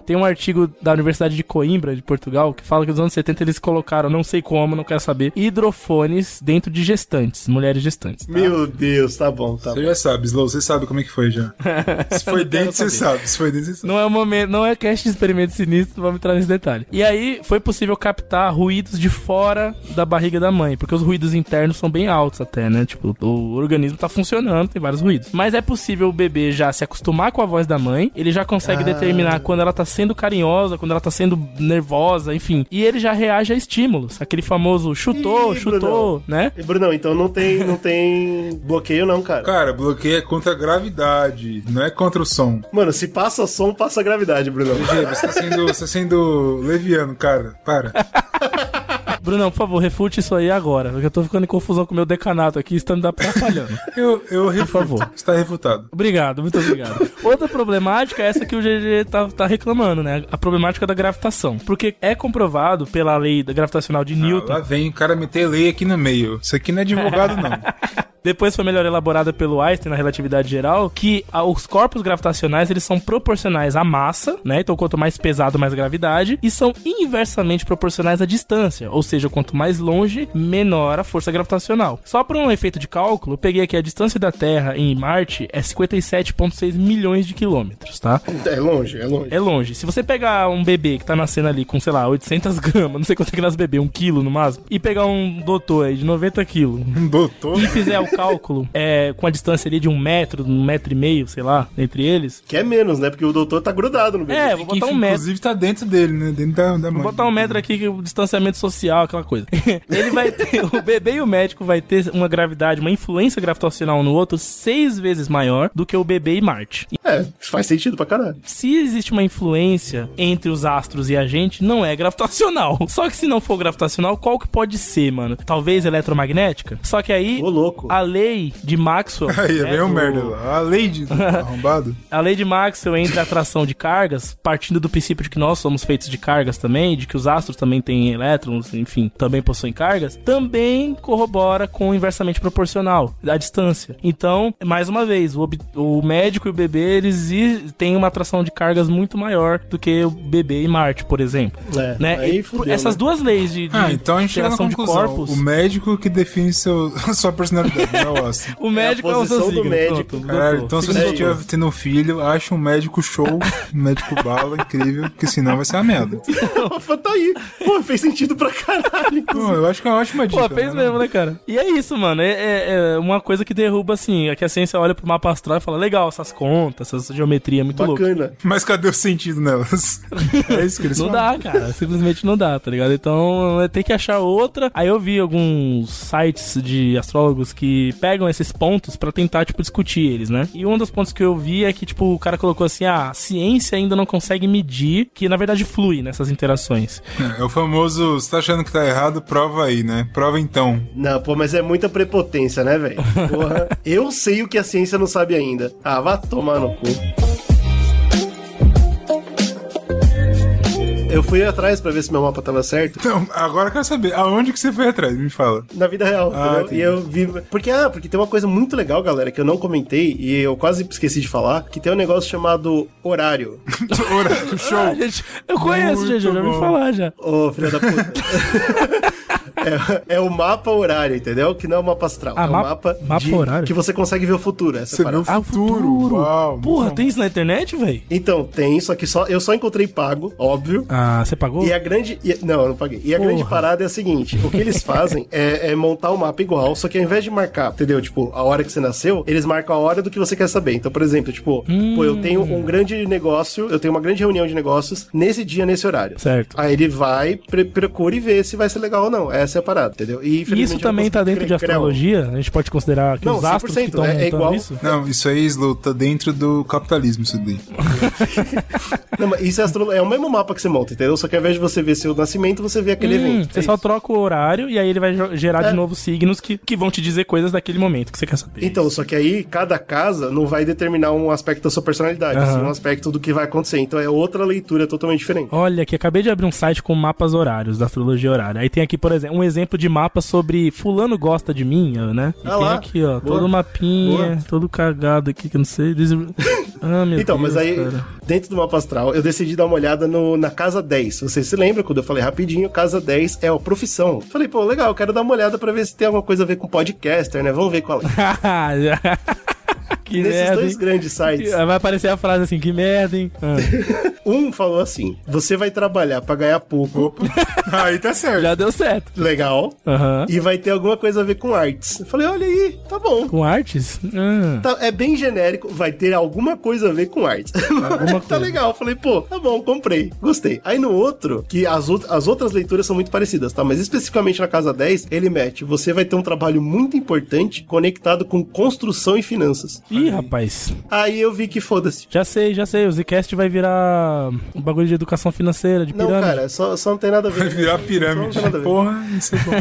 Tem um artigo da Universidade de Coimbra, de Portugal, que fala que nos anos 70 eles colocaram, não sei como, não quero saber, hidrofones dentro de gestantes, mulheres gestantes. tá? Meu Deus, tá bom, tá Você bom. já sabe, Slow, você sabe como é que foi já. Se foi dentro, você sabe. Se foi dentro, você sabe. Não é o momento, não é cast de experimento sinistro, vamos entrar nesse detalhe. E aí foi possível captar ruídos de fora da barriga da mãe, porque os ruídos internos são bem altos até, né? Tipo, o organismo tá funcionando, tem vários ruídos. Mas é possível o bebê já se acostumar com a voz da mãe, ele já consegue determinar quando ela tá sendo carinhosa, quando ela tá sendo nervosa, enfim. E ele já reage a estímulos, aquele famoso chutou, Ih, chutou, né? E, Brunão, então não tem, não tem bloqueio não, cara. Cara, bloqueio é contra a gravidade, não é contra o som. Mano, se passa som, passa gravidade, Brunão. GG, você tá sendo, você tá sendo leviano, cara. Para. Brunão, por favor, refute isso aí agora, porque eu tô ficando em confusão com o meu decanato aqui, isso tá me atrapalhando. Eu, eu refuto. favor. Está refutado. Obrigado, muito obrigado. Outra problemática é essa que o GG tá, tá reclamando, né? A problemática da gravitação. Porque é comprovado pela lei da gravitacional de Ah, Newton. lá vem o cara meter lei aqui no meio. Isso aqui não é advogado, não. depois foi melhor elaborada pelo Einstein na relatividade geral, que os corpos gravitacionais eles são proporcionais à massa, né? Então quanto mais pesado, mais gravidade, e são inversamente proporcionais à distância, ou seja, quanto mais longe, menor a força gravitacional. Só por um efeito de cálculo, eu peguei aqui a distância da Terra em Marte é 57,6 milhões de quilômetros, tá? É longe, é longe. É longe. Se você pegar um bebê que tá nascendo ali com, sei lá, 800 gramas, não sei quanto é que nasce bebê, um quilo no máximo, e pegar um doutor aí de 90 quilos, Um doutor. e fizer o cálculo é, com a distância ali de um metro, um metro e meio, sei lá, entre eles, Que é menos, né? Porque o doutor tá grudado no bebê. é, vou Que botar um metro. inclusive tá dentro dele, né? Dentro da, da Vou mãe. botar um metro aqui, que é o distanciamento social, aquela coisa. Ele vai ter, o bebê e o médico vai ter uma gravidade, uma influência gravitacional no outro seis vezes maior do que o bebê e Marte. É, faz sentido pra caralho. Se existe uma influência entre os astros e a gente, não é gravitacional. Só que se não for gravitacional, qual que pode ser, mano? Talvez eletromagnética? Só que aí, Ô, louco. a lei de Maxwell... Aí, é né, bem um do- merda lá. A lei de arrombado. A lei de Maxwell entre a atração de cargas, partindo do princípio de que nós somos feitos de cargas também, de que os astros também têm elétrons, enfim, também possuem cargas, também corrobora com o inversamente proporcional, a distância. Então, mais uma vez, o, o médico e o bebê, eles têm uma atração de cargas muito maior do que o bebê e Marte, por exemplo. É, né? aí E fudeu, essas né? duas leis de, de Ah, então a gente chega na interação de conclusão. corpos... O médico que define seu, sua personalidade, o astro. O médico é, o seu posição do signo. médico. Caralho, então se você estiver tendo um filho, acha um médico show, um médico bala, incrível, porque senão vai ser uma merda. tá aí. Pô, fez sentido pra caralho. Pô, eu acho que é uma ótima dica. Pô, fez né? mesmo, né, cara? E é isso, mano. É, é- é uma coisa que derruba, assim, é que a ciência olha pro mapa astral e fala, legal, essas contas, essa geometria é muito louca. Bacana. Mas cadê o sentido nelas? É isso que eles Não falam. dá, cara. Simplesmente não dá, tá ligado? Então, é, tem que achar outra. Aí eu vi alguns sites de astrólogos que pegam esses pontos pra tentar, tipo, discutir eles, né? E um dos pontos que eu vi é que, tipo, o cara colocou assim, ah, a ciência ainda não consegue medir, que na verdade flui nessas interações. É, o famoso, você tá achando que tá errado, prova aí, né? Prova então. Não, pô, mas é muita prepotência, né, velho? Porra. Eu sei o que a ciência não sabe ainda. Ah, vá tomar no cu. Eu fui atrás pra ver se meu mapa tava certo. Não, agora eu quero saber, aonde que você foi atrás? Me fala. Na vida real, Ah. E eu vi. Porque, ah, porque tem uma coisa muito legal, galera, que eu não comentei e eu quase esqueci de falar, que tem um negócio chamado horário. Horário, show. Ah, gente, eu conheço, Muito gente, eu já ouvi falar já. Ô, filho da puta. é, é o mapa horário, entendeu? Que não é o mapa astral. Ah, é o ma- mapa, mapa de- horário? que você consegue ver o futuro. Essa Você vê o Ah, o futuro. futuro. Uau. Porra, tem isso na internet, velho? Então, tem, só que só, eu só encontrei pago, óbvio. Ah, você pagou? E a grande. e- não, eu não paguei. E a Porra. grande parada é a seguinte: o que eles fazem é, é montar o mapa igual, só que ao invés de marcar, entendeu? Tipo, a hora que você nasceu, eles marcam a hora do que você quer saber. Então, por exemplo, tipo, pô, eu tenho um grande negócio, eu tenho uma grande reunião de negócios nesse dia, nesse horário. Certo. Aí ele vai, pre- procura e vê se vai ser legal ou não. Essa é a parada, entendeu? E E isso também tá consegui dentro de criar um. astrologia? A gente pode considerar que Não, os astros que 100%, estão é- é igual- isso? Não, isso aí, Slow, tá dentro do capitalismo, isso daí. Não, mas isso é, astro... é o mesmo mapa que você monta, entendeu? Só que ao invés de você ver seu nascimento, você vê aquele Hum, evento. você É só isso. troca o horário e aí ele vai gerar É. de novo signos que, que vão te dizer coisas daquele momento que você quer saber. Então, só que aí cada casa não vai determinar um aspecto da sua personalidade, Aham. assim, um aspecto do que vai acontecer. Então é outra leitura totalmente diferente. Olha, aqui acabei de abrir um site com mapas horários da astrologia horária. Aí tem aqui, por exemplo, um exemplo de mapa sobre fulano gosta de mim, né? E Ah tem lá. aqui, ó, Boa. todo mapinha, Boa. todo cagado aqui que eu não sei. Ah, meu Então, Deus, mas aí, cara. dentro do mapa astral, eu decidi dar uma olhada no, na casa 10. Você se lembra quando eu falei rapidinho? Casa 10 é a profissão. Falei, pô, legal, quero dar uma olhada pra ver se tem alguma coisa a ver com podcaster, né? Vamos ver qual é. Que Nesses merda. dois hein? grandes sites. Vai aparecer a frase assim, que merda, hein? Ah. Um falou assim: você vai trabalhar pra ganhar pouco. Aí tá certo. Já deu certo. Legal. Aham. E vai ter alguma coisa a ver com artes. Eu falei, olha aí, tá bom. Com artes? Ah. Tá- é bem genérico, vai ter alguma coisa a ver com artes. tá coisa. legal. Falei, pô, tá bom, comprei, gostei. Aí no outro, que as, out- as outras leituras são muito parecidas, tá? Mas especificamente na casa 10, ele mete: você vai ter um trabalho muito importante conectado com construção e finanças. Ih, rapaz. Aí eu vi que foda-se. Já sei, já sei. O Zcast vai virar um bagulho de educação financeira, de Não, pirâmide. cara, só, só não tem nada a ver. Vai virar Só pirâmide. não tem nada a ver. Porra, isso é bom.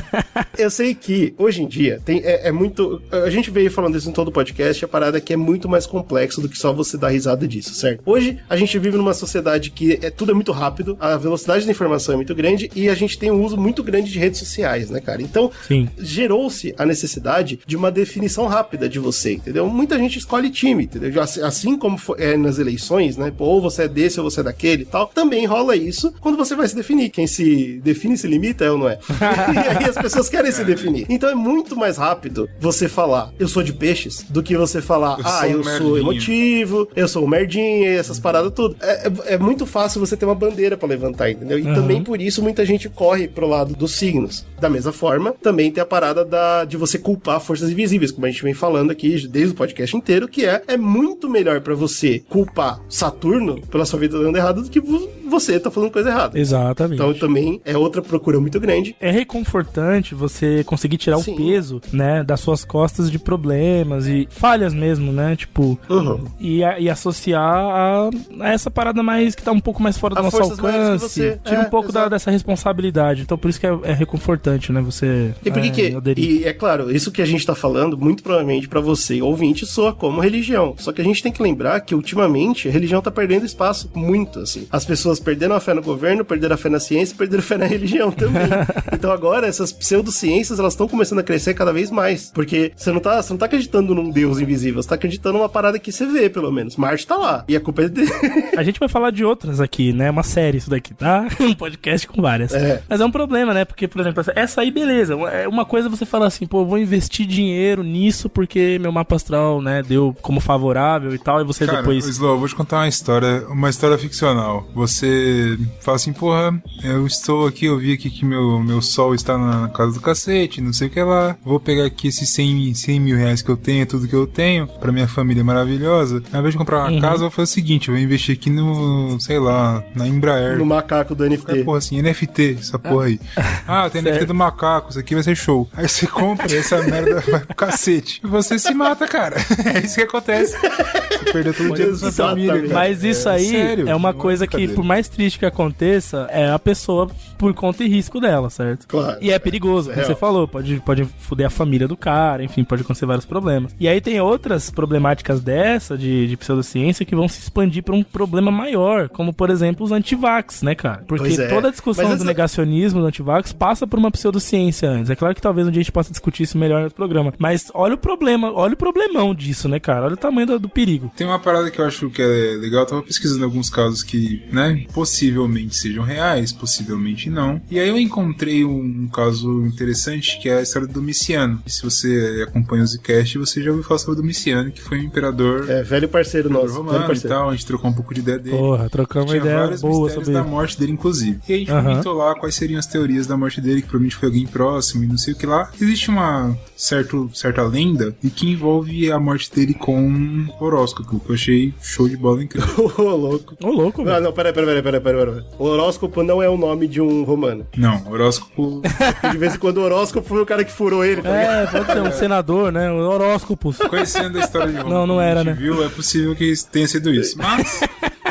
Eu sei que, hoje em dia, tem, é, é muito. A gente veio falando isso em todo o podcast, a parada é que é muito mais complexo do que só você dar risada disso, certo? Hoje, a gente vive numa sociedade que é, tudo é muito rápido, a velocidade da informação é muito grande e a gente tem um uso muito grande de redes sociais, né, cara? Então, gerou-se a necessidade de uma definição rápida de você, entendeu? Muita gente escolhe time, entendeu? Assim, como é nas eleições, né? Pô, ou você é desse ou você é daquele e tal, também rola isso quando você vai se definir. Quem se define se limita, é ou não é? e aí as pessoas querem se definir. Então é muito mais rápido você falar, eu sou de peixes, do que você falar, Eu ah, sou eu sou merdinha." emotivo, eu sou merdinha, e essas paradas tudo. É, é- é muito fácil você ter uma bandeira pra levantar, entendeu? E Uhum. também por isso muita gente corre pro lado dos signos. Da mesma forma, também tem a parada da, de você culpar forças invisíveis, como a gente vem falando aqui desde o podcast inteiro, que é, é muito melhor pra você culpar Saturno pela sua vida dando errado do que vo- você tá falando coisa errada. Exatamente. Então também é outra procura muito grande. é reconfortante você conseguir tirar Sim. o peso, né, das suas costas de problemas e falhas mesmo, né, tipo, Uhum. e, e associar a, a essa parada mais que tá um pouco mais fora do A nosso alcance, você. tira É, um pouco da- dessa responsabilidade. Então por isso que é, é reconfortante, né, você E por que é, que. aderir. E é claro, isso que a gente tá falando, muito provavelmente pra você, ouvinte, soa como religião. Só que a gente tem que lembrar que ultimamente a religião tá perdendo espaço muito, assim. As pessoas perderam a fé no governo, perderam a fé na ciência, perderam a fé na religião também. então agora essas pseudociências, elas estão começando a crescer cada vez mais. Porque você não tá, você não tá acreditando num Deus invisível, você tá acreditando numa parada que você vê, pelo menos. Marte tá lá. E a culpa é dele. A gente vai falar de outras aqui, né? Uma série isso daqui, tá? Um podcast com várias. É. Mas é um problema, né? Porque, por exemplo, essa- aí, beleza. É uma coisa você falar assim, pô, vou investir dinheiro nisso porque meu mapa astral, né, deu como favorável e tal, e você Cara, depois. Slow, vou te contar uma história, uma história ficcional. Você fala assim, porra, eu estou aqui, eu vi aqui que meu, meu sol está na casa do cacete, não sei o que lá. Vou pegar aqui esses 100, mil- 100 mil reais que eu tenho, tudo que eu tenho, pra minha família maravilhosa. Ao invés de comprar uma Uhum. casa, eu vou fazer o seguinte, eu vou investir aqui no, sei lá, na Embraer. no macaco do NFT. porra assim, NFT, essa porra aí. Ah, tem NFT do macaco, isso aqui vai ser show. Aí você compra e essa merda vai pro cacete. E você se mata, cara. É isso que acontece. Você perdeu todo o dinheiro da sua Exatamente. família. cara. Mas isso aí sério, é uma é coisa que, por mais triste que aconteça, é a pessoa por conta e risco dela, certo? Claro. E é perigoso, como É você real. falou, pode, pode fuder a família do cara, enfim, pode acontecer vários problemas. E aí tem outras problemáticas dessa, de, de pseudociência, que vão se expandir pra um problema maior, como por exemplo os antivax, né, cara? Porque é. toda a discussão Mas do essa- negacionismo, do antivax, passa por uma pseudociência antes. É claro que talvez um dia a gente possa discutir isso melhor no programa. Mas olha o problema, olha o problemão disso, né, cara? Olha o tamanho do, do perigo. Tem uma parada que eu acho que é legal, eu tava pesquisando alguns casos que, né, possivelmente sejam reais, possivelmente não. E aí eu encontrei um caso interessante que é a história do Domiciano. E se você acompanha o Zcast, você já ouviu falar sobre o Domiciano, que foi um imperador É, velho parceiro nosso. romano Velho e parceiro. tal, a gente trocou um pouco de ideia dele. Porra, trocamos uma Tinha ideia boa mistérios sobre da morte dele, inclusive. E a gente comentou lá quais seriam as teorias da morte dele, que provavelmente foi alguém próximo e não sei o que lá. Existe uma certo, certa lenda e que envolve a morte dele com horóscopo, que eu achei show de bola incrível. Ô, louco. Ô, louco, velho. Ah, não, peraí, peraí, peraí, peraí, peraí. O horóscopo não é o nome de um romano. Não, horóscopo. De vez em quando o horóscopo foi o cara que furou ele, tá ligado? É, pode ser um senador, né? Um horóscopo. Conhecendo a história de Roma, Não, não era, gente né? viu, é possível que tenha sido isso. Mas,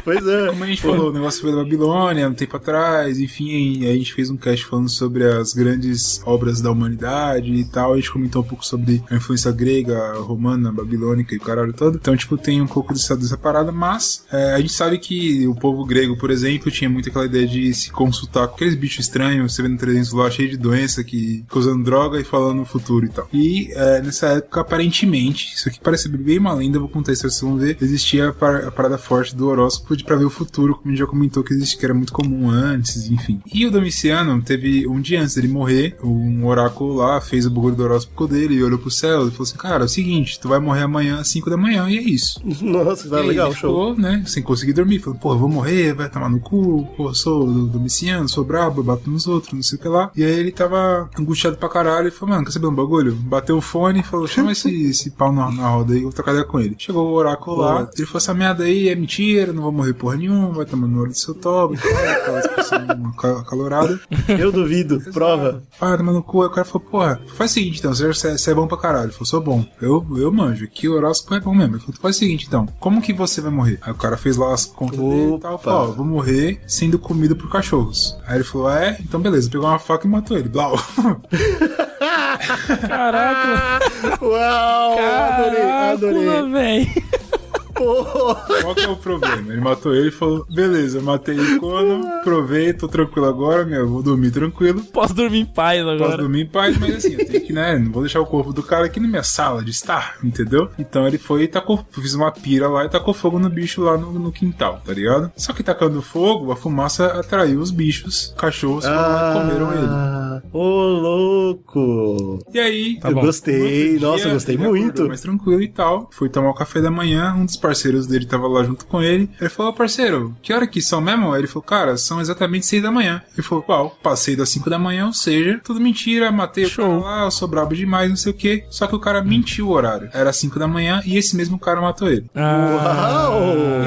Pois é. como a gente falou, o negócio foi da Babilônia, um tempo atrás, enfim, a gente fez um cast falando sobre as grandes obras da humanidade e tal. A gente comentou um pouco sobre a influência grega, romana, babilônica e o caralho todo. Então, tipo, tem um pouco dessa, dessa parada, mas é, a gente sabe que o povo grego, por exemplo, tinha muito aquela ideia de se consultar com aqueles bichos estranhos, você vê no 300 lá, cheio de doença, que usando droga e falando no futuro e tal. E é, nessa época, aparentemente, isso aqui parece bem uma lenda, vou contar isso pra vocês vão ver, existia a, a parada forte do horóscopo de pra ver o futuro, como a gente já comentou que existe, que era muito comum antes, enfim. E o Domiciano teve, um dia antes dele morrer, um oráculo lá fez o bagulho do horóscopo dele e olhou pro céu e falou assim: Cara, é o seguinte, tu vai morrer amanhã às 5 da manhã, e é isso. Nossa, tá legal, ele show. ficou, né, sem conseguir dormir. Falou, pô, eu vou morrer, vai tomar no cu, pô, sou do Domiciano, sou brabo, bato nos outros, não sei o que lá. E aí ele tava angustiado pra caralho e falou, mano, quer saber um bagulho? Bateu o fone e falou, chama esse, esse pau na, na roda aí, eu vou trocar ideia com ele. Chegou o oráculo lá, ele falou, essa merda aí é mentira, não vou morrer porra nenhuma, vai tomar no olho do seu toba, aquela calorada. Eu duvido. Prova. Ah, tomar no cu. Aí o cara falou, porra, faz o seguinte então, você, você é bom pra caralho. Ele falou, sou bom. Eu, eu manjo, aqui o horóscopo é bom mesmo. Ele falou, faz o seguinte então, como que você vai morrer? Aí o cara fez lá as contas dele e tal, falou, ó, vou morrer sendo comido por cachorros. Aí ele falou, é? Então beleza, pegou uma faca e matou ele. Blau. Caraca. Uau, adorei, adorei. Caraca, velho. Qual que é o problema? Ele matou ele e falou: beleza, matei o Conan, provei, tô tranquilo agora, meu, vou dormir tranquilo. Posso dormir em paz agora. Posso dormir em paz, mas assim, eu tenho que, né? Não vou deixar o corpo do cara aqui na minha sala de estar, entendeu? Então ele foi e tacou, fiz uma pira lá e tacou fogo no bicho lá no, no quintal, tá ligado? Só que tacando fogo, a fumaça atraiu os bichos, cachorros e comeram ele. Ah, Ô, louco. E aí, eu bom. gostei, nossa, dia, gostei acordou muito. Mais tranquilo e tal. Fui tomar o café da manhã, um dos parceiros dele tava lá junto com ele. Ele falou, "Ô, parceiro, que hora que são mesmo? Ele falou, cara, são exatamente seis da manhã. Ele falou, qual? Passei das cinco da manhã, ou seja, tudo mentira, matei o cara lá, eu sou brabo demais, não sei o que. Só que o cara mentiu o horário. Era cinco da manhã e esse mesmo cara matou ele. Ah,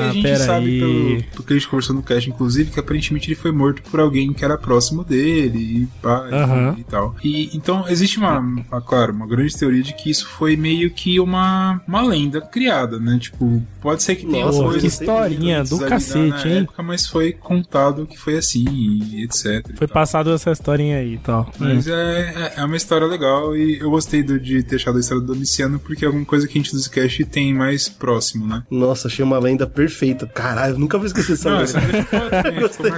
E a gente sabe, aí. pelo, pelo que a gente conversou no cast, inclusive, que aparentemente ele foi morto por alguém que era próximo dele e, pá, Aham. e tal. E então existe uma, uma, claro, uma grande teoria de que isso foi meio que uma, uma lenda criada, né? Tipo, pode ser que tenha Nossa, coisas que historinha do cacete, hein? época, mas foi contado que foi assim, e etc. Foi passado essa historinha aí e tal. Mas Hum. é, é uma história legal e eu gostei do- de ter achado a história do Domiciano porque é alguma coisa que a gente do Zcast tem mais próximo, né? Nossa, achei uma lenda perfeita. Caralho, nunca vou esquecer essa lenda. essa Gostei.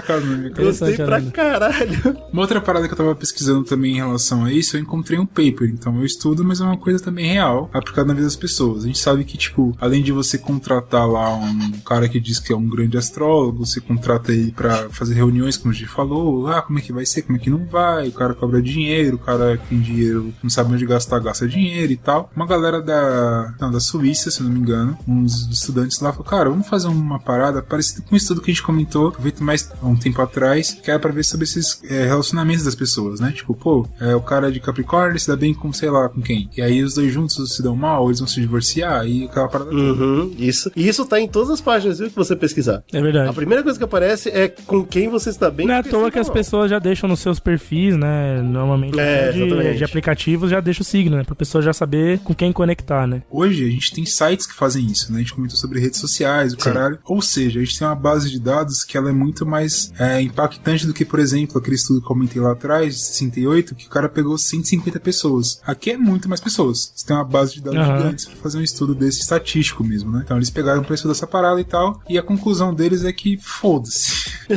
Gostei pra lenda. caralho. Uma outra parada que eu tava pesquisando também em relação a isso, eu encontrei um paper. Então eu estudo, mas é uma coisa também real, aplicada na vida das pessoas. A gente sabe que, tipo, além de você contratar lá um cara que diz que é um grande astrólogo, você contrata ele pra fazer reuniões, como a gente falou, ah, como é que vai ser, como é que não vai, o cara cobra dinheiro, o cara que tem dinheiro, não sabe onde gastar, gasta dinheiro e tal. Uma galera da, não, da Suíça, se não me engano, uns estudantes lá falaram, cara, vamos fazer uma parada parecida com um estudo que a gente comentou, feito mais um tempo atrás, que era pra ver sobre esses é, relacionamentos das pessoas, né? Tipo, pô, é, o cara de Capricórnio se dá bem com sei lá com quem. E aí os dois juntos se dão mal, eles vão se divorciar, e aquela parada. Uhum, isso. E isso tá em todas as páginas, viu, que você pesquisar. É verdade. A primeira coisa que aparece é com quem você está bem. Não é à toa que as pessoas já deixam nos seus perfis, né? Normalmente É, de, exatamente. de aplicativos já deixa o signo, né? Pra pessoa já saber com quem conectar, né? Hoje a gente tem sites que fazem isso, né? A gente comentou sobre redes sociais, o caralho. Ou seja, a gente tem uma base de dados que ela é muito mais é, impactante do que, por exemplo, aquele estudo que eu comentei lá atrás, de 68, que o cara pegou 150 pessoas. Aqui é muito mais pessoas. Você tem uma base de dados Aham. gigantes pra fazer um estudo desse estatístico mesmo, né? Então eles pegaram pra estudar essa parada e tal, e a conclusão deles é que foda-se.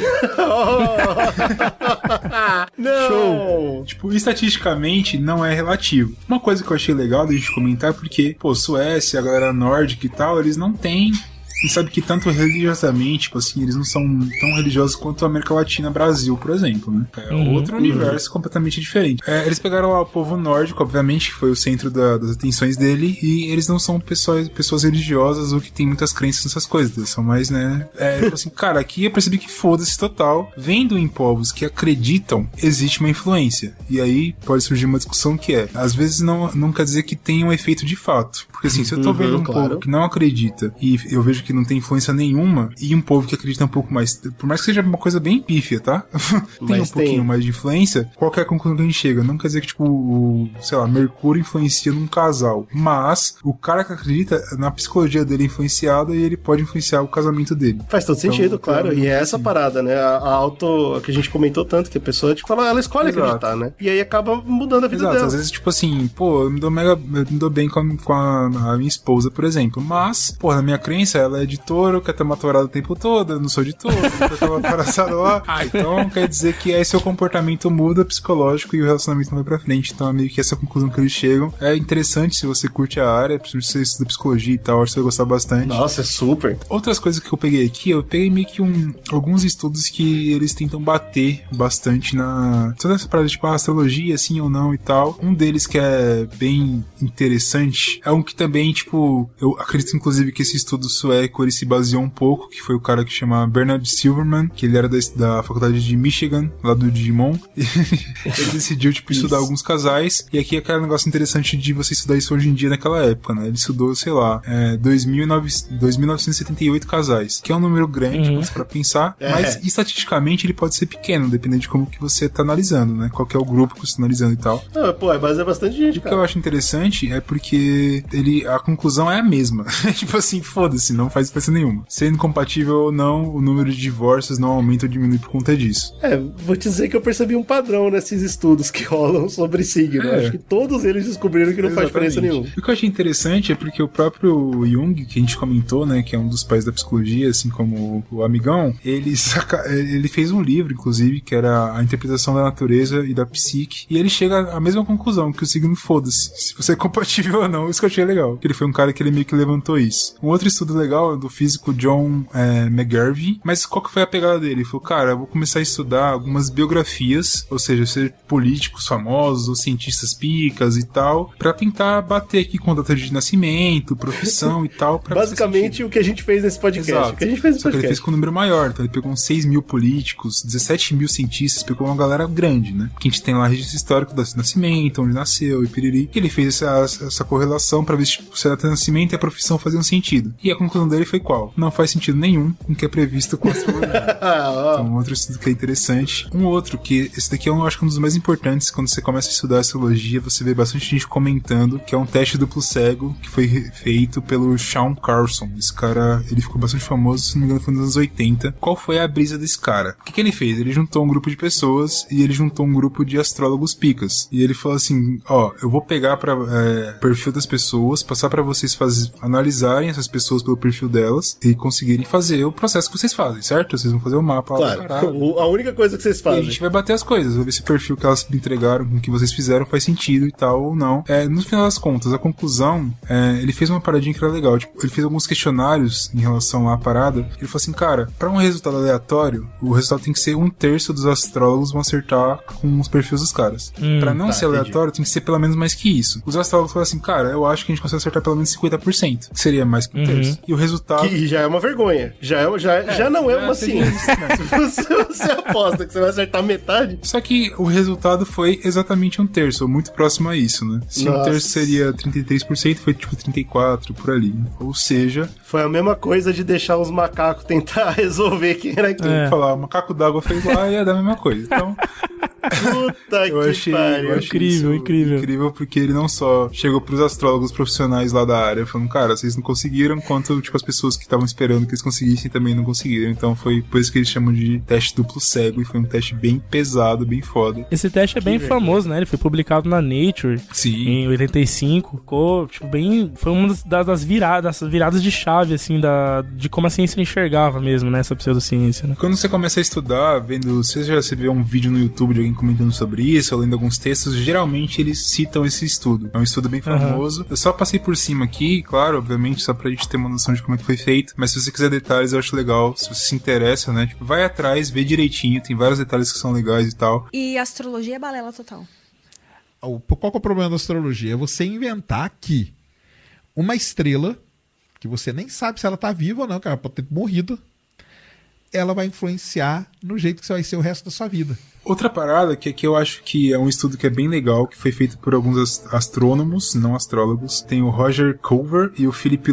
Não! Tipo, estatisticamente não é relativo. Uma coisa que eu achei legal da gente comentar é porque, pô, Suécia, a galera nórdica e tal, eles não têm. Gente sabe que tanto religiosamente, tipo assim, eles não são tão religiosos quanto a América Latina, Brasil, por exemplo, né? É Uhum, outro universo completamente diferente. É, eles pegaram lá o povo nórdico, obviamente, que foi o centro da- das atenções dele, e eles não são pessoas, pessoas religiosas ou que têm muitas crenças nessas coisas. Eles são mais, né? É, tipo assim, cara, aqui eu percebi que foda-se total. Vendo em povos que acreditam, existe uma influência. E aí pode surgir uma discussão que é, às vezes não, não quer dizer que tem um efeito de fato. Porque assim, se eu tô Uhum, vendo um claro. povo que não acredita e eu vejo que não tem influência nenhuma, e um povo que acredita um pouco mais, por mais que seja uma coisa bem pífia, tá? tem Mas um pouquinho tem. mais de influência, qual que é a conclusão que a gente chega? Não quer dizer que, tipo, o, sei lá, Mercúrio influencia num casal, mas o cara que acredita, na psicologia dele é influenciado e ele pode influenciar o casamento dele. Faz todo Então, sentido, claro. E é assim. essa parada, né? A, a auto. que a gente comentou tanto, que a pessoa, tipo, ela, ela escolhe Exato. acreditar, né? E aí acaba mudando a vida Exato, dela. às vezes, tipo assim, pô, eu me dou mega. Eu me dou bem com, a, com a- a minha esposa, por exemplo. Mas, pô, na minha crença, ela é de touro, tourada o tempo todo, eu não sou de touro, paraçada lá. Ah, então quer dizer que aí seu comportamento muda psicológico e o relacionamento não vai pra frente. Então é meio que essa conclusão que eles chegam. É interessante se você curte a área, se você estuda psicologia e tal, acho que você vai gostar bastante. Nossa, é super. Outras coisas que eu peguei aqui, eu peguei meio que um, alguns estudos que eles tentam bater bastante na. toda essa parada, tipo, a astrologia, sim ou não e tal. Um deles que é bem interessante é um que também, tipo, eu acredito inclusive que esse estudo sueco ele se baseou um pouco, que foi o cara que chama Bernard Silverman, que ele era da, da faculdade de Michigan, lá do Digimon. ele decidiu, tipo, estudar alguns casais. E aqui é aquele negócio interessante de você estudar isso hoje em dia naquela época, né? Ele estudou, sei lá, é, 2.900 2.978 casais, que é um número grande Uhum. mas pra pensar, É. mas estatisticamente ele pode ser pequeno, dependendo de como que você tá analisando, né? Qual que é o grupo que você tá analisando e tal. Não, pô, é, mas é bastante gente, O que eu acho interessante é porque ele a conclusão é a mesma. tipo assim, foda-se, não faz diferença nenhuma. Sendo compatível ou não, o número de divórcios não aumenta ou diminui por conta disso. É, vou te dizer que eu percebi um padrão nesses estudos que rolam sobre signo. É. Acho que todos eles descobriram que não faz diferença Exatamente. nenhuma. O que eu achei interessante é porque o próprio Jung, que a gente comentou, né, que é um dos pais da psicologia, assim como o amigão, ele, saca- ele fez um livro, inclusive, que era a interpretação da natureza e da psique, e ele chega à mesma conclusão, que o signo foda-se, se você é compatível ou não, isso que eu achei legal. Ele foi um cara que ele meio que levantou isso. Um outro estudo legal do físico John é, McGarvey, mas qual que foi a pegada dele? Ele falou, cara, eu vou começar a estudar algumas biografias, ou seja, ser políticos famosos ou cientistas picas e tal, pra tentar bater aqui com data de nascimento, profissão e tal. Basicamente o que a gente fez nesse podcast. Exato. O que a gente fez nesse Só que ele podcast. fez com um número maior, então ele pegou uns 6 mil políticos, 17 mil cientistas, pegou uma galera grande, né? Que a gente tem lá registro histórico do nascimento, onde nasceu e piriri. E ele fez essa, essa correlação pra ver se, tipo, se a data de nascimento e a profissão faziam sentido. E a conclusão dele foi qual? Não faz sentido nenhum com o que é previsto com a astrologia. então, um outro estudo que é interessante. Um outro que, esse daqui é eu acho que um dos mais importantes, quando você começa a estudar astrologia, você vê bastante gente comentando, que é um teste duplo cego, que foi feito pelo Sean Carlson. Esse cara, ele ficou bastante famoso, se não me engano, foi nos anos 80. Qual foi a brisa desse cara? O que, que ele fez? Ele juntou um grupo de pessoas e ele juntou um grupo de astrólogos picas. E ele falou assim: Ó, eu vou pegar para perfil das pessoas, passar pra vocês faz, analisarem essas pessoas pelo perfil delas e conseguirem fazer o processo que vocês fazem, certo? Vocês vão fazer o mapa lá Claro, caralho. o- a única coisa que vocês E a fazem. gente vai bater as coisas, vai ver se o perfil que elas me entregaram, com o que vocês fizeram, faz sentido e tal ou não. É, no final das contas, a conclusão, é, ele fez uma paradinha que era legal. Tipo, ele fez alguns questionários em relação à parada. Ele falou assim, cara, pra um resultado aleatório, o resultado tem que ser um terço dos astrólogos vão acertar com os perfis dos caras. Hum, pra não tá, ser aleatório, tem que ser pelo menos mais que isso. Os astrólogos falaram assim, cara, eu acho que a gente consegue acertar pelo menos 50%, que seria mais que um Uhum. terço. E o resultado. Que já é uma vergonha. Já, é, já, já não é já uma seria ciência. né? Se você, você aposta que você vai acertar metade, Só que o resultado foi exatamente um terço, ou muito próximo a isso, né? Se um Nossa. terço seria 33%, foi tipo 34% por ali. né? Ou seja, foi a mesma coisa de deixar os macacos tentar resolver quem era quem. vou falar, o macaco d'água fez lá e é da mesma coisa. Então, Puta eu que achei, pariu. eu achei Incrível, incrível. incrível porque ele não só chegou pros astrólogos profissionais lá da área falando, cara, vocês não conseguiram, quanto tipo as pessoas que estavam esperando que eles conseguissem também não conseguiram. Então foi por isso que eles chamam de teste duplo cego e foi um teste bem pesado, bem foda. Esse teste é bem famoso, né? Ele foi publicado na Nature Sim. em 85. Ficou, tipo, bem. Foi uma das, das, das viradas, das viradas de chave, assim, da, de como a ciência enxergava mesmo, né? Essa pseudociência, né? Quando você começa a estudar, vendo, você já você vê um vídeo no YouTube de alguém comentando sobre isso, ou lendo alguns textos, geralmente eles citam esse estudo. É um estudo bem famoso. Eu só passei por cima aqui, claro, obviamente, só pra gente ter uma noção de como é que foi feito. Mas se você quiser detalhes, eu acho legal. Se você se interessa, né? Tipo, vai atrás, vê direitinho, tem vários detalhes que são legais e tal. E astrologia é balela total. O- Qual que é o problema da astrologia? É você inventar que uma estrela, que você nem sabe se ela tá viva ou não, que ela pode ter morrido, ela vai influenciar no jeito que você vai ser o resto da sua vida. Outra parada que aqui eu acho que é um estudo que é bem legal, que foi feito por alguns ast- astrônomos, não astrólogos. Tem o Roger Culver e o Philip.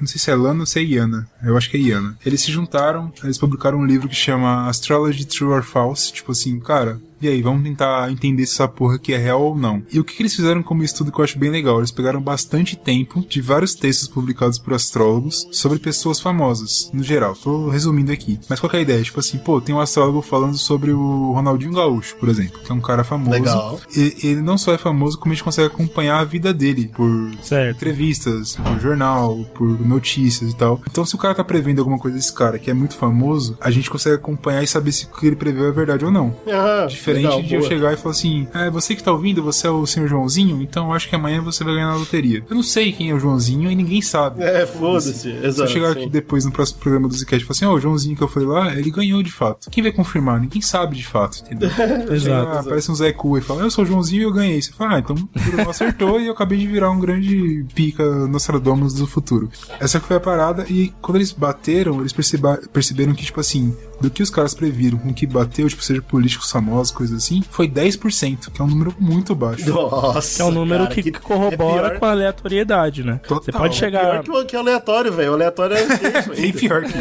Não sei se é Lana ou se é Iana. Eu acho que é Iana. Eles se juntaram, eles publicaram um livro que chama Astrology True or False. Tipo assim, cara. E aí, vamos tentar entender se essa porra aqui é real ou não. E o que, que eles fizeram como estudo que eu acho bem legal? Eles pegaram bastante tempo de vários textos publicados por astrólogos sobre pessoas famosas, no geral. Tô resumindo aqui. Mas qual é a ideia? Tipo assim, pô, tem um astrólogo falando sobre o Ronaldinho Gaúcho, por exemplo, que é um cara famoso. Legal. E, ele não só é famoso, como a gente consegue acompanhar a vida dele por entrevistas, por jornal, por notícias e tal. Então, se o cara tá prevendo alguma coisa desse cara que é muito famoso, a gente consegue acompanhar e saber se o que ele preveu é verdade ou não. Ah, Diferente legal, de eu boa. chegar e falar assim: é, você que tá ouvindo, você é o senhor Joãozinho, então eu acho que amanhã você vai ganhar na loteria. Eu não sei quem é o Joãozinho e ninguém sabe. É, foda-se, Se eu exato, chegar sim. aqui depois no próximo programa do Zcast e falar assim: ó, o Joãozinho que eu fui lá, ele ganhou de fato. Quem vai confirmar? Ninguém sabe de fato, entendeu? Exato, exato. Aparece um Zé Cu e fala: eu sou o Joãozinho e eu ganhei. Você fala: ah, então o Bruno acertou e eu acabei de virar um grande pica Nostradamus do futuro. Essa foi a parada e quando eles bateram, eles perceba- perceberam que, tipo assim, do que os caras previram com o que bateu, tipo, seja políticos famosos, coisas assim, foi 10%, que é um número muito baixo. Nossa, Que é um número cara, que, corrobora é com a aleatoriedade, né? Você pode chegar. Pior que, o- que aleatório, velho. O aleatório é Bem pior que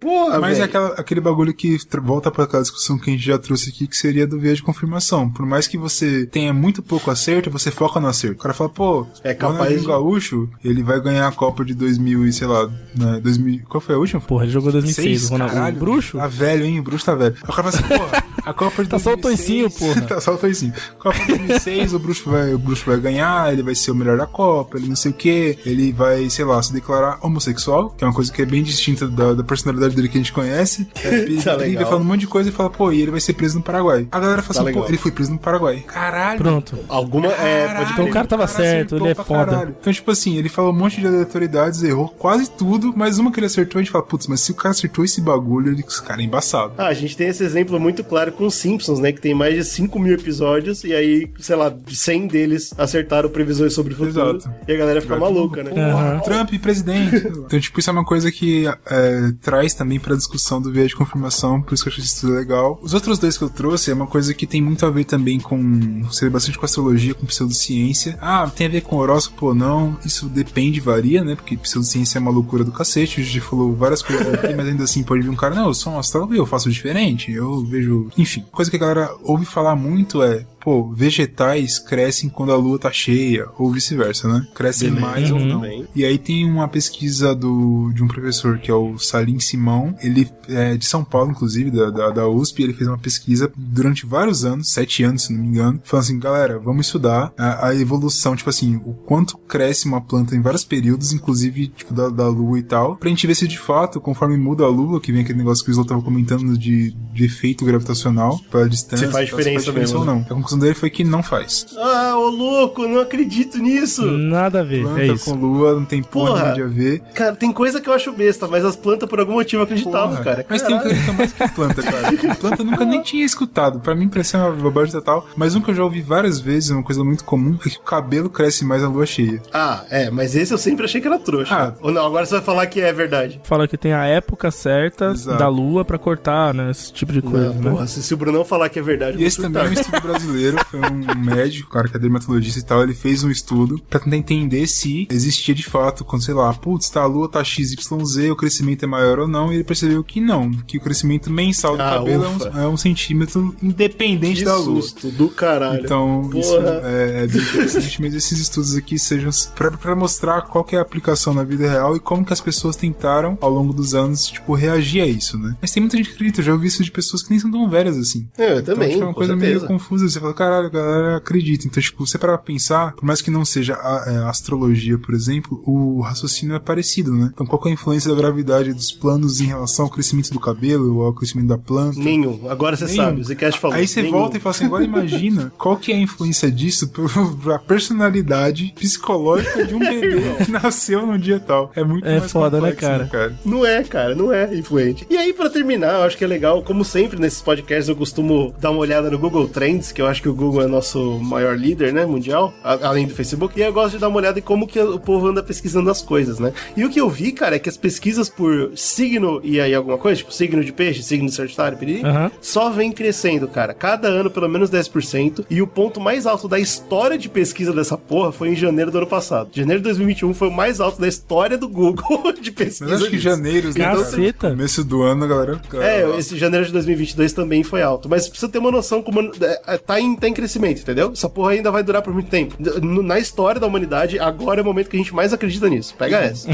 Porra, Mas é velho. aquela- aquele bagulho que volta para aquela discussão que a gente já trouxe aqui, que seria do viés de confirmação. Por mais que você tenha muito pouco acerto, você foca no acerto. O cara fala, pô, É o capaz de- Gaúcho, ele vai ganhar a Copa de 2000 e sei lá, né, 2000, qual foi a última? Porra, ele jogou 2006, o Ronaldo- caralho, Bruxo? Tá velho, hein? O Bruxo tá velho. Aí o cara fala assim, porra, a Copa de Tá só o 2006 toicinho, porra. tá só o toicinho. Copa de 2006, o Bruxo vai, o Bruxo vai ganhar, ele vai ser o melhor da Copa, ele não sei o que, ele vai, sei lá, se declarar homossexual, que é uma coisa que é bem distinta da, da personalidade dele que a gente conhece. É, ele Tá ele legal. vai falando um monte de coisa e fala, pô, e ele vai ser preso no Paraguai. A galera fala Tá assim, legal. pô, ele foi preso no Paraguai. Caralho. Pronto. Alguma. É, pode Então o cara tava certo, ele é foda. caralho. Então, tipo assim, ele falou um monte de aleatoriedades, errou quase tudo, mas uma que ele acertou, a gente fala, putz, mas se o cara acertou esse bagulho, esse cara é embaçado. Ah, a gente tem esse exemplo muito claro com os Simpsons, né? Que tem mais de 5 mil episódios e aí, sei lá, 100 deles acertaram previsões sobre o futuro. Exato. E a galera fica maluca, né? Porra, Trump presidente. então, tipo, isso é uma coisa que é, traz também pra discussão do viés de confirmação, por isso que eu achei isso tudo legal. Os outros dois que eu trouxe é uma coisa que tem muito a ver também com. Ser bastante com astrologia, com pseudociência. Ah, tem a ver com horóscopo ou não? Isso depende, varia, né? Porque pseudociência é uma loucura do cacete. A gente falou várias coisas aqui, mas ainda assim pode vir um cara, não, eu sou um astrólogo e eu faço diferente. Eu vejo. Enfim, coisa que a galera ouve falar muito é. Pô, vegetais crescem quando a lua tá cheia, ou vice-versa, né? Crescem Beleza. mais ou Uhum. não. E aí tem uma pesquisa do, de um professor que é o Salim Simão, ele é de São Paulo, inclusive, da, da, da USP, ele fez uma pesquisa durante vários anos, sete anos, se não me engano, falando assim, galera, vamos estudar a, a evolução, tipo assim, o quanto cresce uma planta em vários períodos, inclusive, tipo, da, da lua e tal, pra gente ver se de fato, conforme muda a lua, que vem aquele negócio que o Slow tava comentando de, de efeito gravitacional pela distância, Se faz tá, diferença mesmo, ou né? não. A conclusão dele foi que não faz. Ah, ô louco, não acredito nisso. Nada a ver, Planta é isso. com lua, não tem porra de a ver. Cara, tem coisa que eu acho besta, mas as plantas por algum motivo acreditavam, Porra, cara. Mas tem um que Caralho. acredita mais que planta, cara. Planta eu nunca nem tinha escutado. Pra mim parecia uma bobagem total. Mas um que eu já ouvi várias vezes, uma coisa muito comum, é que o cabelo cresce mais na lua cheia. Ah, é, mas esse eu sempre achei que era trouxa. Ah. Ou não, agora você vai falar que é verdade. Fala que tem a época certa Exato. da lua pra cortar, né? Esse tipo de coisa, Não, né? porra, se, se o Brunão falar que é verdade, eu E vou esse também é um estudo brasileiro, foi um médico, cara que é dermatologista e tal, ele fez um estudo pra tentar entender se existia de fato, quando, sei lá, putz, tá, a lua tá XYZ, o crescimento é maior ou não, e ele percebeu que não, que o crescimento mensal do Ah, cabelo é um, é um centímetro independente Que da lua. susto do caralho. Então, Porra. isso é, é bem interessante, mas esses estudos aqui sejam pra, pra mostrar qual é a aplicação na vida real e como que as pessoas tentaram, ao longo dos anos, tipo, reagir a isso, né? Mas tem muita gente que acredita, eu já ouvi isso de pessoas que nem são tão velhas assim. É, eu também, Então, tipo, é uma coisa certeza. meio confusa. Você fala, caralho, a galera acredita. Então, tipo, você para pensar, por mais que não seja a, é, astrologia, por exemplo, o raciocínio é parecido, né? Então, qual que é a influência da gravidade dos planos em relação ao crescimento do cabelo ou ao crescimento da planta? Nenhum. Agora você Nenhum. sabe, o Zcast falou. Aí você Nenhum. volta e fala assim, agora imagina qual que é a influência disso pro- pra personalidade psicológica de um bebê que nasceu num dia tal. É muito É mais foda, né, complexo, cara? Não é, cara, não é influente. E aí, pra terminar, eu acho que é legal, como sempre nesses podcasts, eu costumo dar uma olhada no Google Trends, que eu acho que o Google é nosso maior líder, né, mundial, a- além do Facebook. E eu gosto de dar uma olhada em como que o povo anda pesquisando as coisas, né? E o que eu vi, cara, é que as pesquisas por signo e aí alguma coisa, tipo signo de peixe, signo de Sagitário, piriri, Aham. só vem crescendo, cara. Cada ano, pelo menos 10%. E o ponto mais alto da história de pesquisa dessa porra foi em janeiro do ano passado. Janeiro de 2021 foi o mais alto da história do Google de pesquisa. Mas acho que disso. janeiro, né, cara? Caceta. começo do ano, galera... É, esse janeiro de 2022 também foi alto. Mas precisa ter uma noção como é, é, tá em, tá em crescimento, entendeu? Essa porra ainda vai durar por muito tempo. Na história da humanidade, agora é o momento que a gente mais acredita nisso. Pega essa.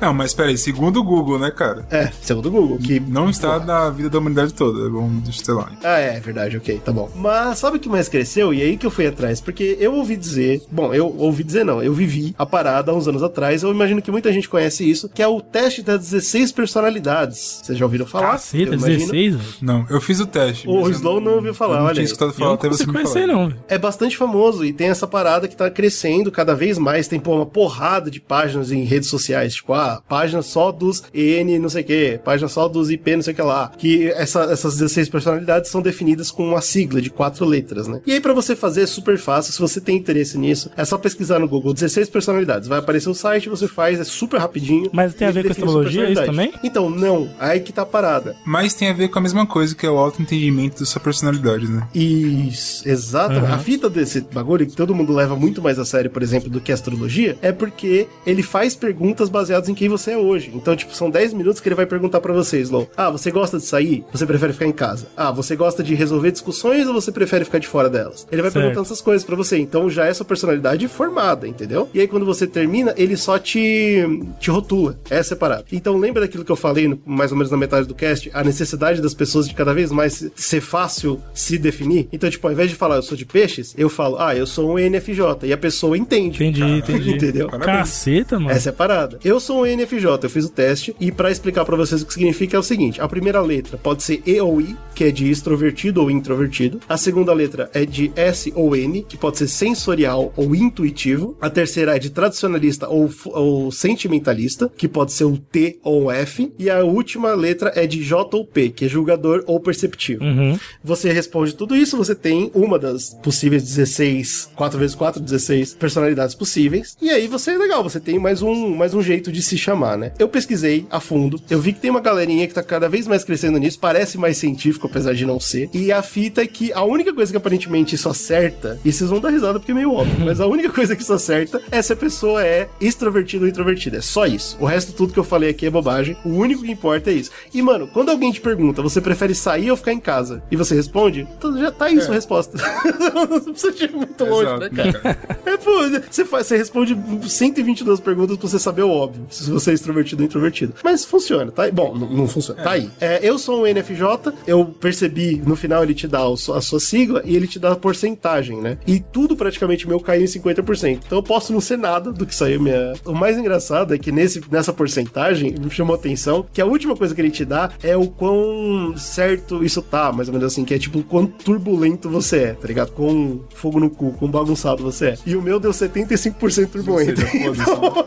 Não, mas peraí, segundo o Google, né, cara? É, segundo o Google, que Não está na vida da humanidade toda, vamos, sei lá. Ah, é, verdade, ok, tá bom. Mas sabe o que mais cresceu? E aí que eu fui atrás, porque eu ouvi dizer, bom, eu ouvi dizer não, eu vivi a parada há uns anos atrás, eu imagino que muita gente conhece isso, que é o teste das 16 personalidades. Vocês já ouviram falar? Caceta, Eu imagino. 16, velho. Não, eu fiz o teste. O Slow não ouviu falar, eu não olha tinha escutado falar até você conhecer, não. É bastante famoso e tem essa parada que tá crescendo cada vez mais. Tem, pô, uma porrada de páginas em redes sociais. Tipo, ah, página só dos EN não sei o que, página só dos IP não sei o que lá. Que essa- essas 16 personalidades são definidas com uma sigla de quatro letras, né? E aí, pra você fazer, é super fácil. Se você tem interesse nisso, é só pesquisar no Google 16 personalidades. Vai aparecer o site, você faz, é super rapidinho. Mas tem a ver com astrologia, isso personalidade. Então, não. Aí que tá a parada. Mas tem a ver com a mesma coisa, que é o autoentendimento da sua personalidade, né? Isso, Exato. Uhum. A fita desse bagulho que todo mundo leva muito mais a sério, por exemplo, do que a astrologia, é porque ele faz perguntas baseadas em quem você é hoje. Então, tipo, são 10 minutos que ele vai perguntar pra você, Slow. Ah, você gosta de sair? Você prefere ficar em casa? Ah, você gosta de resolver discussões ou você prefere ficar de fora delas? Ele vai Certo. perguntando essas coisas pra você. Então já é sua personalidade formada, entendeu? E aí quando você termina, ele só te, te rotula. É separado. Então lembra daquilo que eu falei, no- mais ou menos na metade do cast, a necessidade das pessoas de cada vez mais ser fácil se definir? Então, tipo, ao invés de falar eu sou de peixes, eu falo, ah, eu sou um ENFJ. E a pessoa entende. Entendi, entendi. Entendeu? Caceta, mano. Essa é a parada. Eu sou um ENFJ, eu fiz o teste e pra explicar pra vocês o que significa é o seguinte: a primeira letra pode ser E ou I, que é de extrovertido ou introvertido. A segunda letra é de S ou N, que pode ser sensorial ou intuitivo. A terceira é de tradicionalista ou, ou sentimentalista, que pode ser o T ou F. E a última letra é de J ou P, que é julgador ou perceptivo. Uhum. Você responde tudo isso, você tem uma das possíveis 16, 4 vezes 4, 16 personalidades possíveis. E aí você é legal, você tem mais um, mais um jeito de se chamar, né? Eu pesquisei a fundo, eu vi que tem uma galerinha que tá cada vez mais crescendo nisso, parece mais científico, apesar de não ser. E a fita é que a única coisa que aparentemente isso acerta, e vocês vão dar risada porque é meio óbvio, mas a única coisa que isso acerta é se a pessoa é extrovertida ou introvertida. É só isso. O resto tudo que eu falei aqui é bobagem. O único que importa é isso. E, mano, quando alguém te pergunta, você prefere sair ou ficar em casa? E você responde, então já tá aí sua resposta. não precisa ir muito longe, Exato, né, cara? É, pô, você, faz, você responde 122 perguntas pra você saber o óbvio, se você é extrovertido ou introvertido. Mas funciona, tá? Bom, não, não funciona, tá aí. É, eu sou um NFJ, eu percebi, no final ele te dá a sua sigla e ele te dá a porcentagem, né? E tudo praticamente meu caiu em 50%. Então eu posso não ser nada do que saiu minha... O mais engraçado é que nesse, nessa porcentagem, me chamou a atenção, que a última coisa que ele te dá é o quão certo isso tá, mais ou menos assim, que é tipo o quão turbulento você é, tá ligado? Com fogo no cu, quão bagunçado você é. E o meu deu 75% turbulento. Então,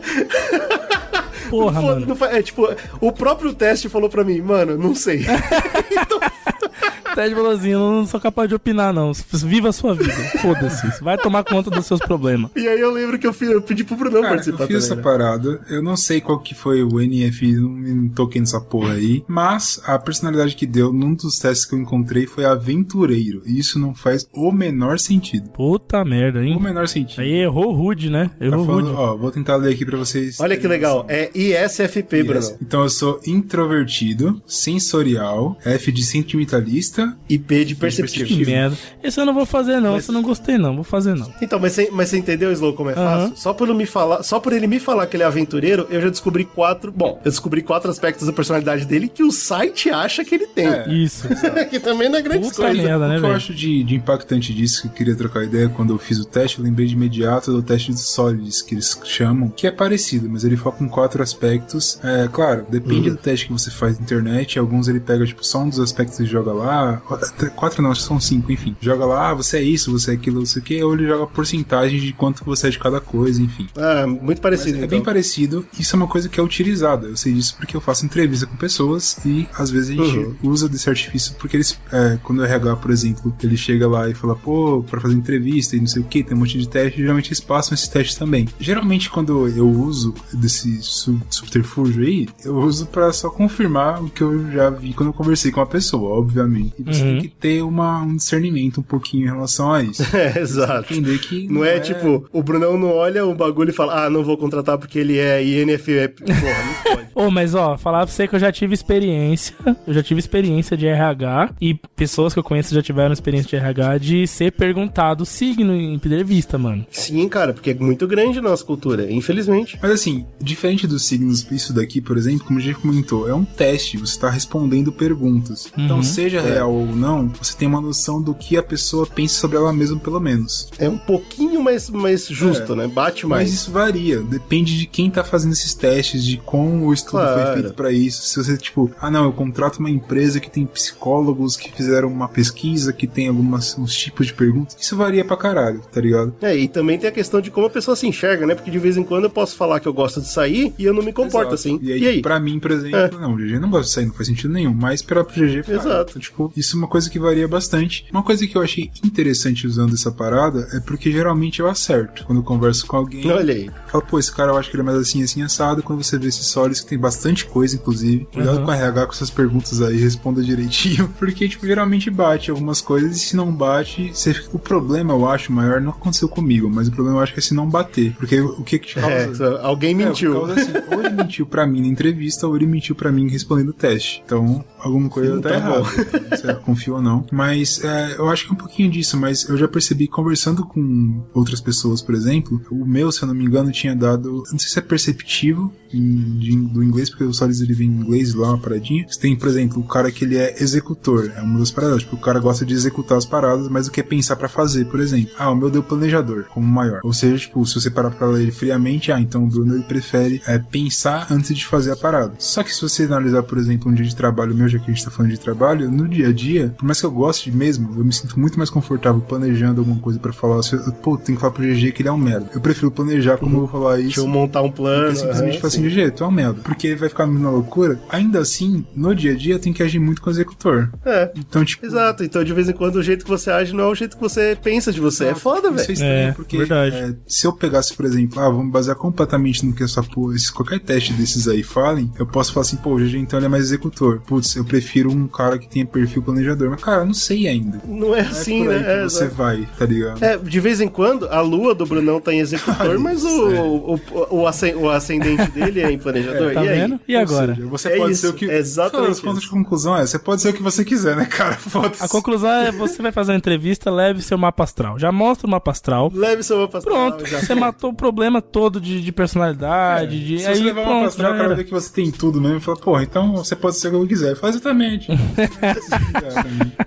Porra, Foda, mano. não é tipo, o próprio teste falou pra mim, mano, não sei. Ted falou assim: eu não sou capaz de opinar, não. Viva a sua vida. Foda-se. Vai tomar conta dos seus problemas. E aí eu lembro que eu, fiz- eu pedi pro Brunão Cara, eu participar fiz essa também, né? parada. Eu não sei qual que foi o NF, não me toquei nessa porra aí. Mas a personalidade que deu num dos testes que eu encontrei foi aventureiro. E isso não faz o menor sentido. Puta merda, hein? O menor sentido. Aí errou rude, né? Tá Errou falando, rude. ó, vou tentar ler aqui pra vocês. Olha que legal, é ISFP, Brunão. Então eu sou introvertido, sensorial, F de sentimentalista e P de Que merda. Esse eu não vou fazer, não. Esse eu não gostei, não. Vou fazer, não. Então, mas você, mas você entendeu, Slow, como é fácil? Só por, ele me falar, só por ele me falar que ele é aventureiro, eu já descobri quatro. Bom, eu descobri quatro aspectos da personalidade dele que o site acha que ele tem. Isso. que também não é grande Puta coisa. merda, né, o que eu acho de, de impactante disso, que eu queria trocar ideia quando eu fiz o teste, eu lembrei de imediato do teste de Solids, que eles chamam, que é parecido, mas ele foca em quatro aspectos. É, claro, depende Uhum. do teste que você faz na internet, alguns ele pega, tipo, só um dos aspectos e joga lá, até quatro não, são cinco, enfim. Joga lá, ah, você é isso, você é aquilo, não sei o que, ou ele joga porcentagem de quanto você é de cada coisa, enfim. Ah, muito parecido, Mas É então. bem parecido. Isso é uma coisa que é utilizada. Eu sei disso porque eu faço entrevista com pessoas e às vezes a gente Uhum. usa desse artifício porque eles, é, quando o RH, por exemplo, ele chega lá e fala, pô, pra fazer entrevista e não sei o que, tem um monte de teste, geralmente eles passam esse teste também. Geralmente quando eu uso desse su- subterfúgio aí, eu uso pra só confirmar o que eu já vi quando eu conversei com a pessoa, obviamente. E você Uhum. tem que ter uma, um discernimento um pouquinho em relação a isso. É, exato. Entender que Não é, tipo, o Brunão não olha o bagulho e fala, ah, não vou contratar porque ele é INFP. Porra, não pode. Ô, mas ó, falar pra você que eu já tive experiência, eu já tive experiência de RH e pessoas que eu conheço já tiveram experiência de RH de ser perguntado signo em entrevista, mano. Sim, cara, porque é muito grande a nossa cultura, infelizmente. Mas assim, diferente dos signos, isso daqui, por exemplo, como a gente comentou, é um teste, você está respondendo perguntas. Então, Uhum. seja É. real ou não, você tem uma noção do que a pessoa pensa sobre ela mesma, pelo menos. É um pouquinho mais, mais justo, É. né? Bate mais. Mas isso varia, depende de quem tá fazendo esses testes, de como o estudo Claro. foi feito pra isso. Se você, tipo, ah não, eu contrato uma empresa que tem psicólogos que fizeram uma pesquisa, que tem alguns uns tipos de perguntas, isso varia pra caralho, tá ligado? É, e também tem a questão de como a pessoa se enxerga, né? Porque de vez em quando eu posso falar que eu gosto de sair e eu não me comporto Exato. assim. E aí, pra mim, por exemplo, É. não, o GG não gosta de sair, não faz sentido nenhum. Mas pra pro GG. Exato. Então, tipo, Isso é uma coisa que varia bastante. Uma coisa que eu achei interessante usando essa parada é porque geralmente eu acerto. Quando eu converso com alguém. Olha aí. Falo, pô, esse cara eu acho que ele é mais assim, assim, assado. Quando você vê esses solis que tem bastante coisa, inclusive. Cuidado Uhum. com a RH com essas perguntas aí, responda direitinho. Porque, tipo, geralmente bate algumas coisas e se não bate, você fica. O problema, eu acho, maior não aconteceu comigo, mas o problema eu acho que é se não bater. Porque o que que te causa. É, alguém mentiu. É, causa assim, ou ele mentiu pra mim na entrevista, ou ele mentiu pra mim respondendo o teste. Então, alguma coisa Não tá, tá errada. bom. Confio ou não. Mas é, eu acho que é um pouquinho disso, mas eu já percebi conversando com outras pessoas, por exemplo, o meu, se eu não me engano, tinha dado. Não sei se é perceptivo em- de- do inglês, porque o Solis ele vem em inglês lá, uma paradinha. Você tem, por exemplo, o cara que ele é executor, é uma das paradas. Tipo, o cara gosta de executar as paradas, mas o que é pensar pra fazer, por exemplo. Ah, o meu deu planejador, como maior. Ou seja, tipo, se você parar pra ler ele friamente, ah, então o Bruno ele prefere é, pensar antes de fazer a parada. Só que se você analisar, por exemplo, um dia de trabalho meu, já que a gente tá falando de trabalho, no dia a dia, por mais que eu goste mesmo, eu me sinto muito mais confortável planejando alguma coisa pra falar. Pô, tem que falar pro GG que ele é um merda. Eu prefiro planejar como eu vou falar isso. Deixa eu montar um plano. Simplesmente aham, falar assim, sim. GG, tu é um merda. Porque vai ficar na loucura. Ainda assim, no dia a dia, tem que agir muito com o executor. É. Então, tipo. Exato, então de vez em quando o jeito que você age não é o jeito que você pensa de você. É foda, Isso é velho. estranho, porque é, se eu pegasse, por exemplo, ah, vamos basear completamente no que essa porra, se qualquer teste desses aí falem, eu posso falar assim, pô, o GG então ele é mais executor. Putz, eu prefiro um cara que tenha perfil planejador. Mas, cara, eu não sei ainda. Não é assim, por aí né? que É, você exato. vai, tá ligado? É, de vez em quando, a lua do Brunão tá em executor, mas o, o, o, o ascendente dele é em planejador. É, tá e aí? vendo? E Ou agora? seja, você É pode isso, ser o que. é exatamente das contas, a conclusão é: você pode ser o que você quiser, né, cara? A conclusão é: você vai fazer uma entrevista, leve seu mapa astral. Já mostra o mapa astral. Leve seu mapa astral. Pronto, já você matou o problema todo de, de personalidade. de, Se aí, você levar uma pronto, astral, o já cara vai ver que você tem tudo mesmo e fala, porra, então você pode ser o que eu quiser. Faz exatamente.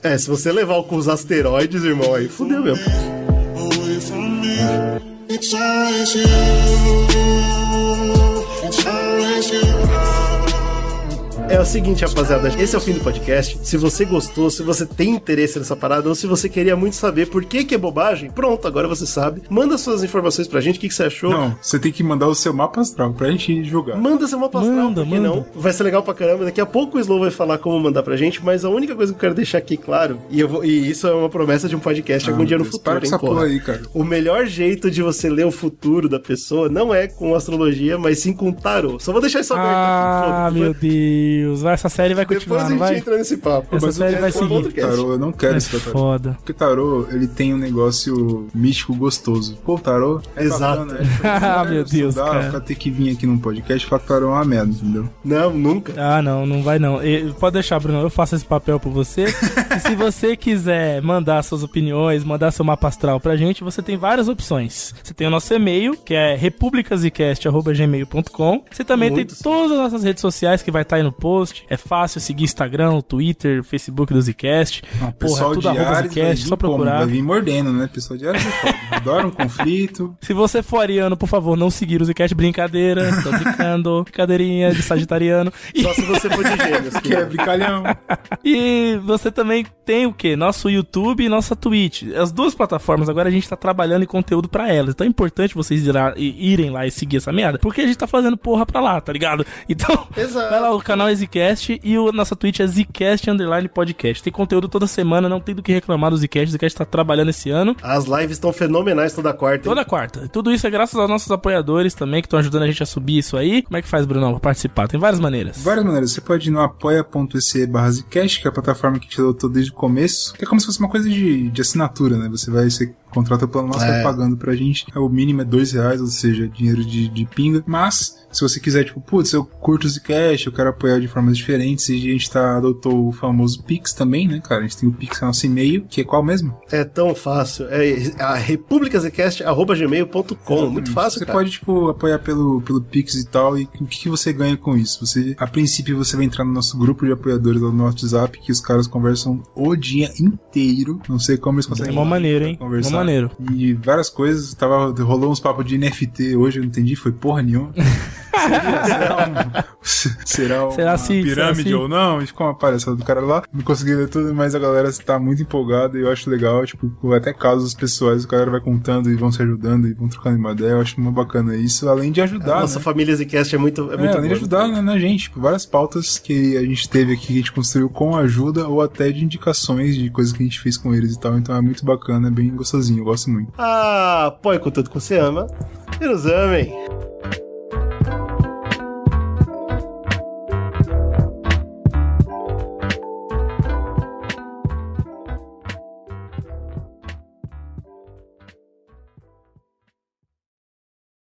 É, se você levar com os asteroides, irmão, aí fudeu mesmo. É o seguinte, rapaziada, esse é o fim do podcast. Se você gostou, se você tem interesse nessa parada, ou se você queria muito saber por que que é bobagem, pronto, agora você sabe. Manda suas informações pra gente, o que, que você achou. Não, você tem que mandar o seu mapa astral pra gente julgar. Manda seu mapa astral, Manda, por que manda. não? Vai ser legal pra caramba. Daqui a pouco o Slow vai falar como mandar pra gente, mas a única coisa que eu quero deixar aqui claro, e, eu vou- e isso é uma promessa de um podcast algum Ah, dia no Deus, futuro, para hein, essa porra. aí, cara. O melhor jeito de você ler o futuro da pessoa não é com astrologia, mas sim com tarô. Só vou deixar isso aberto Ah, aqui, meu Deus. Essa série vai Depois continuar, a não gente vai? entra nesse papo. Essa mas série eu vai um seguir. Tarô, eu não quero É esse tarô. foda. Porque tarô, ele tem um negócio místico gostoso. Pô, tarô é Exato. bacana, é. Ah, meu Deus, Dá cara. pra ter que vir aqui num podcast falar que tarô é uma merda, entendeu? Não, nunca. Ah, não, não vai não. E- Pode deixar, Bruno, eu faço esse papel por você. e se você quiser mandar suas opiniões, mandar seu mapa astral pra gente, você tem várias opções. Você tem o nosso e-mail, que é republicasicast.gmail.com. Você também Muitos. tem todas as nossas redes sociais que vai estar aí no post. É fácil seguir Instagram, Twitter, Facebook do Zcast. Não, Porra, é tudo arroba Zcast, só procurar. Vai vir mordendo, né? Pessoal de Ares é. Adora um conflito. Se você for ariano, por favor, não seguir o Zcast. Brincadeira, tô brincando. Brincadeirinha de sagitariano. E... Só se você for de gêmeos. Que é brincalhão. E você também tem o quê? Nosso YouTube e nossa Twitch. As duas plataformas, agora a gente tá trabalhando em conteúdo pra elas. Então é importante vocês irá- irem lá e seguir essa merda, porque a gente tá fazendo porra pra lá, tá ligado? Então, Exato. vai lá, o canal é Zcast e o nossa Twitch é Zcast Underline Podcast. Tem conteúdo toda semana, não tem do que reclamar do Zcast. O Zcast tá trabalhando esse ano. As lives estão fenomenais toda quarta. hein? Toda quarta. Tudo isso é graças aos nossos apoiadores também, que estão ajudando a gente a subir isso aí. Como é que faz, Brunão, pra participar? Tem várias maneiras. Várias maneiras. Você pode ir no apoia.se barra Zcast, que é a plataforma que te adotou desde o começo. Que é como se fosse uma coisa de, de assinatura, né? Você vai, você contrata o plano nosso, É. vai pagando pra gente. É, O mínimo é dois reais, ou seja, dinheiro de, de pinga. Mas, se você quiser, tipo, putz, eu curto o Zcast, eu quero apoiar de formas diferentes, e a gente tá, adotou o famoso Pix também, né, cara? A gente tem o Pix, é nosso e-mail, que é qual mesmo? É tão fácil. É a republicasecast.gmail.com. Muito fácil, Você cara. pode, tipo, apoiar pelo, pelo Pix e tal, e o que, que você ganha com isso? Você, a princípio, você vai entrar no nosso grupo de apoiadores lá no WhatsApp, que os caras conversam o dia inteiro. Não sei como eles É conseguem. mó maneiro, hein? Conversar. Mó maneiro. E várias coisas. Tava, rolou uns papos de NFT hoje, eu não entendi, foi porra nenhuma. será, um, será, Será uma assim, será pirâmide assim? ou não? E ficou uma palhaçada do cara lá. Não consegui ler tudo, mas a galera está muito empolgada e eu acho legal. Tipo, até casos pessoais, a galera vai contando e vão se ajudando e vão trocando uma ideia. Eu acho muito bacana isso, além de ajudar. Nossa né? família Zcast é muito, é É, muito além de ajudar né, na gente, tipo, várias pautas que a gente teve aqui, que a gente construiu com ajuda ou até de indicações de coisas que a gente fez com eles e tal. Então é muito bacana, é bem gostosinho, legalzinho, eu gosto muito. Ah, põe com tudo que você ama e nos amem.